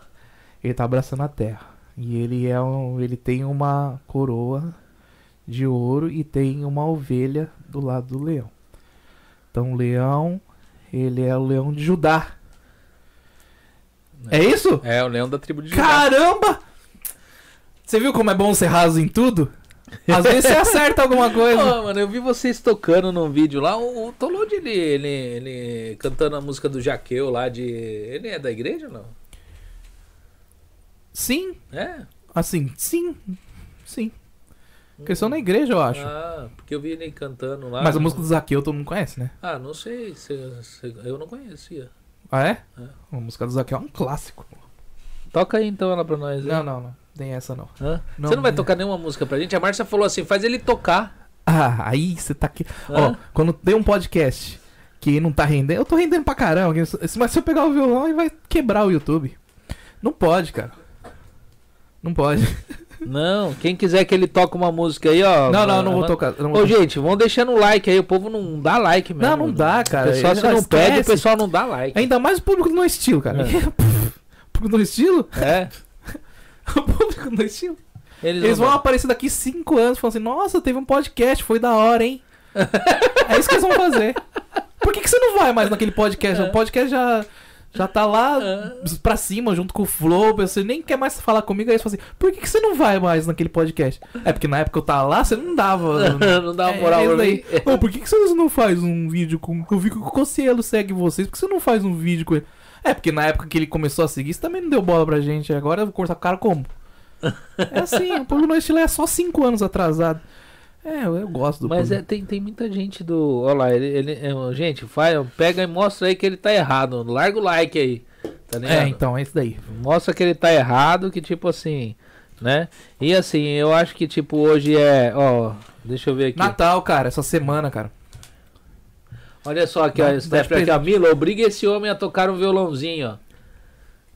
ele tá abraçando a terra. E ele é um, ele tem uma coroa de ouro e tem uma ovelha do lado do leão. Então o leão, ele é o leão de Judá. É isso? É, o leão da tribo de Judá. Caramba! Você viu como é bom ser raso em tudo? Às vezes você acerta alguma coisa. Pô, mano, eu vi vocês tocando num vídeo lá. O, o Tolode, ele, ele, ele cantando a música do Jaqueu lá de. Ele é da igreja ou não? Sim, É? assim, sim. Sim. Questão na igreja, eu acho. Ah, porque eu vi ele cantando lá. Mas a música do Zaqueu todo mundo conhece, né? Ah, não sei. se- se- eu não conhecia. Ah, é? É. A música do Zaqueu é um clássico. Toca aí então ela pra nós. Não, não, não. Tem essa não. Hã? Não, Você não vai não. tocar nenhuma música pra gente? A Márcia falou assim: faz ele tocar. Ah, aí você tá aqui. Ó, Hã? quando tem um podcast que não tá rendendo, eu tô rendendo pra caramba. Mas se eu pegar o violão, aí vai quebrar o YouTube. Não pode, cara. Não pode. Não, quem quiser que ele toque uma música aí, ó. Não, não, não vou tocar. não vou Ô, tocar. gente, vão deixando o like aí. O povo não dá like mesmo. Não, não dá, cara. O pessoal, se não esquece. pede, o pessoal não dá like. Ainda mais o público do no estilo, cara. público do estilo? É. o público do estilo. Eles, Eles vão aparecer daqui cinco anos falando assim, nossa, teve um podcast, foi da hora, hein? é isso que eles vão fazer. Por que, que você não vai mais naquele podcast? É. O podcast já, Já tá lá Ah. pra cima, junto com o Flow, você nem quer mais falar comigo, aí você fala assim, por que, que você não vai mais naquele podcast? É porque na época eu tava lá, você não dava. não dá uma moral é, pra isso mim. aí. Ô, por que, que vocês não faz um vídeo com. Eu vi que o Cossielo segue vocês, por que você não faz um vídeo com ele? É, porque na época que ele começou a seguir, você também não deu bola pra gente. Agora eu vou cortar o cara como? É assim, o Pablo Noite é só 5 anos atrasado. É, eu, eu gosto do Mas é, tem, tem muita gente do. Olha lá, ele, ele, é, gente, faz, pega e mostra aí que ele tá errado. Larga o like aí. Tá? É, então, é isso daí. Mostra que ele tá errado, que tipo assim, né? E assim, eu acho que tipo hoje é, ó, deixa eu ver aqui. Natal, cara, essa semana, cara. Olha só aqui, ó, Dá- Steph, aqui, ó, Mila, obriga esse homem a tocar um violãozinho,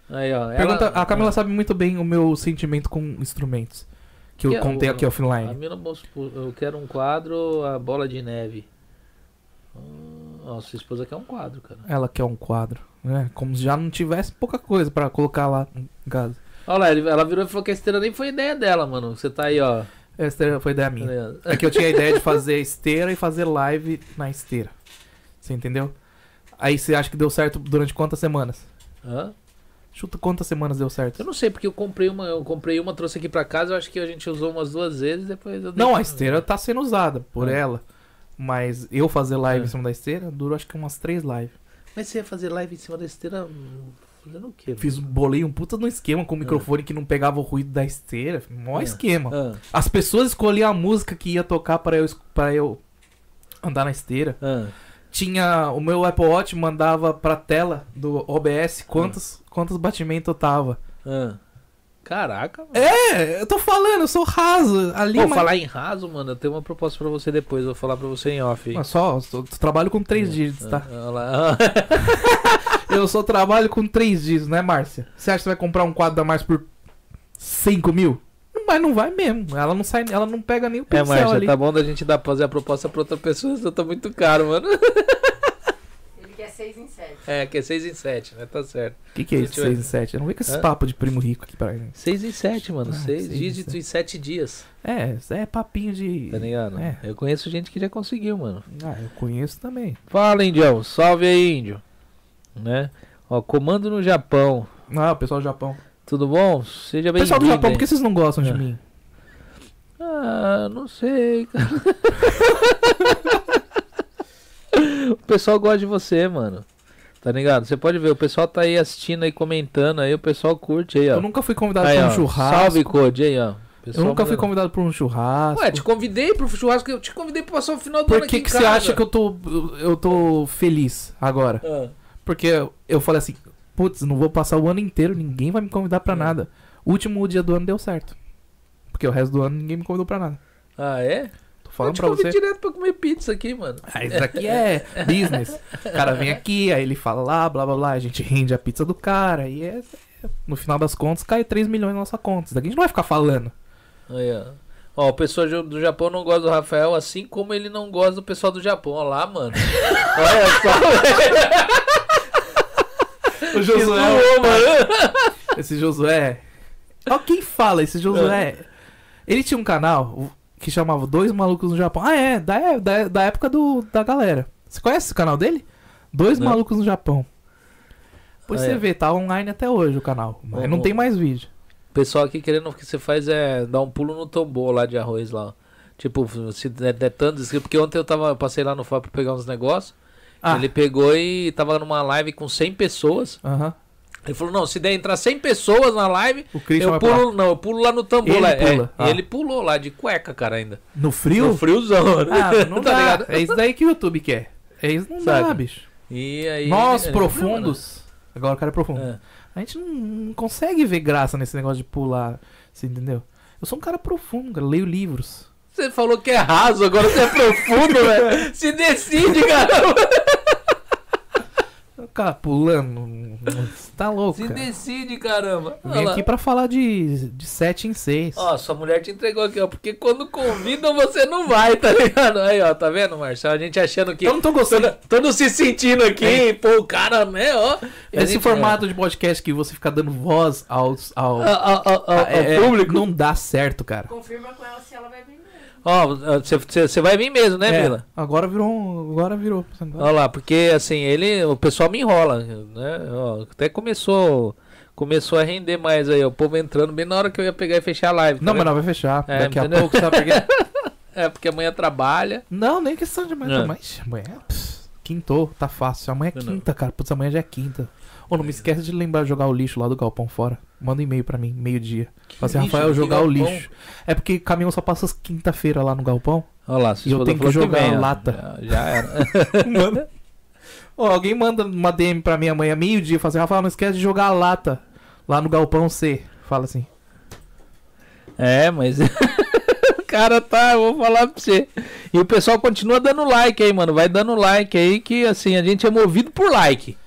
ó. Aí, ó. ela- Pergunta, a Camila sabe muito bem o meu sentimento com instrumentos. Que eu Que é contei o- aqui A offline. Mostrou, eu quero um quadro, a bola de neve. Ah, Ó, sua esposa quer um quadro, cara. Ela quer um quadro, né? Como se já não tivesse pouca coisa pra colocar lá em casa. Olha lá, ela virou e falou que a esteira nem foi ideia dela, mano. Você tá aí, ó. Essa foi ideia tá minha. ligado? É que eu tinha a ideia de fazer esteira e fazer live na esteira. Você entendeu? Aí você acha que deu certo durante quantas semanas? Hã? Chuta quantas semanas deu certo. Eu não sei, porque eu comprei uma, eu comprei uma, trouxe aqui pra casa, eu acho que a gente usou umas duas vezes, depois eu Não, a esteira tá sendo usada por É. ela. Mas eu fazer live É. em cima da esteira durou acho que umas três lives. Mas você ia fazer live em cima da esteira fazendo o quê? Fiz, bolei um puta no esquema com o microfone que não pegava o ruído da esteira. Mó É. esquema. Ah, As pessoas escolhiam a música que ia tocar para eu, pra eu andar na esteira. Tinha. O meu Apple Watch mandava pra tela do OBS quantos, quantos batimentos eu tava. Ah. Caraca, mano. É, eu tô falando, eu sou raso. Ali Pô, mas- falar em raso, mano, eu tenho uma proposta pra você depois, eu vou falar pra você em off. Mas só, eu trabalho com três dígitos, tá? Ah, olha lá. Eu só trabalho com três dígitos, né, Márcia? Você acha que você vai comprar um quadro da Márcia por 5 mil? Vai, não vai mesmo. Ela não sai, ela não pega nem o É, pincel Márcia, ali. tá bom da gente dar fazer a proposta pra outra pessoa, senão tá muito caro, mano. Ele quer 6 em 7. É, que é 6 em 7, né? Tá certo. O que, que é isso, Se tiver- 6 e 7? Eu não vi com esses Hã? papos de primo rico aqui pra gente. 6 em 7, mano. Ah, 6 seis em dígitos sete. em 7 dias. É, isso é papinho de. Tá ligado? É. Eu conheço gente que já conseguiu, mano. Ah, eu conheço também. Fala, Indião. Salve aí, Índio. Né? Ó, comando no Japão. Ah, o pessoal do Japão. Tudo bom? Seja bem-vindo. Pessoal do Japão, por que vocês não gostam de É. mim? Ah, não sei, cara. o pessoal gosta de você, mano. Tá ligado? Você pode ver, o pessoal tá aí assistindo aí, comentando aí, o pessoal curte aí, ó. Eu nunca fui convidado Aí, pra um ó, churrasco. Salve, Code, aí, ó. eu nunca fui convidado pra um churrasco. Ué, te convidei pro churrasco, eu te convidei pra passar o final do Por ano que, que você acha que eu tô, eu tô feliz agora? Ah, Porque eu falei assim, putz, não vou passar o ano inteiro, ninguém vai me convidar pra É. nada. O último dia do ano deu certo. Porque o resto do ano ninguém me convidou pra nada. Ah, é? Tô falando convido você. direto pra comer pizza aqui, mano. Ah, isso aqui é business. O cara vem aqui, aí ele fala lá, blá blá blá, a gente rende a pizza do cara. E é, no final das contas cai 3 milhões na nossa conta. Isso daqui a gente não vai ficar falando. Aí, ó. Ó, o pessoal do- do Japão não gosta do Rafael, assim como ele não gosta do pessoal do Japão. Olha lá, mano. Olha só. O Que zoou, mano. Esse Josué. Ó, quem fala esse Josué? Ele tinha um canal que chamava Dois Malucos no Japão. Ah, é, da, é- da, da época do, da galera. Você conhece esse canal dele? Dois Não. Malucos no Japão. Pois Ah, você é. vê, tá online até hoje o canal. Mas não tem mais vídeo. O pessoal aqui querendo que você faz é dar um pulo no tombô lá de arroz lá. Tipo, se der, der tanto porque ontem eu tava, eu passei lá no FAP pra pegar uns negócios. Ah, Ele pegou e tava numa live com 100 pessoas. aham. Ele falou: "Não, se der entrar 100 pessoas na live, O Christian eu pulo, não, eu pulo lá no tambor Ele lá". É, pula, e ah. ele pulou lá de cueca, cara, ainda. No frio? No friozão. né? Ah, não Tá ligado? É isso daí que o YouTube quer. É isso não Sabe? dá, bicho. E aí Nós, ele- profundos. Agora o cara é profundo. É. A gente não, não consegue ver graça nesse negócio de pular. Você entendeu? Eu sou um cara profundo, cara. Leio livros. Você falou que é raso, agora você é profundo, velho. Se decide, cara. O cara pulando. Você tá louco, Se cara. decide, caramba. Olha vim lá. aqui pra falar de, de 7 em 6. Ó, sua mulher te entregou aqui, ó. Porque quando convidam, você não vai, tá ligado? Aí, ó, tá vendo, Marcelo? A gente achando que. Eu não tô gostando. Todo, todo se sentindo aqui, pô, o cara, né, ó. E Esse gente- formato de podcast que você fica dando voz aos, ao, Ao, ao- ao- ao é, público. não dá certo, cara. Confirma com ela se ela vai vir mesmo. Ó, você- você vai vir mesmo, né, É, Vila? Agora virou. um- Agora virou. Olha lá, porque assim, ele, o pessoal me enrola, né? Ó, até começou, começou a render mais aí, ó, o povo entrando bem na hora que eu ia pegar e fechar a live. tá Não, mas não vai fechar. É, Daqui a entendeu? pouco, sabe por quê? É, porque amanhã trabalha. Não, nem questão de amanhã. É. Mas amanhã. pss, Quintou, tá fácil. Amanhã é quinta, cara. Putz, amanhã já é quinta. Ô, não me esquece de lembrar de jogar o lixo lá do galpão fora. Manda um e-mail pra mim, meio-dia. Fala assim? Rafael, Que jogar o lixo. É porque caminhão só passa as quinta-feira lá no galpão. Olha lá, E eu tenho que jogar lata. Já, já era. Manda. Ô, alguém manda uma DM pra mim amanhã, meio-dia. Fala assim, Rafael, não esquece de jogar a lata lá no galpão C. Fala assim. É, mas. o cara tá, eu vou falar pra você. E o pessoal continua dando like aí, mano. Vai dando like aí, que assim, a gente é movido por like.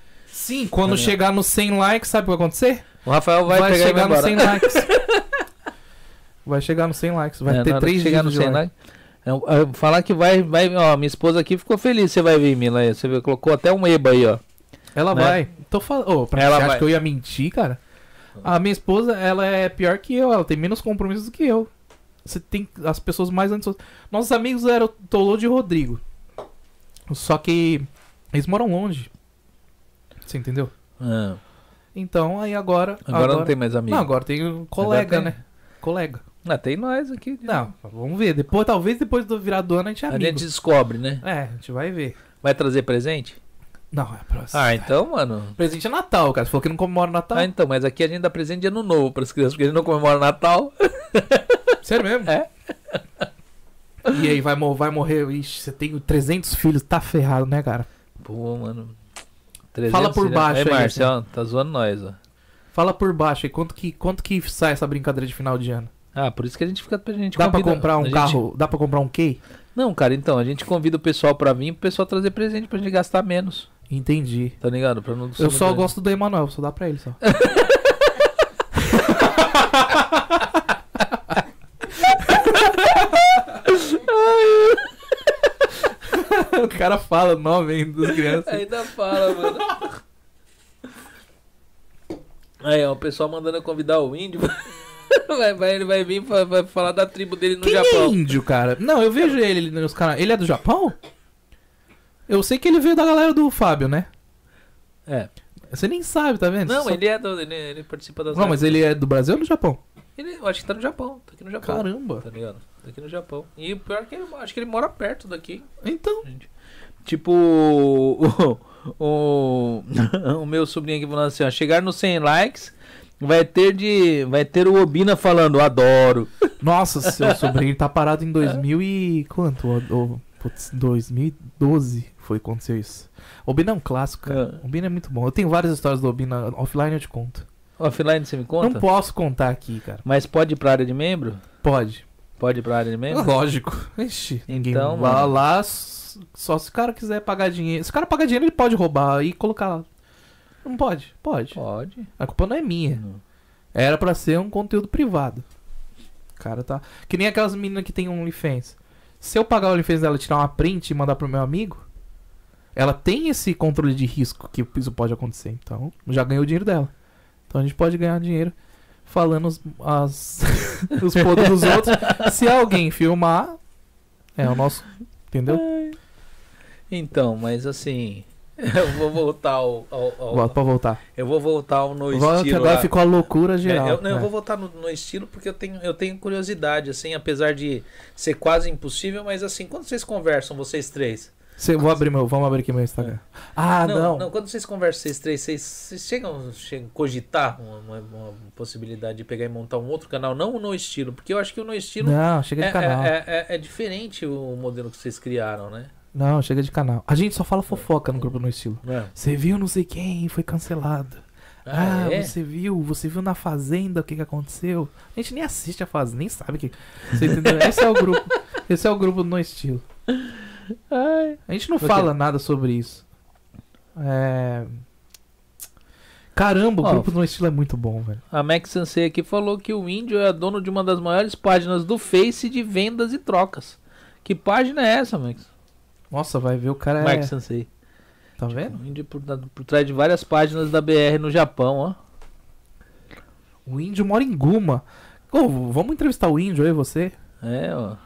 Sim, quando chegar nos 100 likes, sabe o que vai acontecer? O Rafael vai, vai chegar vai nos 100 embora. likes. vai chegar nos 100 likes. Vai É, ter hora três que dias chegar no de 100 like. like. Eu- eu Falar que vai, vai, ó, minha esposa aqui ficou feliz, você vai vir, Mila, aí. Você colocou até um EBA aí, ó. Ela né? vai. Tô falando. Ô, pra Ela você acha vai. que eu ia mentir, cara? A minha esposa, ela é pior que eu. Ela tem menos compromissos do que eu. Você tem as pessoas mais antes. Nossos amigos eram Tolô e Rodrigo. Só que eles moram longe. Você entendeu? Ah, Então, aí agora. agora, não tem mais amigo. Não, agora tem um colega, tem. né? Colega. Ah, tem nós aqui. Não, vamos ver. Depois, talvez depois do virar do ano a gente é A amigo. gente descobre, né? É, a gente vai ver. Vai trazer presente? Não, é próximo. Ah, então, mano. Presente é Natal, cara. Você falou que não comemora Natal. Ah, então, mas aqui a gente dá presente de ano novo pras crianças, porque a gente não comemora Natal. Sério mesmo? É. E aí, vai, vai morrer. Ixi, você tem 300 filhos, tá ferrado, né, cara? Pô, mano. Fala por baixo Aí, aí, Márcio, ó, tá zoando nós, ó. Fala por baixo aí, quanto que, quanto que sai essa brincadeira de final de ano? Ah, por isso que a gente fica. A gente Dá pra convida- comprar um gente- carro? Dá pra comprar um Key? Não, cara, então, a gente convida o pessoal pra vir, pro pessoal trazer presente pra gente gastar menos. Entendi. Tá ligado? Pra não Eu só gosto do Emanuel, só dá pra ele só. cara fala o nome ainda das crianças. Ainda fala, mano. Aí, ó, o pessoal mandando convidar o índio. Vai, vai- ele vai vir vai, vai falar da tribo dele no Quem é Japão. índio, cara? Não, eu vejo ele nos canais. Ele é do Japão? Eu sei que ele veio da galera do Fábio, né? É. Você nem sabe, tá vendo? Não, Só- ele é do. Ele, ele participa das. Não, mas ele é do Brasil ou do Japão? Ele, eu acho que tá no Japão. Tá aqui no Japão. Caramba. Tá ligado? Tá aqui no Japão. E o pior é que ele, acho que ele mora perto daqui. Então. gente. Tipo, o, o, o meu sobrinho aqui falando assim, ó, chegar nos 100 likes, vai ter de, vai ter o Obina falando, adoro. Nossa, seu sobrinho tá parado em 2000 e... Quanto? O, putz, 2012 foi quando aconteceu isso. Obina é um clássico, cara. É. Obina é muito bom. Eu tenho várias histórias do Obina. Offline eu te conto. Offline você me conta? Não posso contar aqui, cara. Mas pode ir pra área de membro? Pode. Pode ir pra área de membro? Lógico. Ixi, ninguém Então, lá, mano. lá s- só se o cara quiser pagar dinheiro. Se o cara pagar dinheiro, ele pode roubar e colocar lá. Não pode? Pode. Pode. A culpa não é minha. Não. Era pra ser um conteúdo privado. O cara tá. Que nem aquelas meninas que tem um OnlyFans. Se eu pagar o OnlyFans dela, tirar uma print e mandar pro meu amigo, ela tem esse controle de risco que isso pode acontecer. Então, já ganhou o dinheiro dela. Então a gente pode ganhar dinheiro falando os, as, os podres dos outros. Se alguém filmar, é o nosso. Entendeu? Então, mas assim, eu vou voltar ao, ao- ao- Volta pra voltar. eu vou voltar ao no Volta, estilo agora lá. ficou a loucura É, geral. eu, não, eu É. vou voltar no, no estilo porque eu tenho, eu tenho curiosidade, assim, apesar de ser quase impossível, mas assim, quando vocês conversam, vocês três. Cê- vou abrir meu, vamos abrir aqui meu Instagram. Ah, não. quando vocês conversam, vocês três, vocês, vocês chegam, chegam a cogitar uma, uma- possibilidade de pegar e montar um outro canal, não o no estilo, porque eu acho que o no estilo Não, chega de é, canal. é, é- é diferente o modelo que vocês criaram, né? Não, chega de canal. A gente só fala fofoca no grupo no estilo. Você viu não sei quem, foi cancelado. Ah, é? você viu, você viu na Fazenda o que, que aconteceu. A gente nem assiste a Fazenda, nem sabe o que. Você entendeu? Esse é o grupo. Esse é o grupo No Estilo. A gente não Ok. fala nada sobre isso. É. Caramba, o Ó, grupo No Estilo é muito bom, velho. A Max Sensei aqui falou que o índio é dono de uma das maiores páginas do Face de vendas e trocas. Que página é essa, Max? Nossa, vai ver o cara é. Max Sensei. Tá vendo? O índio por, por trás de várias páginas da BR no Japão, ó. O índio mora em Guma. Ô, vamos entrevistar o índio aí, você? É, ó.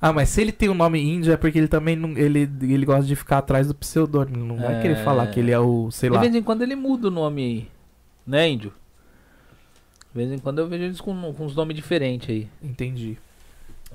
Ah, mas se ele tem o nome índio é porque ele também não, ele, ele gosta de ficar atrás do pseudônimo. Não vai É. querer falar que ele é o, sei De lá. vez em quando ele muda o nome aí. Né, índio? De vez em quando eu vejo eles com, com uns nomes diferentes aí. Entendi.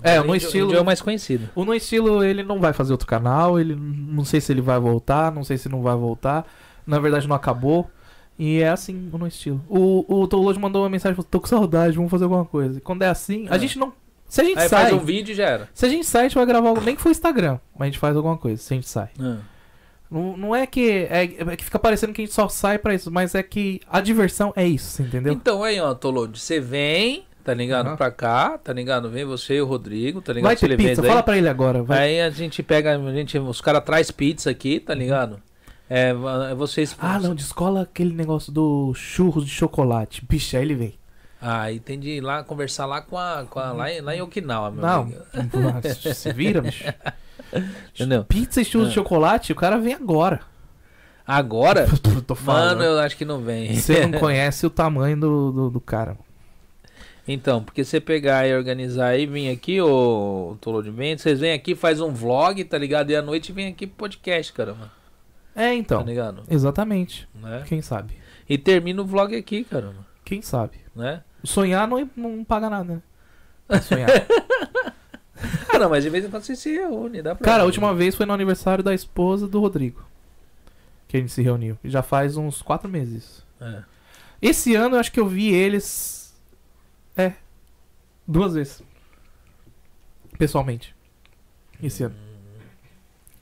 É, Mas no estilo- é o mais conhecido. O No Estilo, ele não vai fazer outro canal, ele não sei se ele vai voltar, não sei se não vai voltar. Na verdade, não acabou. E é assim o No Estilo. O, o Tolojo mandou uma mensagem, falou, tô com saudade, vamos fazer alguma coisa. E quando é assim, a É. gente não... Se a gente Aí sai, faz um vídeo e já era. se a gente sai, a gente vai gravar algo, nem que for Instagram, mas a gente faz alguma coisa, se a gente sai. Ah. Não, não é que é, é que fica parecendo que a gente só sai pra isso, mas é que a diversão é isso, você entendeu? Então aí, ó, Tolode, você vem, tá ligado? Aham. Pra cá, tá ligado? Vem você e o Rodrigo, tá ligado? Vai ter pizza, fala pra ele agora, vai. Aí a gente pega, a gente, os caras traz pizza aqui, tá ligado? É, va- vocês. Ah, não, descola aquele negócio do churros de chocolate. Bicho, aí ele vem. Ah, e tem de ir lá conversar lá com a. Com a lá, em, lá em Okinawa, meu Não, amigo. se vira, bicho. Entendeu? Pizza e churros de chocolate, o cara vem agora. Agora, Tô, tô falando. mano, eu acho que não vem. Você não conhece o tamanho do, do, do cara. Então, porque você pegar e organizar e vir aqui, ô Tolo de Vento, vocês vêm aqui, faz um vlog, tá ligado? E à noite vem aqui pro podcast, caramba. É, então. Tá ligado? Exatamente. Né? Quem sabe? E termina o vlog aqui, caramba. Quem sabe? Né? Sonhar não, não paga nada, né? É Sonhar. Ah, não, mas de vez em quando você se reúne, dá pra. cara, a última vez foi no aniversário da esposa do Rodrigo. Que a gente se reuniu. Já faz uns quatro meses. É. Esse ano eu acho que eu vi eles. É. Duas vezes. Pessoalmente. Esse ano.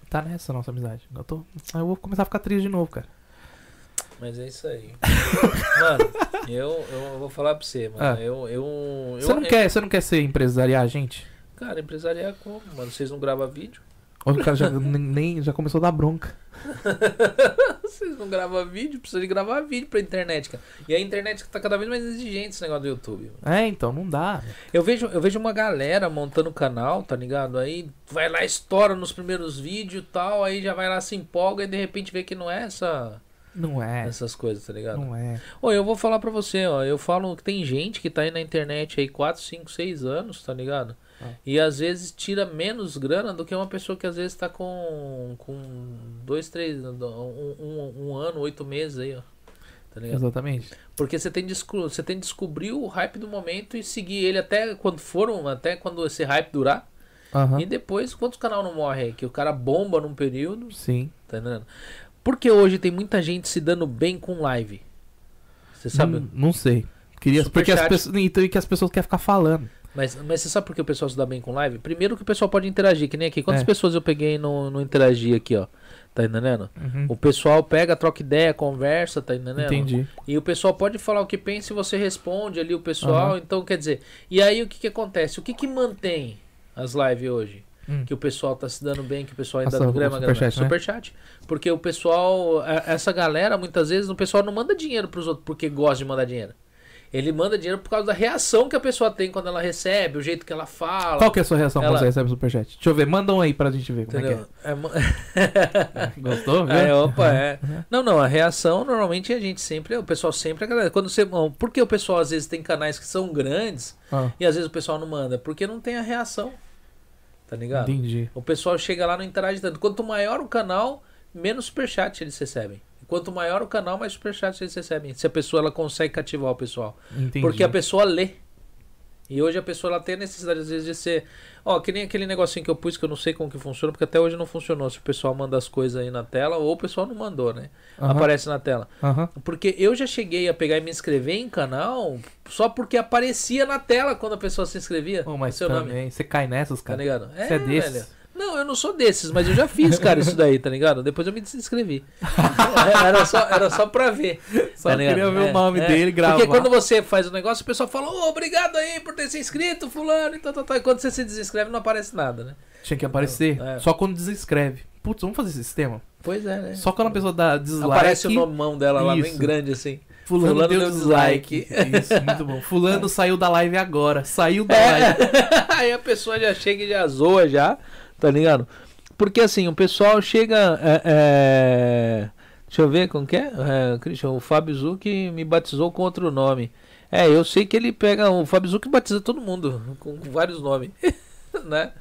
Tá nessa nossa amizade. Eu, tô... eu vou começar a ficar triste de novo, cara. Mas é isso aí. mano, eu, eu vou falar pra você, mano. Ah. Eu, eu, eu. Você não, eu- quer, você não quer ser empresariar a gente? Cara, empresariar como, mano? Vocês não gravam vídeo? O cara já, nem- já começou a dar bronca. Vocês não gravam vídeo? Precisa de gravar vídeo pra internet, cara. E a internet tá cada vez mais exigente esse negócio do YouTube. É, então, não dá. Eu vejo, eu vejo uma galera montando canal, tá ligado? Aí vai lá, estoura nos primeiros vídeos e tal, aí já vai lá, se empolga e de repente vê que não é essa, Não é. essas coisas, tá ligado? Não é. Ô, eu vou falar pra você, ó. Eu falo que tem gente que tá aí na internet aí 4, 5, 6 anos, tá ligado? Ah. E às vezes tira menos grana do que uma pessoa que às vezes tá com. com dois, três. Um, um, um ano, oito meses aí, ó. Tá? Exatamente. Porque você tem, você tem de descobrir o hype do momento e seguir ele até quando for, um- até quando esse hype durar. Aham. E depois, quantos canal não morre aí? Que o cara bomba num período, Sim. tá entendendo? Porque hoje tem muita gente se dando bem com live. Você sabe? Não, não sei. Queria, porque as pessoas, então, e que as pessoas querem ficar falando. Mas, mas você sabe por que o pessoal se dá bem com live? Primeiro que o pessoal pode interagir, que nem aqui. Quantas É. pessoas eu peguei no, no interagir aqui, ó? Tá entendendo? Uhum. O pessoal pega, troca ideia, conversa, tá entendendo? Entendi. E o pessoal pode falar o que pensa e você responde ali o pessoal. Aham. Então, quer dizer, e aí o que que acontece? O que que mantém as lives hoje? Hum. Que o pessoal tá se dando bem, que o pessoal ainda Essa- o grama, grama. superchat, né? Superchat. Porque o pessoal, a- essa galera, muitas vezes, o pessoal não manda dinheiro pros outros porque gosta de mandar dinheiro. Ele manda dinheiro por causa da reação que a pessoa tem quando ela recebe, o jeito que ela fala. Qual que é a sua reação Ela- quando você recebe o superchat? Deixa eu ver, manda um aí pra gente ver como Entendeu? É, ma- é que é. Gostou? viu? É, opa, é. Não, não, a reação normalmente a gente sempre, o pessoal sempre agradece. Quando você, bom, por que o pessoal às vezes tem canais que são grandes Ah, e às vezes o pessoal não manda? Porque não tem a reação. Tá ligado? entendi. O pessoal chega lá e não interage tanto. Quanto maior o canal, menos superchat eles recebem. Quanto maior o canal, mais superchat eles recebem. Se a pessoa ela consegue cativar o pessoal. Entendi. Porque a pessoa lê. E hoje a pessoa ela tem a necessidade, às vezes, de ser. Ó, que nem aquele negocinho que eu pus que eu não sei como que funciona, porque até hoje não funcionou. Se o pessoal manda as coisas aí na tela, ou o pessoal não mandou, né? Aham, Aparece na tela. aham. Porque eu já cheguei a pegar e me inscrever em canal só porque aparecia na tela quando a pessoa se inscrevia. Ô, mas seu nome. também, você cai nessas, Tá cara. ligado? Você é desses. velho. Não, eu não sou desses, mas eu já fiz, cara, isso daí, tá ligado? Depois eu me desinscrevi. era, só, era só pra ver. Só tá queria ver É, o nome é. dele gravar. Porque quando você faz o negócio, o pessoal fala, ô, obrigado aí por ter se inscrito, fulano, e tal, tal, tal. E quando você se desinscreve, não aparece nada, né? Tinha que aparecer. É. Só quando desinscreve. Putz, vamos fazer esse sistema? Pois é, né? Só quando a pessoa dá dislike. Aparece o nomão dela lá bem Isso. grande, assim. Fulano, Fulano deu deu dislike. dislike. Isso, muito bom. Fulano saiu da live agora. Saiu da É. live. Aí a pessoa já chega e já zoa já, tá ligado? Porque assim, o pessoal chega. é, é, Deixa eu ver como que é? é Christian, o Fábio Zucchi me batizou com outro nome. É, eu sei que ele pega. O Fábio Zucchi batiza todo mundo com, com vários nomes, né?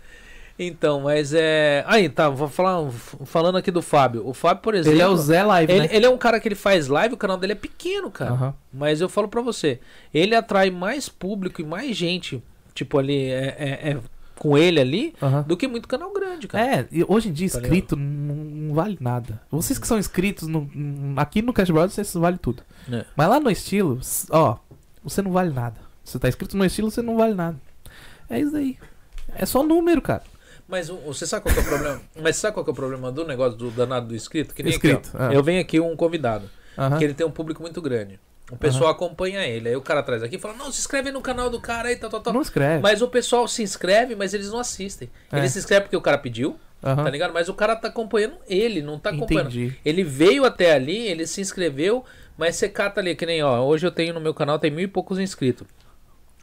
Então, mas é. Aí, tá, vou falar, falando aqui do Fábio. O Fábio, por exemplo. Ele é o Zé Live, Ele, né? ele é um cara que ele faz live, o canal dele é pequeno, cara. Aham. Mas eu falo pra você, ele atrai mais público e mais gente, tipo, ali, é, é- é com ele ali, Aham. do que muito canal grande, cara. É, e hoje em dia Tá inscrito não, não vale nada. Vocês que são inscritos no- aqui no Cash Brothers, vocês vale tudo. É. Mas lá no estilo, ó, você não vale nada. Você tá inscrito no estilo, você não vale nada. É isso aí. É só número, cara. Mas você sabe qual que é o problema? Mas sabe qual é o problema do negócio do danado do inscrito? Que nem Inscrito, aqui, é. Eu venho aqui um convidado, Aham. que ele tem um público muito grande. O pessoal acompanha ele. Aí o cara traz aqui e fala: Não, se inscreve no canal do cara aí, tal, tal, tal. Não escreve. Mas o pessoal se inscreve, mas eles não assistem. É. Ele se inscreve porque o cara pediu, Aham. tá ligado? Mas o cara tá acompanhando ele, não tá acompanhando. Entendi. Ele veio até ali, ele se inscreveu, mas você cata ali, que nem, ó, hoje eu tenho no meu canal, tem mil e poucos inscritos.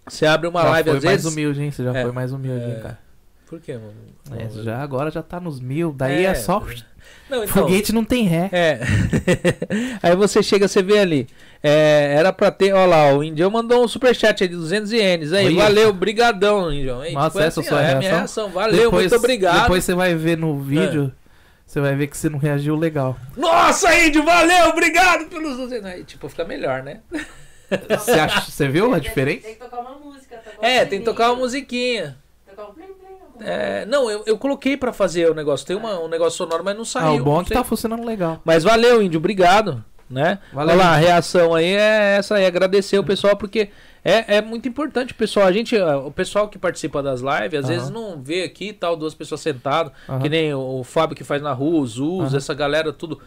Você abre uma Já live foi às mais vezes. humilde, hein? Você já É. foi mais humilde, hein, É. cara. Por quê, mano? É, já, agora já tá nos mil. Daí é, É. só. Não, então, Foguete não tem ré. É. aí você chega, você vê ali. É, era pra ter, ó lá, o Indião mandou um superchat aí de 200 ienes. Aí, Olha. valeu, brigadão, Indião. Aí, Nossa, foi essa assim, sua ó, é a reação? minha reação. Valeu, muito obrigado. É. Depois você vai ver no vídeo, você vai ver que você não reagiu legal. Nossa, Índio, valeu, obrigado pelos 200. Aí, tipo, fica melhor, né? Você, acha, você viu a diferença? Tem que tocar uma música. Tocar um É, tem que tocar uma musiquinha. Tocar um plim, plim, alguma É, não, eu, eu coloquei pra fazer o negócio. Tem uma, um negócio sonoro, mas não saiu. Ah, o bom é que tá funcionando legal. Mas valeu, Índio, obrigado. Né? Valeu. Olha lá, a reação aí é essa aí, agradecer o pessoal, porque é, é muito importante, pessoal. A gente, ah, o pessoal que participa das lives, às Aham. vezes não vê aqui tal, duas pessoas sentadas, Aham. que nem o, o Fábio que faz na rua, os Zuz, Aham. essa galera, tudo.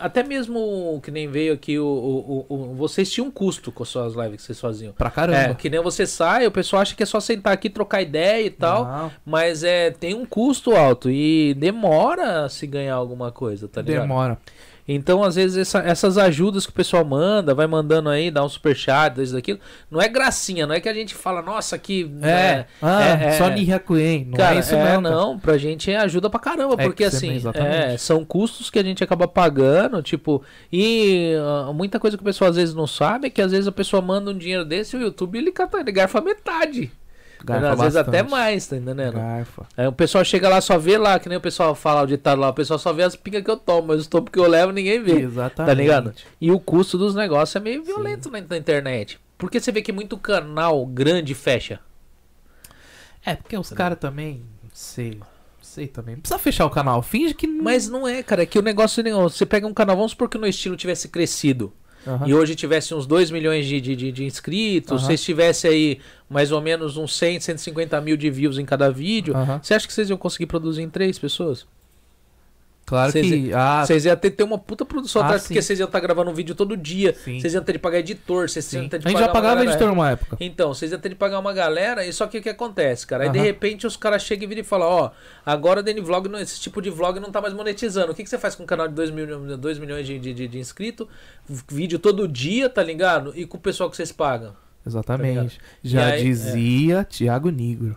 Até mesmo que nem veio aqui, o, o, o- vocês tinham um custo com as suas lives que vocês faziam. Pra É, caramba. que nem você sai, o pessoal acha que é só sentar aqui, trocar ideia e tal. Não, Mas é, tem um custo alto e demora se ganhar alguma coisa, tá ligado? demora. Então, às vezes, essa- essas ajudas que o pessoal manda, vai mandando aí, dá um superchat, isso daquilo, não é gracinha, não é que a gente fala, nossa, que. É, né, ah, é, é. só Nihakuen. Não Cara, é isso é, mesmo. não, pra gente é ajuda pra caramba, É porque assim, é, são custos que a gente acaba pagando, tipo, e ah, muita coisa que o pessoal às vezes não sabe é que às vezes a pessoa manda um dinheiro desse e o YouTube ele, ele garfa metade. Garfa às vezes até mais, tá entendendo? Garfa. Aí o pessoal chega lá, só vê lá, que nem o pessoal fala o ditado lá, o pessoal só vê as pingas que eu tomo, mas os topos que eu levo ninguém vê. Exatamente. Tá ligado? E o custo dos negócios é meio violento na, na internet. Porque você vê que muito canal grande fecha. É, porque os caras também. Sei. Sei também. Não precisa fechar o canal. Finge que não. Mas não é, cara. É que o negócio. Você pega um canal, vamos supor que no estilo tivesse crescido. Aham. E hoje tivesse uns 2 milhões de, de, de- inscritos. Aham. Vocês tivessem aí mais ou menos uns 100, 150 mil de views em cada vídeo. Aham. Você acha que vocês iam conseguir produzir em três pessoas? Claro Vocês- que. Ah, Vocês iam ter, ter uma puta produção Ah, atrás, sim. porque vocês iam estar gravando um vídeo todo dia. Vocês iam ter de pagar editor, vocês sim. iam ter A de gente pagar já uma pagava galera- editor numa época. Então, vocês iam ter de pagar uma galera, e só que o que acontece, cara? Aí de Aham. repente os caras chegam e viram e falam, ó, agora o Dani Vlog, esse tipo de vlog não tá mais monetizando. O que, que você faz com um canal de 2 milhões, 2 milhões de, de, de, de inscritos? Vídeo todo dia, tá ligado? E com o pessoal que vocês pagam. Exatamente. Tá Já aí- dizia Tiago Negro.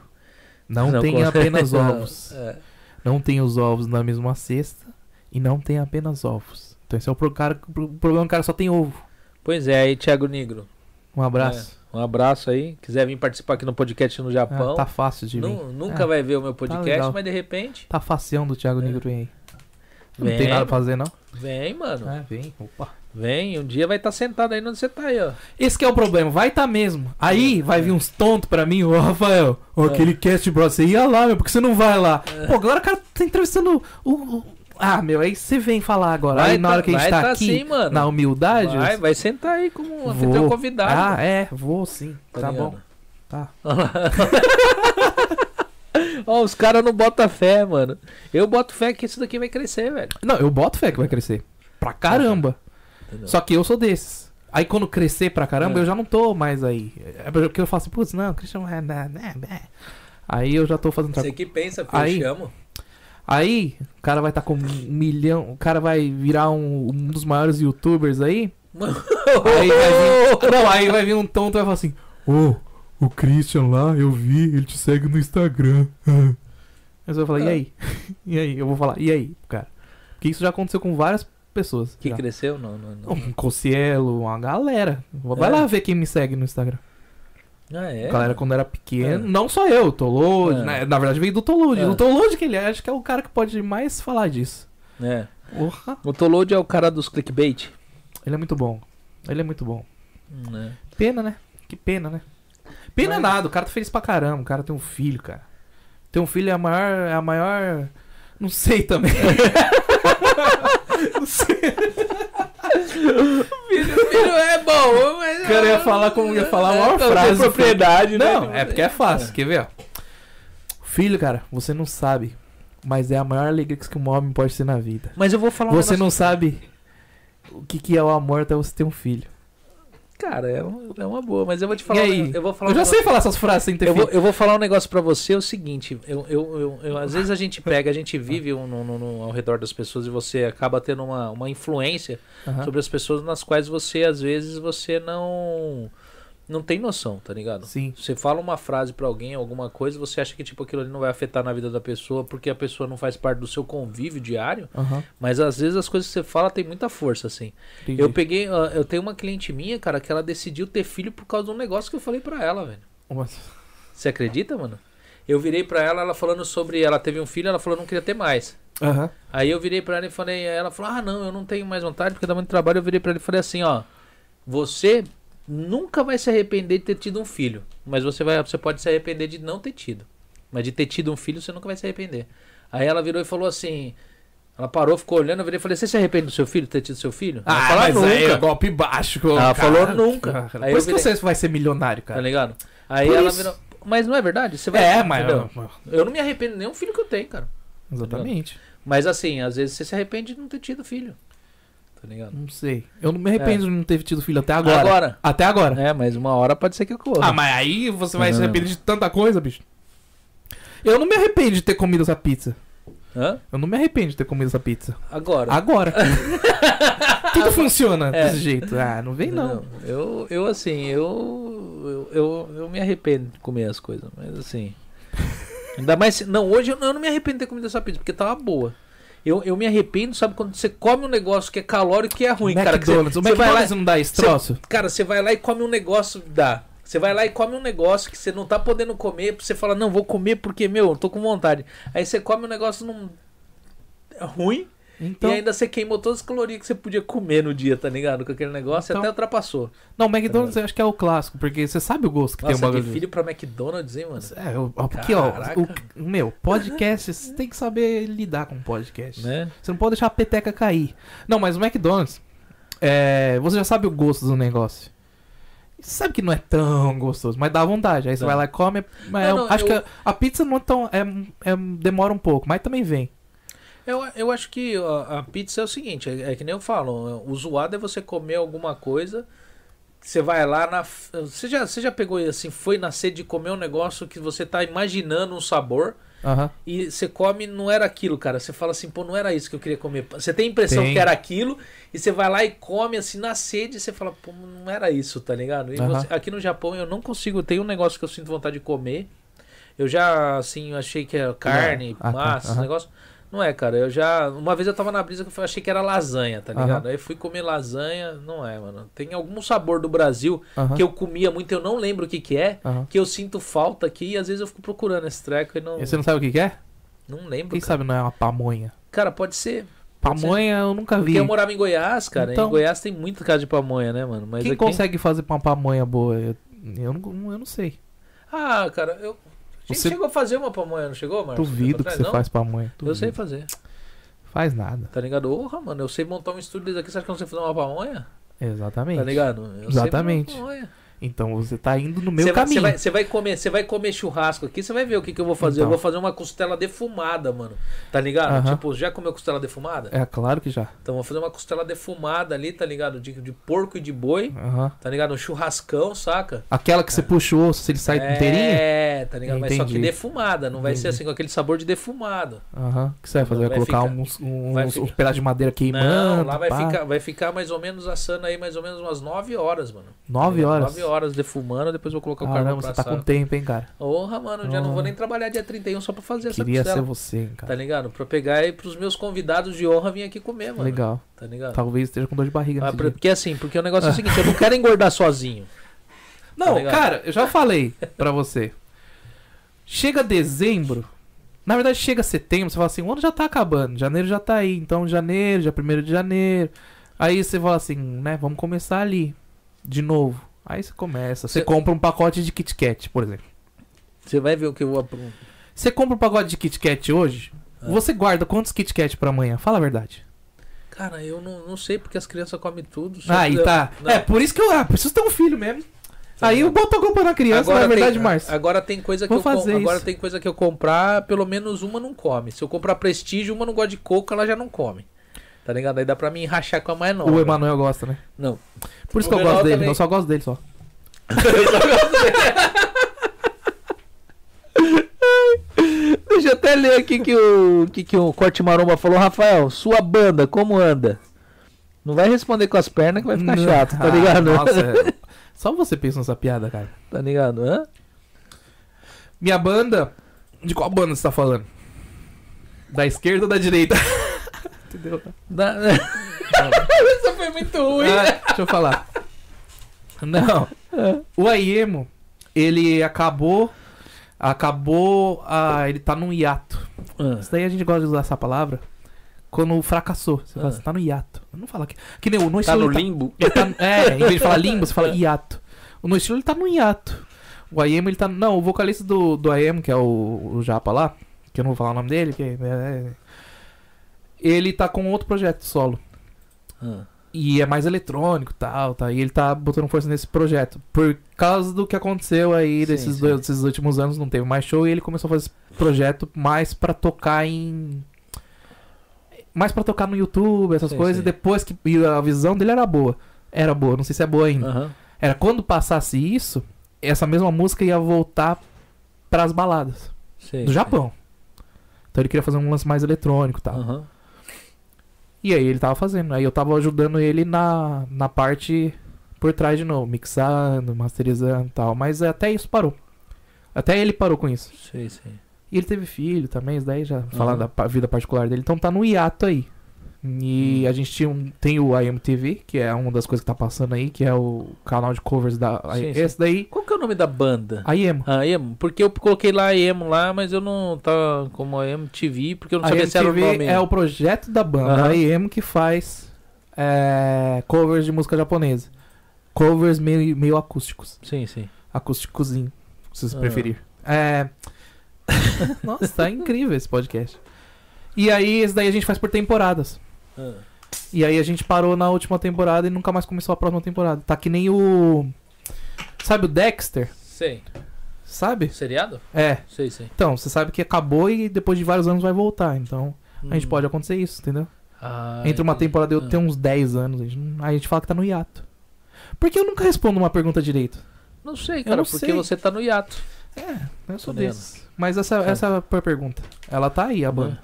Não, Não tem apenas ovos. É. Não tem os ovos na mesma cesta e não tem apenas ovos. Então esse é o pro- cara, o problema, o cara só tem ovo. Pois é, aí Thiago Negro. Um abraço. Um abraço aí. Quiser vir participar aqui no podcast no Ah, Japão. tá fácil de vir. nu- nunca É, vai ver o meu podcast, legal. mas de repente. Tá facião do Thiago É. Negro vem aí. Não Vem, tem nada pra fazer, não? Vem, mano. É, vem. Opa. Vem, um dia vai estar sentado aí onde você tá aí, ó. Esse que é o problema, vai tá mesmo. Aí vai vir uns tontos pra mim, ô Rafael, ô, É. aquele cast bro, você ia lá, meu, porque você não vai lá? Pô, agora o cara tá entrevistando o. o- Ah, meu, aí você vem falar agora. Vai aí na tá- hora que a gente tá, tá aqui, assim, mano. na humildade. Vai, vai sentar aí como um Vou. convidado. Ah, mano. é, vou sim. Tá, ligado? bom. Tá. Ó, os caras não botam fé, mano. Eu boto fé que isso daqui vai crescer, velho. Não, eu boto fé que vai crescer. Pra caramba. Entendeu? Só que eu sou desses. Aí quando crescer pra caramba, É. eu já não tô mais aí. É porque eu falo assim, putz, não, Christian. é, né, né, né. Aí eu já tô fazendo Você que pensa, filho, Aí- eu chamo. Aí, o cara vai estar com um milhão. O cara vai virar um, um dos maiores youtubers aí. Aí vai vir. Não, aí vai vir um tonto e vai falar assim: Ô, o Christian lá, eu vi, ele te segue no Instagram. Mas eu vou falar, e aí? E aí? Eu vou falar, e aí, cara? Porque isso já aconteceu com várias pessoas. Que já. cresceu? Não, não, não. Um uma galera. Vai É. lá ver quem me segue no Instagram. Ah, é? Galera, quando era pequeno, É. não só eu, Tolode, É. né? Na verdade veio do Tolode. É. O Tolode que ele é, acho que é o cara que pode mais falar disso. É. Porra. O Tolode é o cara dos clickbait. Ele é muito bom. Ele é muito bom. Hum, é. Pena, né? Que pena, né? Pena Mas- nada, o cara tá feliz pra caramba. O cara tem um filho, cara. Ter um filho é a maior. É a maior. Não sei também. sei. Filho é bom, mas. O cara ia falar como ia falar a maior É, frase. propriedade, né? Não, é porque é fácil. Quer ver? Filho, cara, você não sabe. Mas é a maior alegria que um homem pode ter na vida. Mas eu vou falar um Você negócio- não sabe o que, que é o amor até você ter um filho. Cara, é, um- é uma boa, mas eu vou te falar. Um Eu vou falar Eu um já negócio- sei falar essas frases sem ter Eu vou, eu vou falar um negócio pra você, é o seguinte, eu, eu, eu, às vezes a gente pega, a gente vive um- no, ao redor das pessoas e você acaba tendo uma, uma influência sobre as pessoas nas quais você, às vezes, você não não tem noção, tá ligado? Sim. Você fala uma frase pra alguém, alguma coisa, você acha que tipo aquilo ali não vai afetar na vida da pessoa porque a pessoa não faz parte do seu convívio diário, Aham. mas às vezes as coisas que você fala tem muita força assim. entendi. Eu peguei, eu tenho uma cliente minha, cara, que ela decidiu ter filho por causa de um negócio que eu falei pra ela, velho. Mas- Você acredita, mano? Eu virei pra ela, ela falando sobre. Ela teve um filho, ela falou não queria ter mais. Aham. Aí eu virei pra ela e falei. Ela falou: Ah, não, eu não tenho mais vontade porque dá muito trabalho. Eu virei pra ela e falei assim: Ó, você nunca vai se arrepender de ter tido um filho. Mas você, vai, você pode se arrepender de não ter tido. Mas de ter tido um filho, você nunca vai se arrepender. Aí ela virou e falou assim. Ela parou, ficou olhando, eu virei e falei: Você se arrepende do seu filho, ter tido seu filho? ela Ah, falou, mas aí é nunca. golpe baixo. Ela cara. falou nunca. Cara, Aí Por eu isso que virei- você vai ser milionário, Tá cara. ligado? Aí Por ela isso. virou. Mas não é verdade? Você vai, É, mas... entendeu? Eu não me arrependo de nenhum filho que eu tenho, cara. Exatamente. Mas assim, às vezes você se arrepende de não ter tido filho. Tá ligado? Não sei. Eu não me arrependo de não ter tido filho até agora. Agora. Até agora. É, mas uma hora pode ser que ocorra. Ah, mas aí você vai se Não. arrepender de tanta coisa, bicho. Eu não me arrependo de ter comido essa pizza. Hã? Eu não me arrependo de ter comido essa pizza. Agora. Agora. Tudo funciona É. desse jeito. Ah, não vem não. Eu, eu assim, eu, eu, eu, eu me arrependo de comer as coisas, mas assim. Ainda mais. se- Não, hoje eu, eu não me arrependo de ter comido essa pizza, porque tava boa. Eu, eu me arrependo, sabe, quando você come um negócio que é calórico e que é ruim, cara. que você- McDonald's. o você vai lá- McDonald's não dá esse troço? Cara, você vai lá e come um negócio, dá. Você vai lá e come um negócio que você não tá podendo comer, você fala, não, vou comer porque, meu, eu tô com vontade. Aí você come um negócio é ruim Então, e ainda você queimou todas as calorias que você podia comer no dia, tá ligado? Com aquele negócio e Então- até ultrapassou. não, o McDonald's eu acho que é o clássico, porque você sabe o gosto que tem Nossa, um que bagulho. filho pra McDonald's, hein, mano? É, o- ó, porque, ó, o, meu, podcast, você tem que saber lidar com podcast. Né? Você não pode deixar a peteca cair. Não, mas o McDonald's, é, você já sabe o gosto do negócio. Sabe que não é tão gostoso, mas dá vontade. Aí você Dá. vai lá e come. Mas Não, eu não, acho eu- que a, a pizza não é tão. É, é- demora um pouco, mas também vem. Eu, eu acho que ó, a pizza é o seguinte, é, é que nem eu falo, o zoado é você comer alguma coisa, você vai lá na... Você já, você já pegou assim, foi na sede de comer um negócio que você tá imaginando um sabor... Aham. E você come, não era aquilo, cara. Você fala assim, pô, não era isso que eu queria comer. Você tem a impressão Tem. que era aquilo, e você vai lá e come assim na sede, e você fala, pô, não era isso, tá ligado? Aham. você- aqui no Japão eu não consigo, tem um negócio que eu sinto vontade de comer. Eu já, assim, achei que era carne, Ah, tá. massa, esse Aham. negócio. Não é, cara. Eu já. Uma vez eu tava na brisa que eu achei que era lasanha, tá ligado? Aí fui comer lasanha, não é, mano. Tem algum sabor do Brasil Aham. que eu comia muito, eu não lembro o que que é, Aham. que eu sinto falta aqui e às vezes eu fico procurando esse treco e não, E Você não sabe o que, que é? não lembro. Quem cara. sabe não é uma pamonha? Cara, pode ser. Pamonha eu nunca vi. Porque eu morava em Goiás, cara. Então- em Goiás tem muita casa de pamonha, né, mano? Mas Quem aqui... consegue fazer uma pamonha boa? Eu, eu, não, eu não sei. Ah, cara, eu. Você- chegou a fazer uma pamonha, não chegou, Marcos? Duvido que Atrás, você não? faz pamonha. Eu sei Duvido. fazer, Faz nada. tá ligado? Porra, mano, eu sei montar um estúdio desse aqui, você acha que eu não sei fazer uma pamonha? Exatamente. Tá ligado? Eu sei fazer Exatamente. uma pamonha. Então você tá indo no meu vai, caminho. você vai, você vai comer, você vai comer churrasco aqui, você vai ver o que, que eu vou fazer. Eu Então. vou fazer uma costela defumada, mano. Tá ligado? Aham. Tipo, já comeu costela defumada? É claro que já. Então vou fazer uma costela defumada ali, tá ligado? De, de porco e de boi, Aham. tá ligado? Um churrascão, saca? Aquela que você puxou, osso ele sai inteirinho? É, tá ligado? Mas só que Entendi. defumada, não vai ser Entendi. assim com aquele sabor de defumado. Aham. O que você vai fazer? Vai, Vai colocar uns, uns, uns pedaços de madeira queimando? não, lá vai pá. ficar, vai ficar mais ou menos assando aí mais ou menos umas 9 horas, mano. Nove horas? Nove horas defumando, depois vou colocar o carvão Caramba, você tá assar. com tempo, hein, cara? Porra, mano, já não Oh. vou nem trabalhar dia 31 só pra fazer essa Queria costela. ser você, hein, Tá cara. ligado? Pra pegar aí pros meus convidados de honra vir aqui comer, mano. Legal. Tá ligado? Talvez esteja com dor de barriga Ah, pra- dia. porque assim, porque o negócio é o seguinte, eu não quero engordar sozinho. Não, ligado? cara, eu já falei pra você. Chega dezembro. Na verdade, chega setembro, você fala assim, o ano já tá acabando, janeiro já tá aí, então janeiro, já primeiro de janeiro. Aí você fala assim, né, vamos começar ali, de novo. Aí você começa, você Cê- compra um pacote de Kit Kat, por exemplo. Você vai ver o que eu vou aprontar. Você compra um pacote de Kit Kat hoje, Ah. você guarda quantos Kit Kat pra amanhã? Fala a verdade. Cara, eu não, não sei porque as crianças comem tudo. Aí que- tá. Não. É, por isso que eu ah, preciso ter um filho mesmo. Tá Aí eu boto a culpa na criança, na verdade, tem, Márcio. Agora tem coisa que Vou eu fazer agora isso. tem coisa que eu comprar, pelo menos uma não come. Se eu comprar prestígio, uma não gosta de coco, ela já não come. Tá ligado? Aí dá pra mim rachar com a mais nova. O Emanuel gosta, né? Não. Por isso O que eu gosto dele, também. eu só gosto dele só. Deixa eu até ler aqui que o que, que o Corte Maromba falou, Rafael, sua banda, como anda? Não vai responder com as pernas que vai ficar Não. chato, tá Ah, ligado? Nossa, é. só você pensa nessa piada, cara. Tá ligado? Hã? Minha banda. De qual banda você tá falando? Da esquerda ou da direita? Entendeu? Da- Essa foi muito ruim. Ah, deixa eu falar. Não. O Aiemo, ele acabou. Acabou. Ah, ele tá num hiato. Ah, Isso daí a gente gosta de usar essa palavra. Quando fracassou. Você fala Ah. assim, tá no hiato. Não fala que. Que nem o no Tá no ele limbo? Ele tá, é, em vez de falar limbo, você fala hiato. O no estilo ele tá no hiato. O Aiemo ele tá. Não, o vocalista do, do Aiemo, que é o, o Japa lá, que eu não vou falar o nome dele, que é, é- ele tá com outro projeto solo. Ah, E é mais eletrônico e tal, tá? E ele tá botando força nesse projeto. Por causa do que aconteceu aí Sim, desses, sim. dois- desses últimos anos, não teve mais show e ele começou a fazer esse projeto mais pra tocar em. Mais pra tocar no YouTube, essas Sim, coisas. E depois que. E a visão dele era boa. Era boa, não sei se é boa ainda. Aham. Era quando passasse isso, essa mesma música ia voltar pras baladas Sei, do. Japão. Então ele queria fazer um lance mais eletrônico e tal. Aham. E aí ele tava fazendo. Aí eu tava ajudando ele na, na parte por trás de novo, mixando, masterizando e tal. Mas até isso parou. Até ele parou com isso. Sei, sei. E ele teve filho também, isso daí já falar Aham. da vida particular dele. Então tá no hiato aí. E Hum. a gente tinha um, tem o IMTV, que é uma das coisas que tá passando aí, que é o canal de covers da. Sim, esse daí, Qual que é o nome da banda? a. Ah, Emo. Porque eu coloquei lá Emo lá, mas eu não tá como a Emo TV, porque eu não A sabia se era o nome. é o projeto da banda, Aham. a IEM que faz é, covers de música japonesa. Covers meio, meio acústicos. Sim, sim. Acústicozinho, se você Ah. preferir. É... Nossa, tá incrível esse podcast. E aí, esse daí a gente faz por temporadas. E aí a gente parou na última temporada e nunca mais começou a próxima temporada. Tá que nem o. Sabe o Dexter? Sei. Sabe? Seriado? É. Sei, sei. Então, você sabe que acabou e depois de vários anos vai voltar. Então, a gente Hum. pode acontecer isso, entendeu? Ah, Entre uma temporada e outra Ah. tem uns 10 anos. A gente, a gente fala que tá no hiato. Porque eu nunca respondo uma pergunta direito. Não sei, cara, não porque sei. você tá no hiato. É, eu sou desses. Mas essa, essa é a pergunta. Ela tá aí, a banda.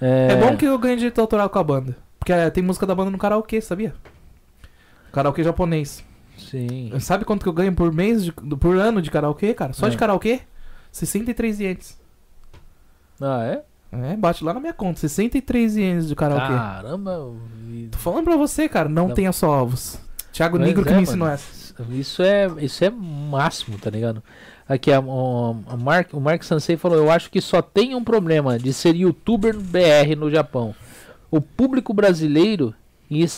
É, É, bom que eu ganhe direito autoral com a banda. Porque é, tem música da banda no karaokê, sabia? Karaokê japonês. Sim. Sabe quanto que eu ganho por mês, de- por ano de karaokê, cara? Só de É. karaokê? 63 ienes. Ah, é? É, bate lá na minha conta. 63 ienes de karaokê. Caramba. eu- Tô falando pra você, cara. Não, Não. tenha só ovos. Thiago Negro que é, me ensinou mano. essa. Isso é, isso é máximo, tá ligado? Aqui, a, o, a Mark, o Mark Sansei falou: Eu acho que só tem um problema de ser youtuber BR no Japão. O público brasileiro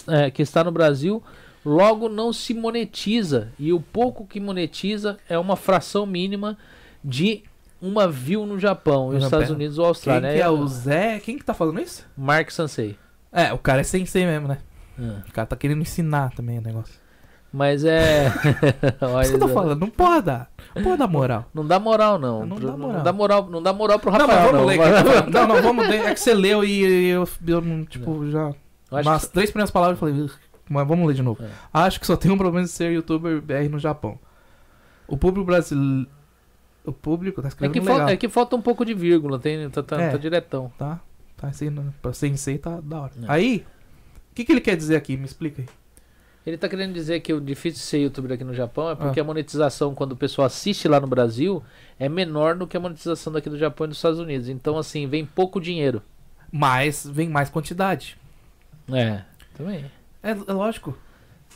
é, que está no Brasil logo não se monetiza. E o pouco que monetiza é uma fração mínima de uma view no Japão, nos Estados pera. Unidos ou Quem Austrália. que é o Zé? Quem que tá falando isso? Mark Sansei. É, o cara é sensei mesmo, né? Ah, O cara tá querendo ensinar também o negócio. Mas é. É isso que eu tô falando. Não pode dar. Não pode dar moral. Não dá moral, não. Não Pro- dá moral. Não dá moral, não dá moral pro Não, Rafael. mas vamos não. ler. Não, não, vamos ler. É que você leu e eu, eu não, tipo, já. Nas que- três primeiras palavras eu falei, mas vamos ler de novo. É. Acho que só tem um problema de ser youtuber BR no Japão. O público brasileiro. O público tá É escrevendo que, legal. falta, é que falta um pouco de vírgula, tem, tá, tá, É. tá diretão. Tá? Tá assim, pra sensei tá da hora. É. Aí, o que, que ele quer dizer aqui? Me explica aí. Ele tá querendo dizer que o difícil de ser youtuber aqui no Japão é Ah. porque a monetização, quando o pessoal assiste lá no Brasil, é menor do que a monetização daqui do Japão e dos Estados Unidos. Então, assim, vem pouco dinheiro. Mas vem mais quantidade. É, também. É, é lógico.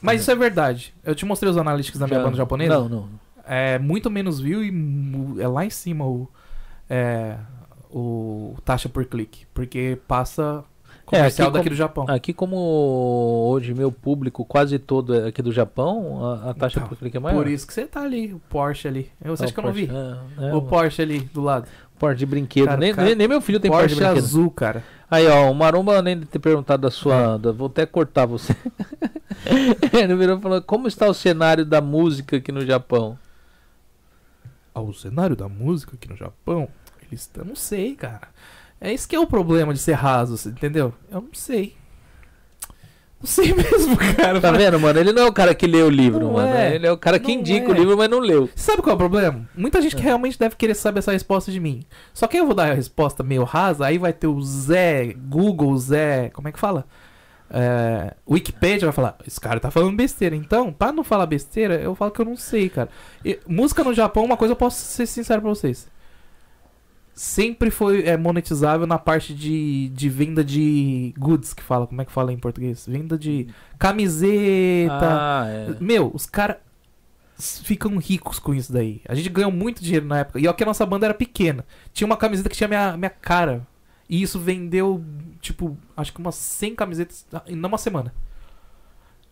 Mas isso é verdade. Eu te mostrei os analytics da minha Já- banda japonesa. Não, não. É muito menos view e é lá em cima o, é, o taxa por clique. Porque passa comercial aqui daqui como- do Japão. Aqui, como hoje meu público quase todo é aqui do Japão, a, a taxa Então, por clique é maior. Por isso que você tá ali, o Porsche ali. Você É, acha que eu não vi? É, é, o Porsche ali do lado. Porsche de brinquedo. Cara, nem, cara, nem, meu filho tem Porsche Porsche de brinquedo. azul, cara. Aí, ó, o Maromba, além de ter perguntado da sua. da- vou até cortar você. Ele virou e falou: como está o cenário da música aqui no Japão? Ah, o cenário da música aqui no Japão, eles eu não sei, cara. É isso que é o problema de ser raso, entendeu? Eu não sei. Não sei mesmo, cara. Tá vendo, mano? Ele não é o cara que lê o livro, Não mano. é. Ele é o cara que Não indica é. o livro, mas não leu. Sabe qual é o problema? Muita gente É. que realmente deve querer saber essa resposta de mim. Só que eu vou dar a resposta meio rasa, aí vai ter o Zé, Google, Zé, como é que fala? É, Wikipedia vai falar, esse cara tá falando besteira. Então, pra não falar besteira, eu falo que eu não sei, cara. E, música no Japão, uma coisa eu posso ser sincero pra vocês. Sempre foi é, monetizável na parte de, de venda de goods, que fala, como é que fala em português? Venda de camiseta, Ah, é. meu, os caras ficam ricos com isso daí. A gente ganhou muito dinheiro na época. E ó que a nossa banda era pequena. Tinha uma camiseta que tinha minha, minha cara. E isso vendeu, tipo, acho que umas 100 camisetas em uma semana.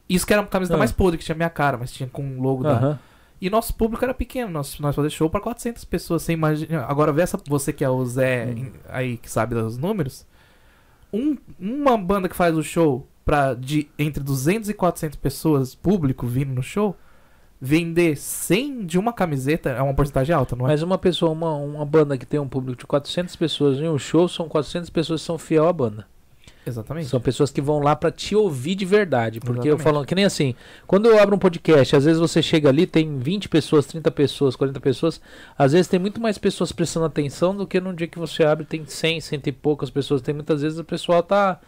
Isso que era a camiseta Ah. mais podre, que tinha minha cara, mas tinha com o logo da... E nosso público era pequeno. Nós, nós fazíamos show pra 400 pessoas. Você imagina... Agora, vê essa, você que é o Zé Hum. aí, que sabe dos números. Um, uma banda que faz o show pra de entre 200 e 400 pessoas, público vindo no show, vender 100 de uma camiseta é uma porcentagem alta, não é? Mas uma pessoa, uma, uma banda que tem um público de 400 pessoas em um show, são 400 pessoas que são fiel à banda. Exatamente. São pessoas que vão lá pra te ouvir de verdade. Porque eu Exatamente. falo que nem assim, quando eu abro um podcast, às vezes você chega ali, tem 20 pessoas, 30 pessoas, 40 pessoas, às vezes tem muito mais pessoas prestando atenção do que no dia que você abre, tem 100, cento e poucas pessoas. Tem muitas vezes o pessoal tá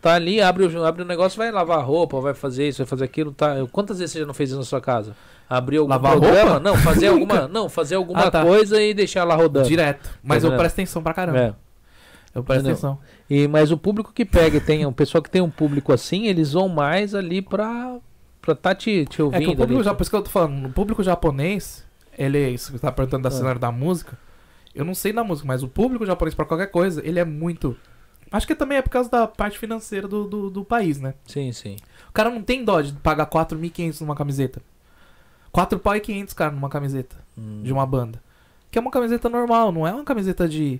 tá ali, abre o, abre o negócio, vai lavar roupa, vai fazer isso, vai fazer aquilo, tá? Quantas vezes você já não fez isso na sua casa? Abrir algum Lavar programa? roupa? Não, fazer alguma, não, fazer alguma Ah, tá. coisa e deixar lá rodando. Direto. Mas eu vendo? presto atenção pra caramba. É. Eu presto Entendeu? atenção. E, mas o público que pega, e tem o pessoal que tem um público assim, eles vão mais ali pra, pra tá te, te É ouvindo. que o público, ali. já, por isso que eu tô falando, o público japonês, ele, isso que você tá perguntando da Ah. cenário da música, eu não sei da música, mas o público japonês pra qualquer coisa, ele é muito... Acho que também é por causa da parte financeira do, do, do país, né? Sim, sim. O cara não tem dó de pagar 4.500 numa camiseta. 4 pau e 500, cara, numa camiseta Hum. de uma banda. Que é uma camiseta normal, não é uma camiseta de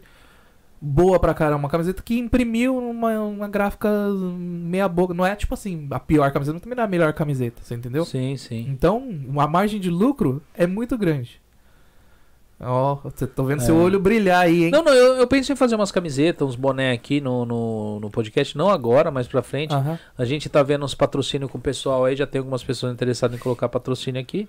boa pra caramba, uma camiseta que imprimiu uma, uma gráfica meia boca. Não é tipo assim, a pior camiseta, não também não é a melhor camiseta, você entendeu? Sim, sim. Então, a margem de lucro é muito grande. Ó, você tô vendo É. seu olho brilhar aí, hein? Não, não, eu, eu penso em fazer umas camisetas, uns boné aqui no, no, no podcast, não agora, mas pra frente. Aham. A gente tá vendo uns patrocínios com o pessoal aí, já tem algumas pessoas interessadas em colocar patrocínio aqui.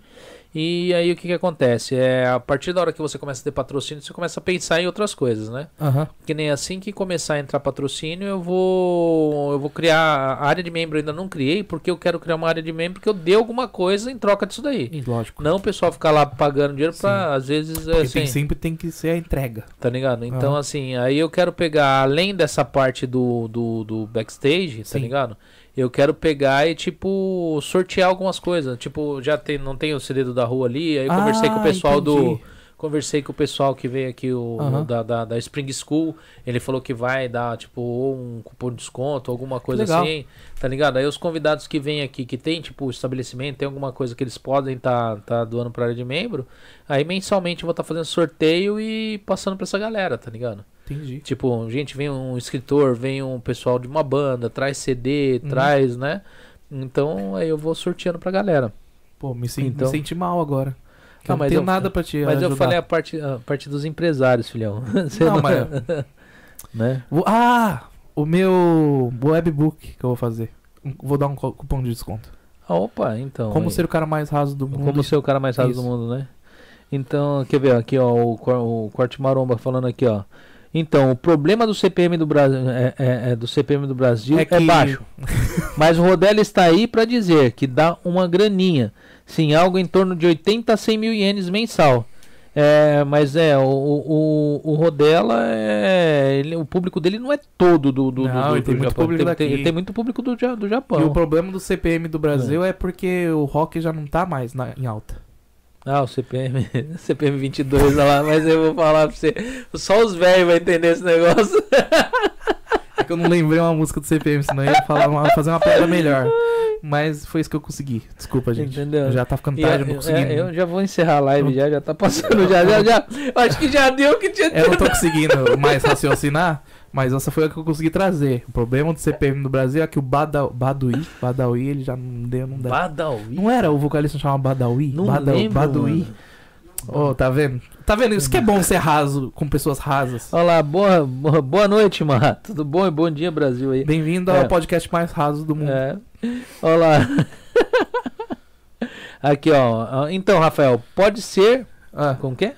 E aí o que que acontece? É, a partir da hora que você começa a ter patrocínio, você começa a pensar em outras coisas, né? Aham. Que nem assim que começar a entrar patrocínio, eu vou eu vou criar a área de membro, eu ainda não criei, porque eu quero criar uma área de membro que eu dê alguma coisa em troca disso daí. E Lógico. Não o pessoal ficar lá pagando dinheiro pra, às vezes, Porque assim, tem- sempre tem que ser a entrega. tá ligado? Então, Aham. assim, aí eu quero pegar, além dessa parte do, do, do backstage, tá Sim. ligado? Eu quero pegar e, tipo, sortear algumas coisas. Tipo, já tem, não tem o CD do da rua ali, aí eu conversei com o Ah, pessoal do... entendi. Conversei com o pessoal que veio aqui, o, Aham. da, da, da Spring School. Ele falou que vai dar, tipo, um cupom de desconto, alguma coisa legal. assim. Tá ligado? Aí os convidados que vêm aqui, que tem, tipo, estabelecimento, tem alguma coisa que eles podem tá, tá doando pra área de membro. Aí mensalmente eu vou estar fazendo sorteio e passando pra essa galera, tá ligado? Entendi. Tipo, gente, vem um escritor, vem um pessoal de uma banda, traz CD, Uhum. traz, né? Então aí eu vou sorteando pra galera. Pô, me, sen- Então- me senti mal agora. Não, eu não mas tenho eu- nada pra te Mas ajudar. eu falei a parte, a parte dos empresários, filhão. Você Não, mas- né? Ah! O meu webbook que eu vou fazer. Vou dar um cupom de desconto. Ah, opa, então. Como aí. ser o cara mais raso do mundo. Como ser o cara mais do Isso. mundo, né? Então, quer ver aqui, ó, o, o Corte Maromba falando aqui, ó. Então, o problema do CPM do Brasil é, é- é do CPM do Brasil É é, que- baixo. Mas o Rodelli está aí para dizer que dá uma graninha. Sim, algo em torno de 80 a 100 mil ienes mensal. É, mas é, o, o, o Rodela, é, ele- o público dele não é todo do, do, Não, do, ele tem do muito Japão. público tem, ele tem muito público do, do E Japão. o problema do CPM do Brasil é, porque o rock já não tá mais na- em alta. Ah, o CPM, CPM 22 olha lá, mas eu vou falar pra você, só os velhos vão entender esse negócio. É que eu não lembrei uma música do CPM, senão eu ia falar uma- fazer uma piada melhor. Mas foi isso que eu consegui. Desculpa, gente. Entendeu? Já tá ficando tarde, eu não consegui. é, eu já vou encerrar a live já, já tá passando já, já, já. Acho que já deu o que tinha Eu não tô conseguindo mais raciocinar, mas essa foi a que eu consegui trazer. O problema do CPM no Brasil é que o Bada, Badawi, Badawi, ele já não deu, não dá. Badawi? Não era o vocalista que chamava Badawi? Não Bada, lembro, Badawi. mano. Ô, tá vendo? Tá vendo? Isso que é bom ser raso com pessoas rasas. Olá, boa, boa, noite, mano. Tudo bom e bom dia, Brasil aí. Bem-vindo É. ao podcast mais raso do mundo. É. Olá. Aqui, ó. Então, Rafael, pode ser. Ah, Como que é?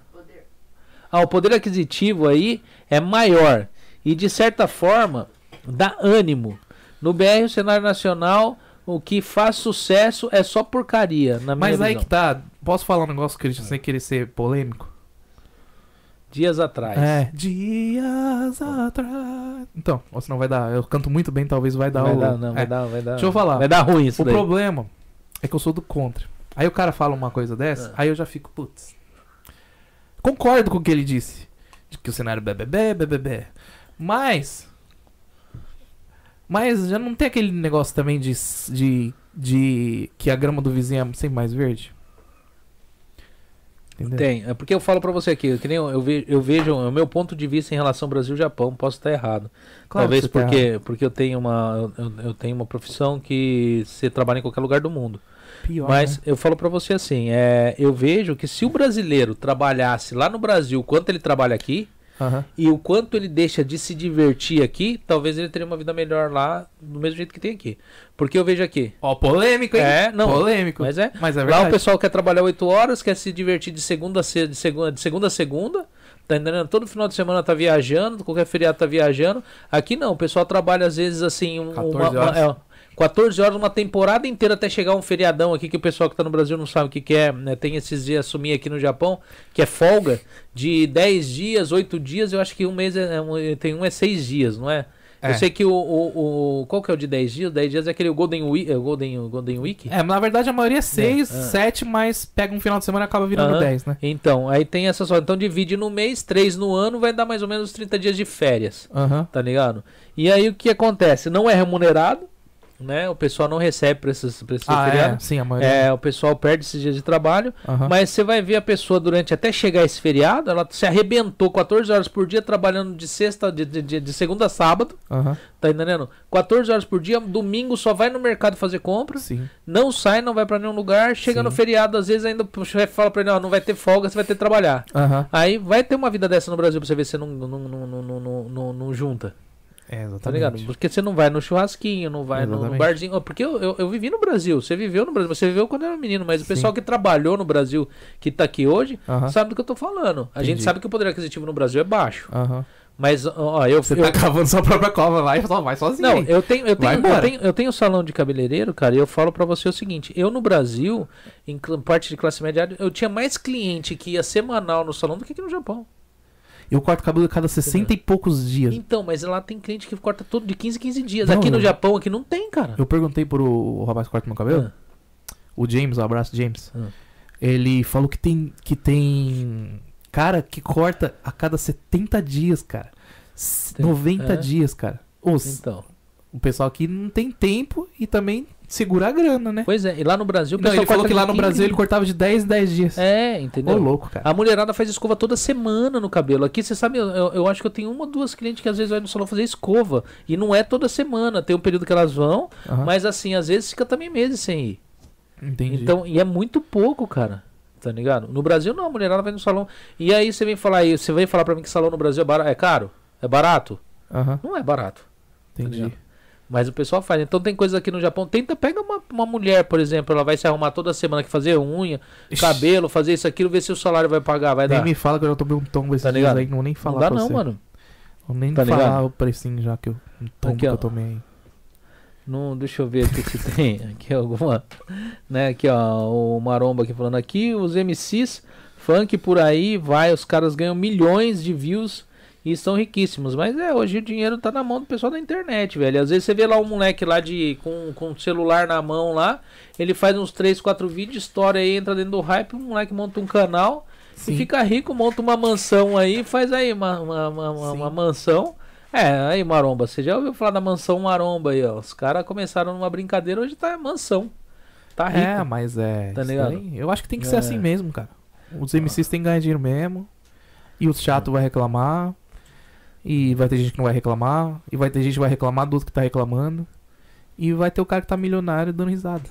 Ah, o poder aquisitivo aí é maior. E de certa forma, dá ânimo. No BR, o cenário nacional, o que faz sucesso é só porcaria, na minha mas aí visão. que tá. Posso falar um negócio, Christian, sem querer ser polêmico? Dias atrás. É. Dias atrás. Então, ou senão vai dar. Eu canto muito bem, talvez vai dar vai o. dar, não, vai É. dar, vai dar. Deixa eu falar. Vai dar ruim isso O daí. problema é que eu sou do contra. Aí o cara fala uma coisa dessa, Ah. aí eu já fico, putz. Concordo com o que ele disse. De que o cenário é bebê, bebê. Mas. Mas já não tem aquele negócio também de, de, de que a grama do vizinho é sempre mais verde? Entendeu? Tem, é porque eu falo pra você aqui, que nem eu, eu, ve- eu vejo o meu ponto de vista em relação ao Brasil e Japão, posso estar errado. Claro Talvez tá porque, errado. porque eu tenho uma eu, eu tenho uma profissão que você trabalha em qualquer lugar do mundo. Pior, Mas né? eu falo pra você assim, é, eu vejo que se o brasileiro trabalhasse lá no Brasil quanto ele trabalha aqui Aham. e o quanto ele deixa de se divertir aqui, talvez ele teria uma vida melhor lá do mesmo jeito que tem aqui. Porque eu vejo aqui. Ó, polêmico, hein? É, não. Polêmico. Mas é. Mas é Lá verdade. o pessoal quer trabalhar 8 horas, quer se divertir de segunda a se- de segunda, de segunda a segunda. Tá entendendo? Todo final de semana tá viajando, qualquer feriado tá viajando. Aqui não, o pessoal trabalha às vezes assim, um- 14 uma, uma- horas. é, 14 horas, uma temporada inteira até chegar um feriadão aqui que o pessoal que tá no Brasil não sabe o que, que é. né? Tem esses dias, assumir aqui no Japão, que é folga de 10 dias, 8 dias. Eu acho que um mês é, é um- tem um é 6 dias, não é? É. Eu sei que o, o, o- Qual que é o de 10 dias? 10 dias é aquele Golden Week. É Golden, Golden Week? É, na verdade a maioria é 6, É, é. 7, mas pega um final de semana e acaba virando Aham. 10, né? Então, aí tem essa só. Então divide no mês, 3 no ano, vai dar mais ou menos 30 dias de férias, Aham. tá ligado? E aí o que acontece? Não é remunerado, né? O pessoal não recebe pra esses, pra esses Ah, é, feriados. sim, a maioria. É, o pessoal perde esses dias de trabalho, Aham. mas você vai ver a pessoa durante até chegar esse feriado, ela se arrebentou 14 horas por dia trabalhando de sexta, de, de, de- segunda a sábado, Aham. tá entendendo? 14 horas por dia, domingo só vai no mercado fazer compra, Sim. não sai, não vai pra nenhum lugar, chega Sim. no feriado, às vezes ainda o chefe fala pra ele, ó, não vai ter folga, você vai ter que trabalhar. Aham. Aí vai ter uma vida dessa no Brasil pra você ver se não, não, não, não, não, não- não junta, É, exatamente. tá ligado? Porque você não vai no churrasquinho, não vai no, no barzinho. Porque eu, eu, eu vivi no Brasil, você viveu no Brasil, você viveu quando era menino, mas o Sim. pessoal que trabalhou no Brasil, que tá aqui hoje, Aham. sabe do que eu tô falando. A gente Entendi. sabe que o poder aquisitivo no Brasil é baixo. Aham. Mas, ó, eu. Você eu tá cavando sua própria cova só vai sozinho. não, eu tenho, eu Vai tenho, eu tenho, eu tenho salão de cabeleireiro, cara, e eu falo pra você o seguinte, eu no Brasil, em parte de classe média, eu tinha mais cliente que ia semanal no salão do que aqui no Japão. Eu corto cabelo a cada 60 e poucos dias. Então, mas lá tem cliente que corta todo de 15 em 15 dias. Não, aqui no eu- Japão, aqui não tem, cara. Eu perguntei pro o rapaz que corta meu cabelo, Ah, o James, um abraço, James. Ah. Ele falou que tem, que tem cara que corta a cada 70 dias, cara. S- Tem- 90 é. dias, cara. Os, Então. O pessoal aqui não tem tempo e também segura a grana, né? Pois é, e lá no Brasil o Não, ele falou que lá no 15 Brasil ele cortava de 10 em 10 dias. É, Ô, entendeu? louco, cara. A mulherada faz escova toda semana no cabelo. Aqui, você sabe, eu, eu acho que eu tenho uma ou duas clientes que às vezes vai no salão fazer escova. E não é toda semana. Tem um período que elas vão, Aham. mas assim, às vezes fica também meses sem ir. Entendi. Então, e é muito pouco, cara. Tá ligado? No Brasil não, a mulherada vai no salão. E aí você vem falar aí, você vem falar pra mim que salão no Brasil é, barato, é caro? É barato? Aham, Não é barato. entendi. ligado? Mas o pessoal faz. Então tem coisas aqui no Japão. Tenta, pega uma, uma mulher, por exemplo, ela vai se arrumar toda semana que fazer unha, cabelo, fazer isso, aquilo, ver se o salário vai pagar, vai Nem dar. me fala que eu já tomei um tombo esses Tá dias aí, não vou nem falar não dá não, você. mano. Vou nem Tá falar ligado? o precinho já que eu, um tombo Aqui, que eu tomei aí. Não, deixa eu ver aqui se tem aqui alguma, né, aqui ó, o Maromba aqui falando aqui, os MCs Funk por aí vai, os caras ganham milhões de views e estão riquíssimos. Mas é, hoje o dinheiro tá na mão do pessoal da internet, velho. Às vezes você vê lá um moleque lá de com, com o celular na mão lá, ele faz uns 3, 4 vídeos, estoura aí, entra dentro do hype, o moleque monta um canal Sim. e fica rico, monta uma mansão aí, faz aí uma, uma, uma, uma- uma mansão. É, aí Maromba, você já ouviu falar da mansão Maromba aí, ó. Os caras começaram numa brincadeira, hoje tá mansão. Tá rico. É, mas é. Tá ligado? daí, eu acho que tem que ser É. assim mesmo, cara. Os MCs têm que ganhar dinheiro mesmo. E os chatos vai reclamar. E vai ter gente que não vai reclamar. E vai ter gente que vai reclamar do outro que tá reclamando. E vai ter o cara que tá milionário dando risada.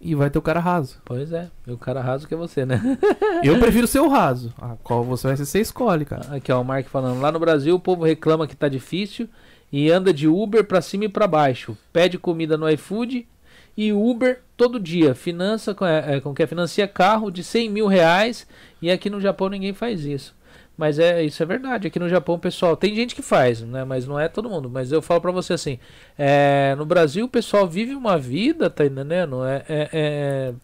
E vai ter o cara raso. Pois é, e o cara raso que é você, né? Eu prefiro ser o raso. A qual você vai ser, você escolhe, cara. Aqui, ó, o Mark falando. Lá no Brasil, o povo reclama que tá difícil e anda de Uber pra cima e pra baixo. Pede comida no iFood e Uber todo dia. Finança, com- é, é, com que financia carro de 100 mil reais e aqui no Japão ninguém faz isso. Mas é isso é verdade. Aqui no Japão, pessoal, tem gente que faz, né? Mas não é todo mundo. Mas eu falo pra você assim: é, no Brasil, o pessoal vive uma vida, tá entendendo? É, é- é-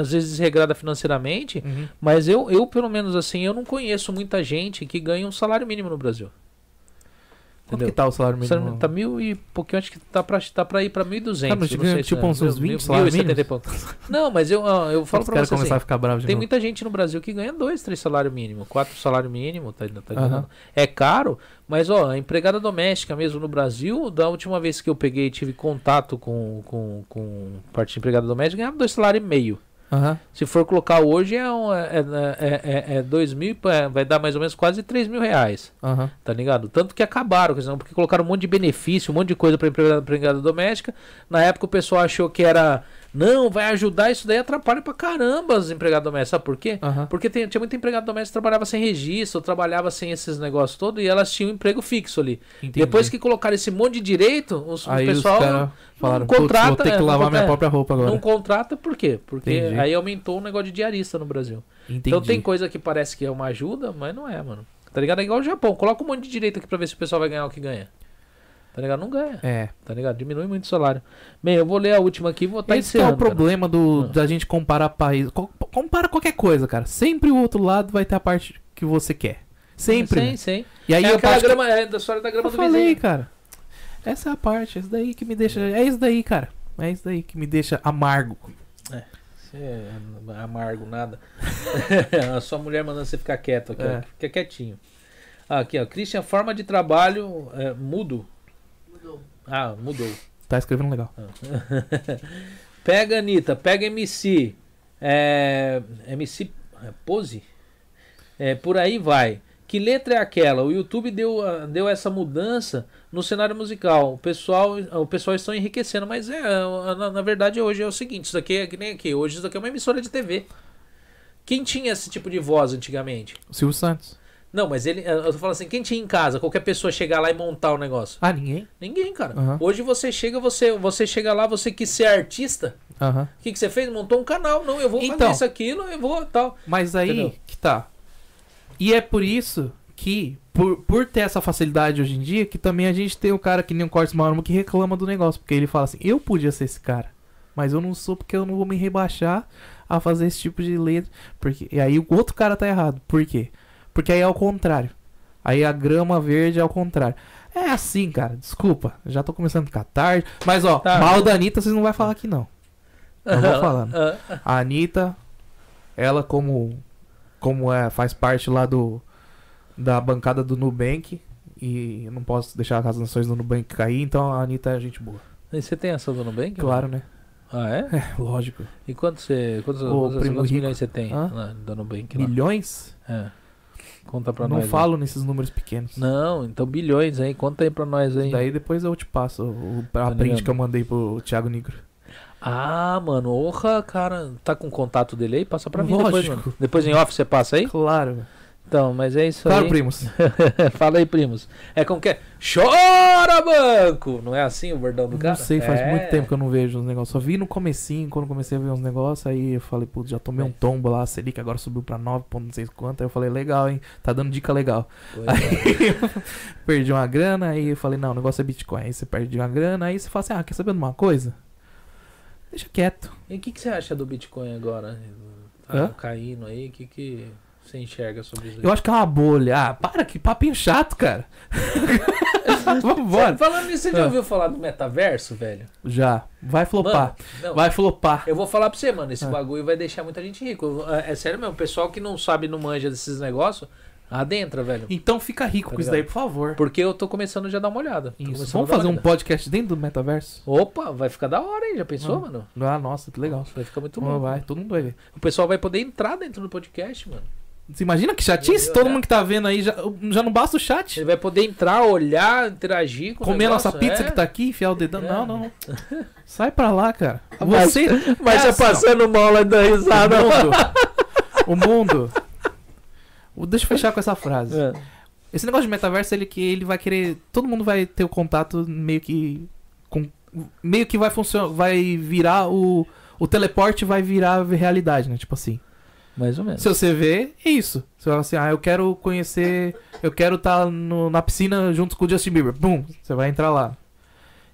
às vezes desregrada financeiramente, mas eu, eu, pelo menos assim, eu não conheço muita gente que ganha um salário mínimo no Brasil. Quanto Entendeu? que tá o salário O salário mínimo? mínimo tá mil e pouquinho, acho que tá pra, tá pra ir pra 1.200. Tá, mas ganha sei se tipo é, uns- uns mil- 20 mil- salários 1.070 e mínimos? Não, mas eu, eu falo Os pra você assim, a ficar bravos de tem novo. muita gente no Brasil que ganha dois, três salários mínimos, quatro salários mínimos, tá, tá entendendo? É caro, mas ó, a empregada doméstica mesmo no Brasil, da última vez que eu peguei e tive contato com, com, com parte de empregada doméstica, ganhava dois salários e meio. Aham. Se for colocar hoje, é, um- é, é, é, é dois mil, é, vai dar mais ou menos quase 3 mil reais, Aham. tá ligado? Tanto que acabaram, porque colocaram um monte de benefício, um monte de coisa para empregada, empregada doméstica. Na época o pessoal achou que era, não, vai ajudar, isso daí atrapalha pra caramba as empregadas domésticas, sabe por quê? Aham. Porque tem- tinha muita empregada doméstica que trabalhava sem registro, trabalhava sem esses negócios todos e elas tinham um emprego fixo ali. Entendi. Depois que colocaram esse monte de direito, os, o pessoal os caras falaram, "Putz, contrata, vou ter é, que não lavar minha contrata- própria roupa agora. não contrata por quê? Porque Entendi. aí aumentou o negócio de diarista no Brasil. Entendi. Então tem coisa que parece que é uma ajuda, mas não é, mano. Tá ligado? É igual o Japão. Coloca um monte de direito aqui pra ver se o pessoal vai ganhar o que ganha. Tá ligado? Não ganha. É. Tá ligado? Diminui muito o salário. Bem, eu vou ler a última aqui e vou estar Esse que é o cara. problema do, Ah. da gente comparar país. Co- compara qualquer coisa, cara. Sempre o outro lado vai ter a parte que você quer. Sempre. Sim, né? sim. E aí é aquela parte que grama, é da história da grama eu do falei, vizinho. cara. Essa é a parte, isso daí que me deixa. É isso daí, cara. É isso daí que me deixa amargo. Você é amargo, nada. a sua mulher mandando você ficar quieto aqui. É. Fica quietinho. Aqui, ó. Christian, forma de trabalho é, mudo. Mudou. Ah, mudou. Tá escrevendo legal. pega Anitta, pega MC. É, MC é, Pose? É, por aí vai. Que letra é aquela? O YouTube deu, ah, deu essa mudança no cenário musical. O pessoal, o pessoal está enriquecendo, mas é, na, na verdade hoje é o seguinte, isso daqui é que nem aqui, hoje isso daqui é uma emissora de TV. Quem tinha esse tipo de voz antigamente? O Silvio Santos. Não, mas ele, eu tô falando assim, quem tinha em casa, qualquer pessoa chegar lá e montar o negócio? Ah, ninguém? Ninguém, cara. Aham. Hoje você chega, você, você chega lá, você quis ser artista, o que, que você fez? Montou um canal. Não, eu vou Então. fazer isso, aquilo, eu vou tal. Mas aí Entendeu? que tá. E é por isso que, por, por ter essa facilidade hoje em dia, que também a gente tem o cara que nem o Cortes Maromba que reclama do negócio. Porque ele fala assim, eu podia ser esse cara. Mas eu não sou porque eu não vou me rebaixar a fazer esse tipo de letra. Porque, e aí o outro cara tá errado. Por quê? Porque aí é ao contrário. Aí a grama verde é ao contrário. É assim, cara. Desculpa. Já tô começando a ficar tarde. Mas ó, Tá. mal da Anitta vocês não vai falar aqui não. Eu vou falando. Ah, A Anitta, ela como como é, faz parte lá do da bancada do Nubank e eu não posso deixar as nações do Nubank cair, então a Anitta é gente boa. e você tem essa do Nubank? Claro, né? Ah, é? É, lógico. E quanto você, quantos, quantos, quantos milhões você tem Hã? lá do Nubank? Lá? Milhões? É. Conta pra não nós. aí. falo nesses números pequenos. Não, então bilhões aí. Conta aí pra nós aí. Daí depois eu te passo o, a Tá print ligado? que eu mandei pro Thiago Negro. Ah, mano, orra, cara. Tá com contato dele aí? Passa pra mim depois, mano. Depois em off você passa aí? Claro. Então, mas é isso Claro, aí. primos. Fala aí, primos. É como que é? Chora, banco! Não é assim o bordão do cara? Não sei, faz É. muito tempo que eu não vejo os negócios. Só vi no comecinho, quando comecei a ver uns negócios, aí eu falei, putz, já tomei um É. tombo lá, a Selic agora subiu pra 9, ponto não sei quanto. Aí eu falei, legal, hein? Tá dando dica legal. Pois Aí é. eu perdi uma grana, aí eu falei, não, o negócio é Bitcoin. Aí você perde uma grana, aí você fala assim, ah, quer saber de uma coisa? Deixa quieto. E o que, que você acha do Bitcoin agora? tá Hã? caindo aí, o que, que você enxerga sobre isso? Eu acho que é uma bolha. Ah, para, que papinho chato, cara. Vamos embora. Falando nisso, você já Ah. ouviu falar do metaverso, velho? Já. Vai flopar. Mano, não, Vai flopar. eu vou falar pra você, mano, esse Ah. bagulho vai deixar muita gente rico. É, é sério mesmo, o pessoal que não sabe, não manja desses negócios, adentra, velho. Então fica rico Tá com isso daí, ligado? por favor. Porque eu tô começando já a dar uma olhada. Vamos fazer um podcast dentro do metaverso? Opa, vai ficar da hora, hein? Já pensou, Ah. mano? Ah, nossa, que legal. Vai ficar muito louco. vai, todo mundo vai ver. O pessoal vai poder entrar dentro do podcast, mano. Você imagina que chatice? Todo mundo que tá vendo aí já, já não basta o chat. Ele vai poder entrar, olhar, interagir com o Comer a nossa negócio, pizza é. que tá aqui, enfiar o dedão. É. Não, não. Sai pra lá, cara. Mas- Você. Mas é já assim, passando mal lá da risada. O mundo. o mundo. o- Deixa eu fechar com essa frase. É. Esse negócio de metaverso, ele que ele vai querer. Todo mundo vai ter o contato meio que. Com, meio que vai funcionar. Vai virar o. O teleporte vai virar realidade, né? Tipo assim. Mais ou menos. Se você vê, é isso. Você fala assim, ah, eu quero conhecer. Eu quero estar na piscina junto com o Justin Bieber. Bum, você vai entrar lá.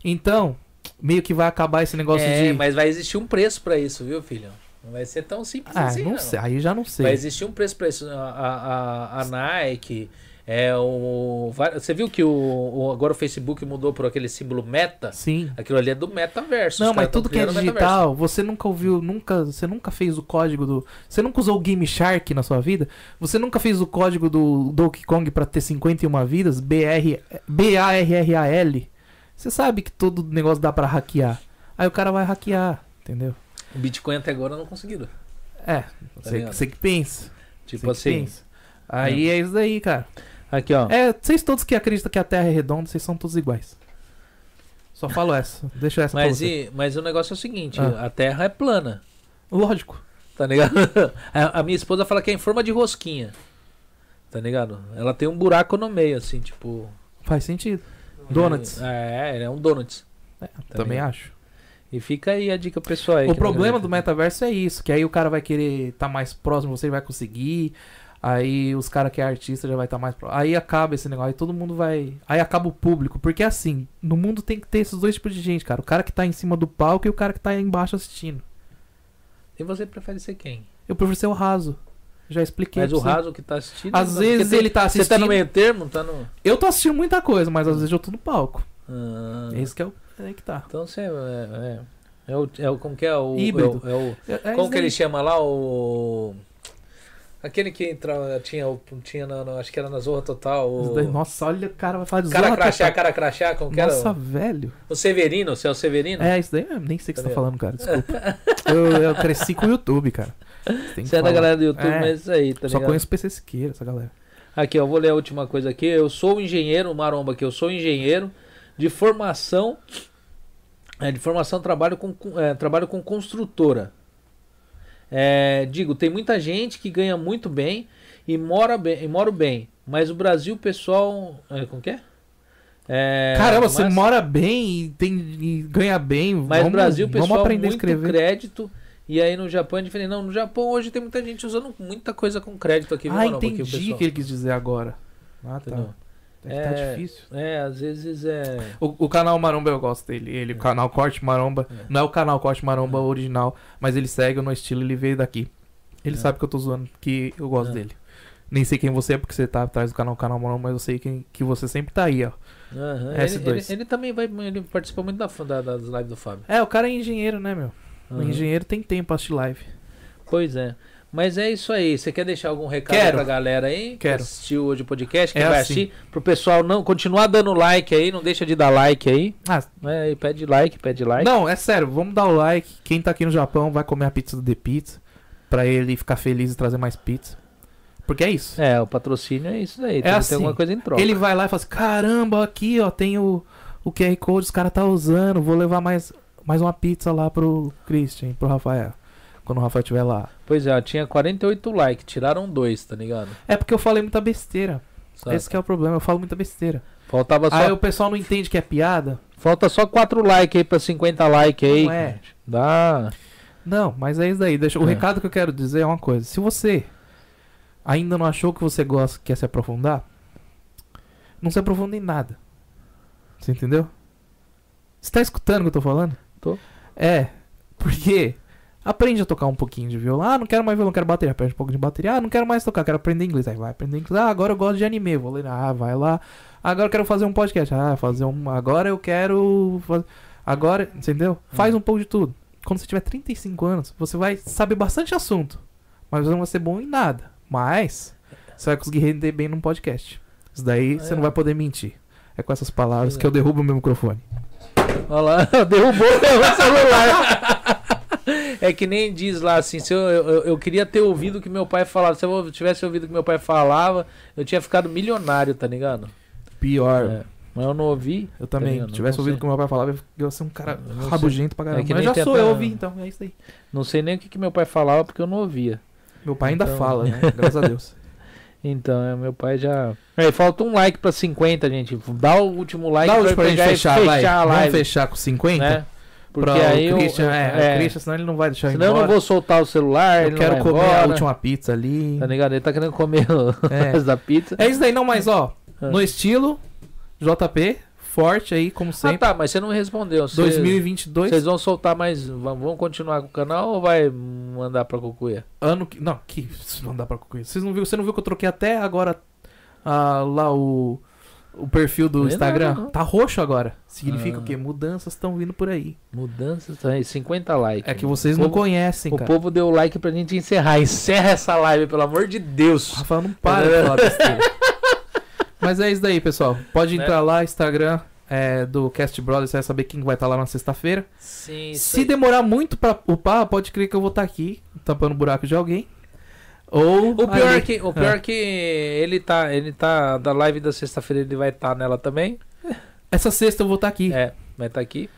Então, meio que vai acabar esse negócio É, de. mas vai existir um preço pra isso, viu, filho? Não vai ser tão simples Ah, assim, não sei. Aí já não sei. Vai existir um preço pra isso. A, a- a Nike, é o. Você viu que o, o- agora o Facebook mudou por aquele símbolo meta? Sim. Aquilo ali é do metaverso. Não, mas tudo que é digital, você nunca ouviu, nunca, você nunca fez o código do, você nunca usou o Game Shark na sua vida? Você nunca fez o código do Donkey Kong pra ter 51 vidas, BR, B A R R A L? Você sabe que todo negócio dá pra hackear. Aí o cara vai hackear, entendeu? O Bitcoin até agora não conseguiram. É, você, ligado? você que pensa. Tipo você assim. pensa. Aí é isso daí, cara. Aqui, ó. É, vocês todos que acreditam que a Terra é redonda, vocês são todos iguais. Só falo essa. Deixa essa pra Mas, você. e, mas o negócio é o seguinte: Ah. a Terra é plana. Lógico. Tá ligado? A, a minha esposa fala que é em forma de rosquinha. Tá ligado? Ela tem um buraco no meio, assim, tipo. Faz sentido. Donuts. É, é um donuts. É, também ligado? acho. E fica aí a dica pessoal aí. O problema do metaverso é isso, que aí o cara vai querer estar mais próximo, você vai conseguir. Aí os caras que é artista já vai estar mais próximo. Aí acaba esse negócio, aí todo mundo vai. Aí acaba o público. Porque assim, no mundo tem que ter esses dois tipos de gente, cara. O cara que tá em cima do palco e o cara que tá embaixo assistindo. E você prefere ser quem? Eu prefiro ser o raso. Já expliquei. Mas o raso que tá assistindo. Às vezes tem- ele tá Você tá assistindo. no meio termo? Tá no. Eu tô assistindo muita coisa, mas às vezes eu tô no palco. Ah, Esse que é o. É que tá. Então você. É, é, é o, é o. Como que é o. Híbrido. É o, é o- É- é como que ele chama lá? O. Aquele que entrava, tinha, tinha na, na- acho que era na Zorra Total. O... Nossa, olha o cara vai falar de Cara Zorra crachá, Total. cara crachá, como que Nossa, era? velho. O Severino, você é o Severino? É, isso daí eu nem sei o que você tá falando, cara. Desculpa. eu, eu cresci com o YouTube, cara. Você que Você é da galera do YouTube, É. mas é isso aí, tá Só ligado? conheço PC Siqueira, essa galera. Aqui, ó, vou ler a última coisa aqui. Eu sou engenheiro, Maromba aqui, eu sou engenheiro de formação. É, de formação trabalho com- é, trabalho com construtora. É, digo, tem muita gente que ganha muito bem e mora bem, e mora bem. Mas o Brasil, pessoal. É, como que é? É, Caramba, você mas- mora bem e, tem, e ganha bem. Mas vamos, no Brasil, o vamos pessoal aprender a muito escrever. crédito. E aí no Japão é diferente. Não, no Japão hoje tem muita gente usando muita coisa com crédito aqui. viu, Ah, o entendi o pessoal. que ele quis dizer agora. Ah, tá. Entendeu? É que tá É. difícil. É, às vezes é. O, o canal Maromba eu gosto dele. Ele, o canal Corte Maromba. É. Não é o canal Corte Maromba original, mas ele segue no estilo, ele veio daqui. Ele É. sabe que eu tô zoando, que eu gosto É. dele. Nem sei quem você é, porque você tá atrás do canal Canal Maromba, mas eu sei quem, que você sempre tá aí, ó. Aham, S2. Ele, ele- ele também vai. Ele participa muito da, da- das lives do Fábio. É, o cara é engenheiro, né, meu? O Aham. engenheiro tem tempo pra assistir live. Pois é. Mas é isso aí. Você quer deixar algum recado Quero. pra galera aí? Que Quero. assistiu hoje o podcast, que É vai assim. assistir. Pro pessoal não continuar dando like aí, não deixa de dar like aí. Ah, É, e pede like, pede like. Não, é sério, vamos dar o like. Quem tá aqui no Japão vai comer a pizza do The Pizza. Pra ele ficar feliz e trazer mais pizza. Porque é isso. É, o patrocínio é isso daí. Tem que assim, alguma coisa em troca. Ele vai lá e fala assim: caramba, aqui ó, tem o, o QR Code, os caras tá usando. Vou levar mais, mais uma pizza lá pro Christian, pro Rafael. Quando o Rafael estiver lá. Pois é, tinha 48 likes, tiraram dois, tá ligado? É porque eu falei muita besteira. Sabe? Esse que é o problema, eu falo muita besteira. Faltava só, Aí o pessoal não entende que é piada. Falta só 4 likes aí pra 50 likes aí. Não é. Dá. Não, mas é isso daí. Deixa... O É. recado que eu quero dizer é uma coisa. Se você ainda não achou que você gosta, quer se aprofundar, não se aprofunda em nada. Você entendeu? Você tá escutando o que eu tô falando? Tô. É, porque Aprende a tocar um pouquinho de violão. Ah, não quero mais violão, quero bateria. Aprende um pouco de bateria. Ah, não quero mais tocar, quero aprender inglês. Aí vai aprender inglês. Ah, agora eu gosto de anime. Vou ler. Ah, vai lá. Agora eu quero fazer um podcast. Ah, fazer um. Agora eu quero. faz- Agora, entendeu? Faz um pouco de tudo. Quando você tiver 35 anos, você vai saber bastante assunto. Mas você não vai ser bom em nada. Mas você vai conseguir render bem num podcast. Isso daí você É. não vai poder mentir. É com essas palavras que eu derrubo o meu microfone. Olha lá, derrubou o celular. É que nem diz lá assim, se eu, eu, eu queria ter ouvido o que meu pai falava. Se eu tivesse ouvido o que meu pai falava, eu tinha ficado milionário, tá ligado? Pior. É. Mas eu não ouvi. Eu também. ligado? Se tivesse Não ouvido o que meu pai falava, eu ia ser um cara rabugento pra caramba. É que Mas já sou eu ouvi, então. É isso aí. Não sei nem o que, que meu pai falava porque eu não ouvia. Meu pai ainda Então- fala, né? Graças a Deus. Então, é, meu pai já. Aí, falta um like pra 50, gente. Dá o último like Dá pra, pra gente fechar, vai. a Vamos live. fechar com 50? né? Porque Pra aí o eu. Christian, é, é, o Christian, senão ele não vai deixar eu senão eu não vou soltar o celular. Eu quero comer embora, a última pizza ali. Tá ligado? Ele tá querendo comer É. da pizza. É isso daí, não, mas ó, Ah. no estilo JP, forte aí, como Ah, sempre. tá, mas você não respondeu. Você- 2022, Vocês vão soltar mais. Vão continuar com o canal ou vai mandar pra Cucuia? ano que. Não, que. dá pra concluir. Vocês não viu, você não viu que eu troquei até agora ah, lá o. O perfil do Não, Instagram? não. Tá roxo agora. Significa Ah. o quê? Mudanças estão vindo por aí. Mudanças, tá aí, 50 likes. É que vocês O não povo- conhecem, O cara. povo deu like pra gente encerrar. Encerra essa live, pelo amor de O Deus. Rafael não para de falar besteira. Mas é isso daí, pessoal. Pode Né? entrar lá, Instagram é, do Cast Brothers, você vai saber quem vai estar lá na sexta-feira. Se aí. demorar muito pra upar, pode crer que eu vou estar aqui, tampando o buraco de alguém. Ou. O pior, ali. é que, o pior é que ele tá, ele tá, da live da sexta-feira ele vai estar nela também. Essa sexta eu vou estar aqui. É, vai estar aqui.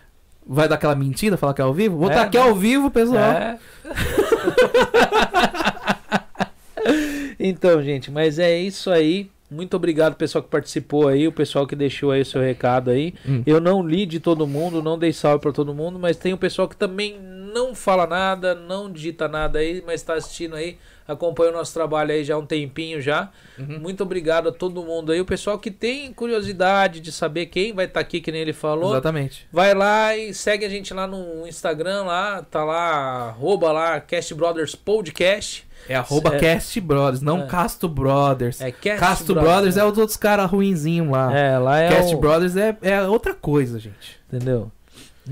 Vai dar aquela mentira, falar que é ao vivo? Vou É, estar aqui né? ao vivo, pessoal. É. então, gente, mas é isso aí. Muito obrigado, pessoal que participou aí, o pessoal que deixou aí o seu recado aí. Hum. Eu não li de todo mundo, não dei salve pra todo mundo, mas tem o pessoal que também não fala nada, não digita nada aí, mas tá assistindo aí, acompanha o nosso trabalho aí já há um tempinho já. Uhum. Muito obrigado a todo mundo aí, o pessoal que tem curiosidade de saber quem vai estar aqui, que nem ele falou. Exatamente. Vai lá e segue a gente lá no Instagram, lá, tá lá, arroba lá, Cast Brothers Podcast. É arroba É. Cast Brothers, não É. Casto Brothers. É Cast Casto Brothers é os outros caras ruinzinhos lá. É, lá é Cast o- Brothers é, é outra coisa, gente. Entendeu?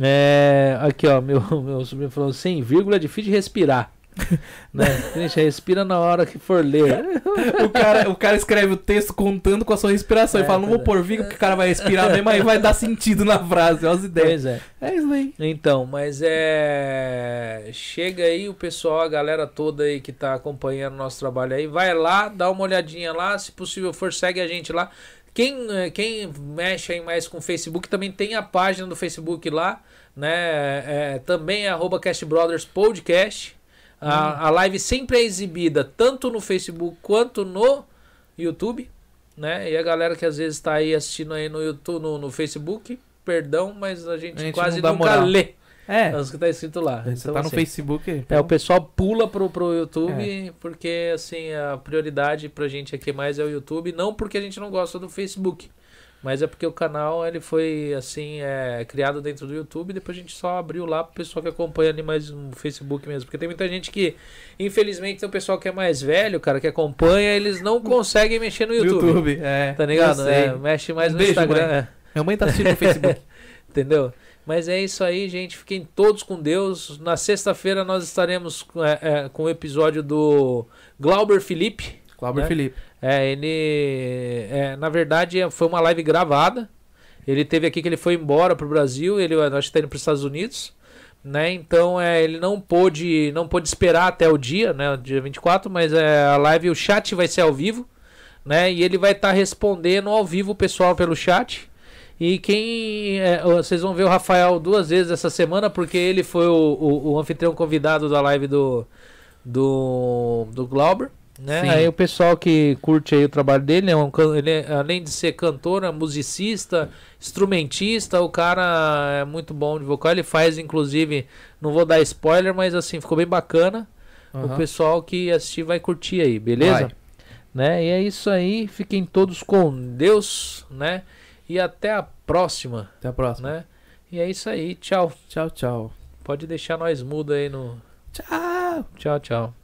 É, aqui ó, meu, meu sobrinho falou sem vírgula é difícil de respirar. né? Gente, respira na hora que for ler. O cara, o cara escreve o texto contando com a sua respiração É, e fala, não vou tá. pôr vírgula porque o cara vai respirar mesmo, aí vai dar sentido na frase, olha as ideias. Pois é. É isso aí. Então, mas é. Chega aí o pessoal, a galera toda aí que tá acompanhando o nosso trabalho aí. Vai lá, dá uma olhadinha lá. Se possível for, segue a gente lá. Quem, eh, quem mexe aí mais com o Facebook também tem a página do Facebook lá, né? É, também é arroba Cast Brothers Podcast. A, a live sempre é exibida tanto no Facebook quanto no YouTube, né? E a galera que às vezes está aí assistindo aí no YouTube, no, no Facebook, perdão, mas a gente, A gente quase nunca moral. lê É, os que tá escrito lá. você Então, tá no assim, Facebook. É, o pessoal pula pro, pro YouTube porque, assim, a prioridade pra gente aqui mais é o YouTube. Não porque a gente não gosta do Facebook, mas é porque o canal, ele foi, assim, é, criado dentro do YouTube. Depois a gente só abriu lá pro pessoal que acompanha ali mais no Facebook mesmo. Porque tem muita gente que, infelizmente, tem o pessoal que é mais velho, cara, que acompanha, eles não conseguem mexer no YouTube. YouTube. é. Tá ligado? É, mexe mais Um no beijo, Instagram. mãe. é. Minha mãe tá assistindo no Facebook. Entendeu? Mas é isso aí, gente. Fiquem todos com Deus. Na sexta-feira nós estaremos é, é, com o episódio do Glauber Felipe. Cláudio Né? Felipe. É, ele. é, na verdade, foi uma live gravada. Ele teve aqui que ele foi embora pro Brasil. Ele acho que tá indo para os Estados Unidos. Né? Então é, ele não pôde, não pôde esperar até o dia, né? Dia 24, mas é, a live, o chat vai ser ao vivo. Né? E ele vai estar respondendo ao vivo o pessoal pelo chat. E quem. é, vocês vão ver o Rafael duas vezes essa semana, porque ele foi o, o, o anfitrião convidado da live do, do, do Glauber. Né? Sim. Aí o pessoal que curte aí o trabalho dele, é um, ele é- além de ser cantor, é musicista, instrumentista, o cara é muito bom de vocal. Ele faz, inclusive, não vou dar spoiler, mas assim, ficou bem bacana. O Aham. pessoal que assistir vai curtir aí, beleza? Vai. Né? E é isso aí. Fiquem todos com Deus, né? E até a próxima, Até a próxima. né? E é isso aí. Tchau. Tchau, tchau. Pode deixar nós mudo aí no. Tchau! Tchau, tchau.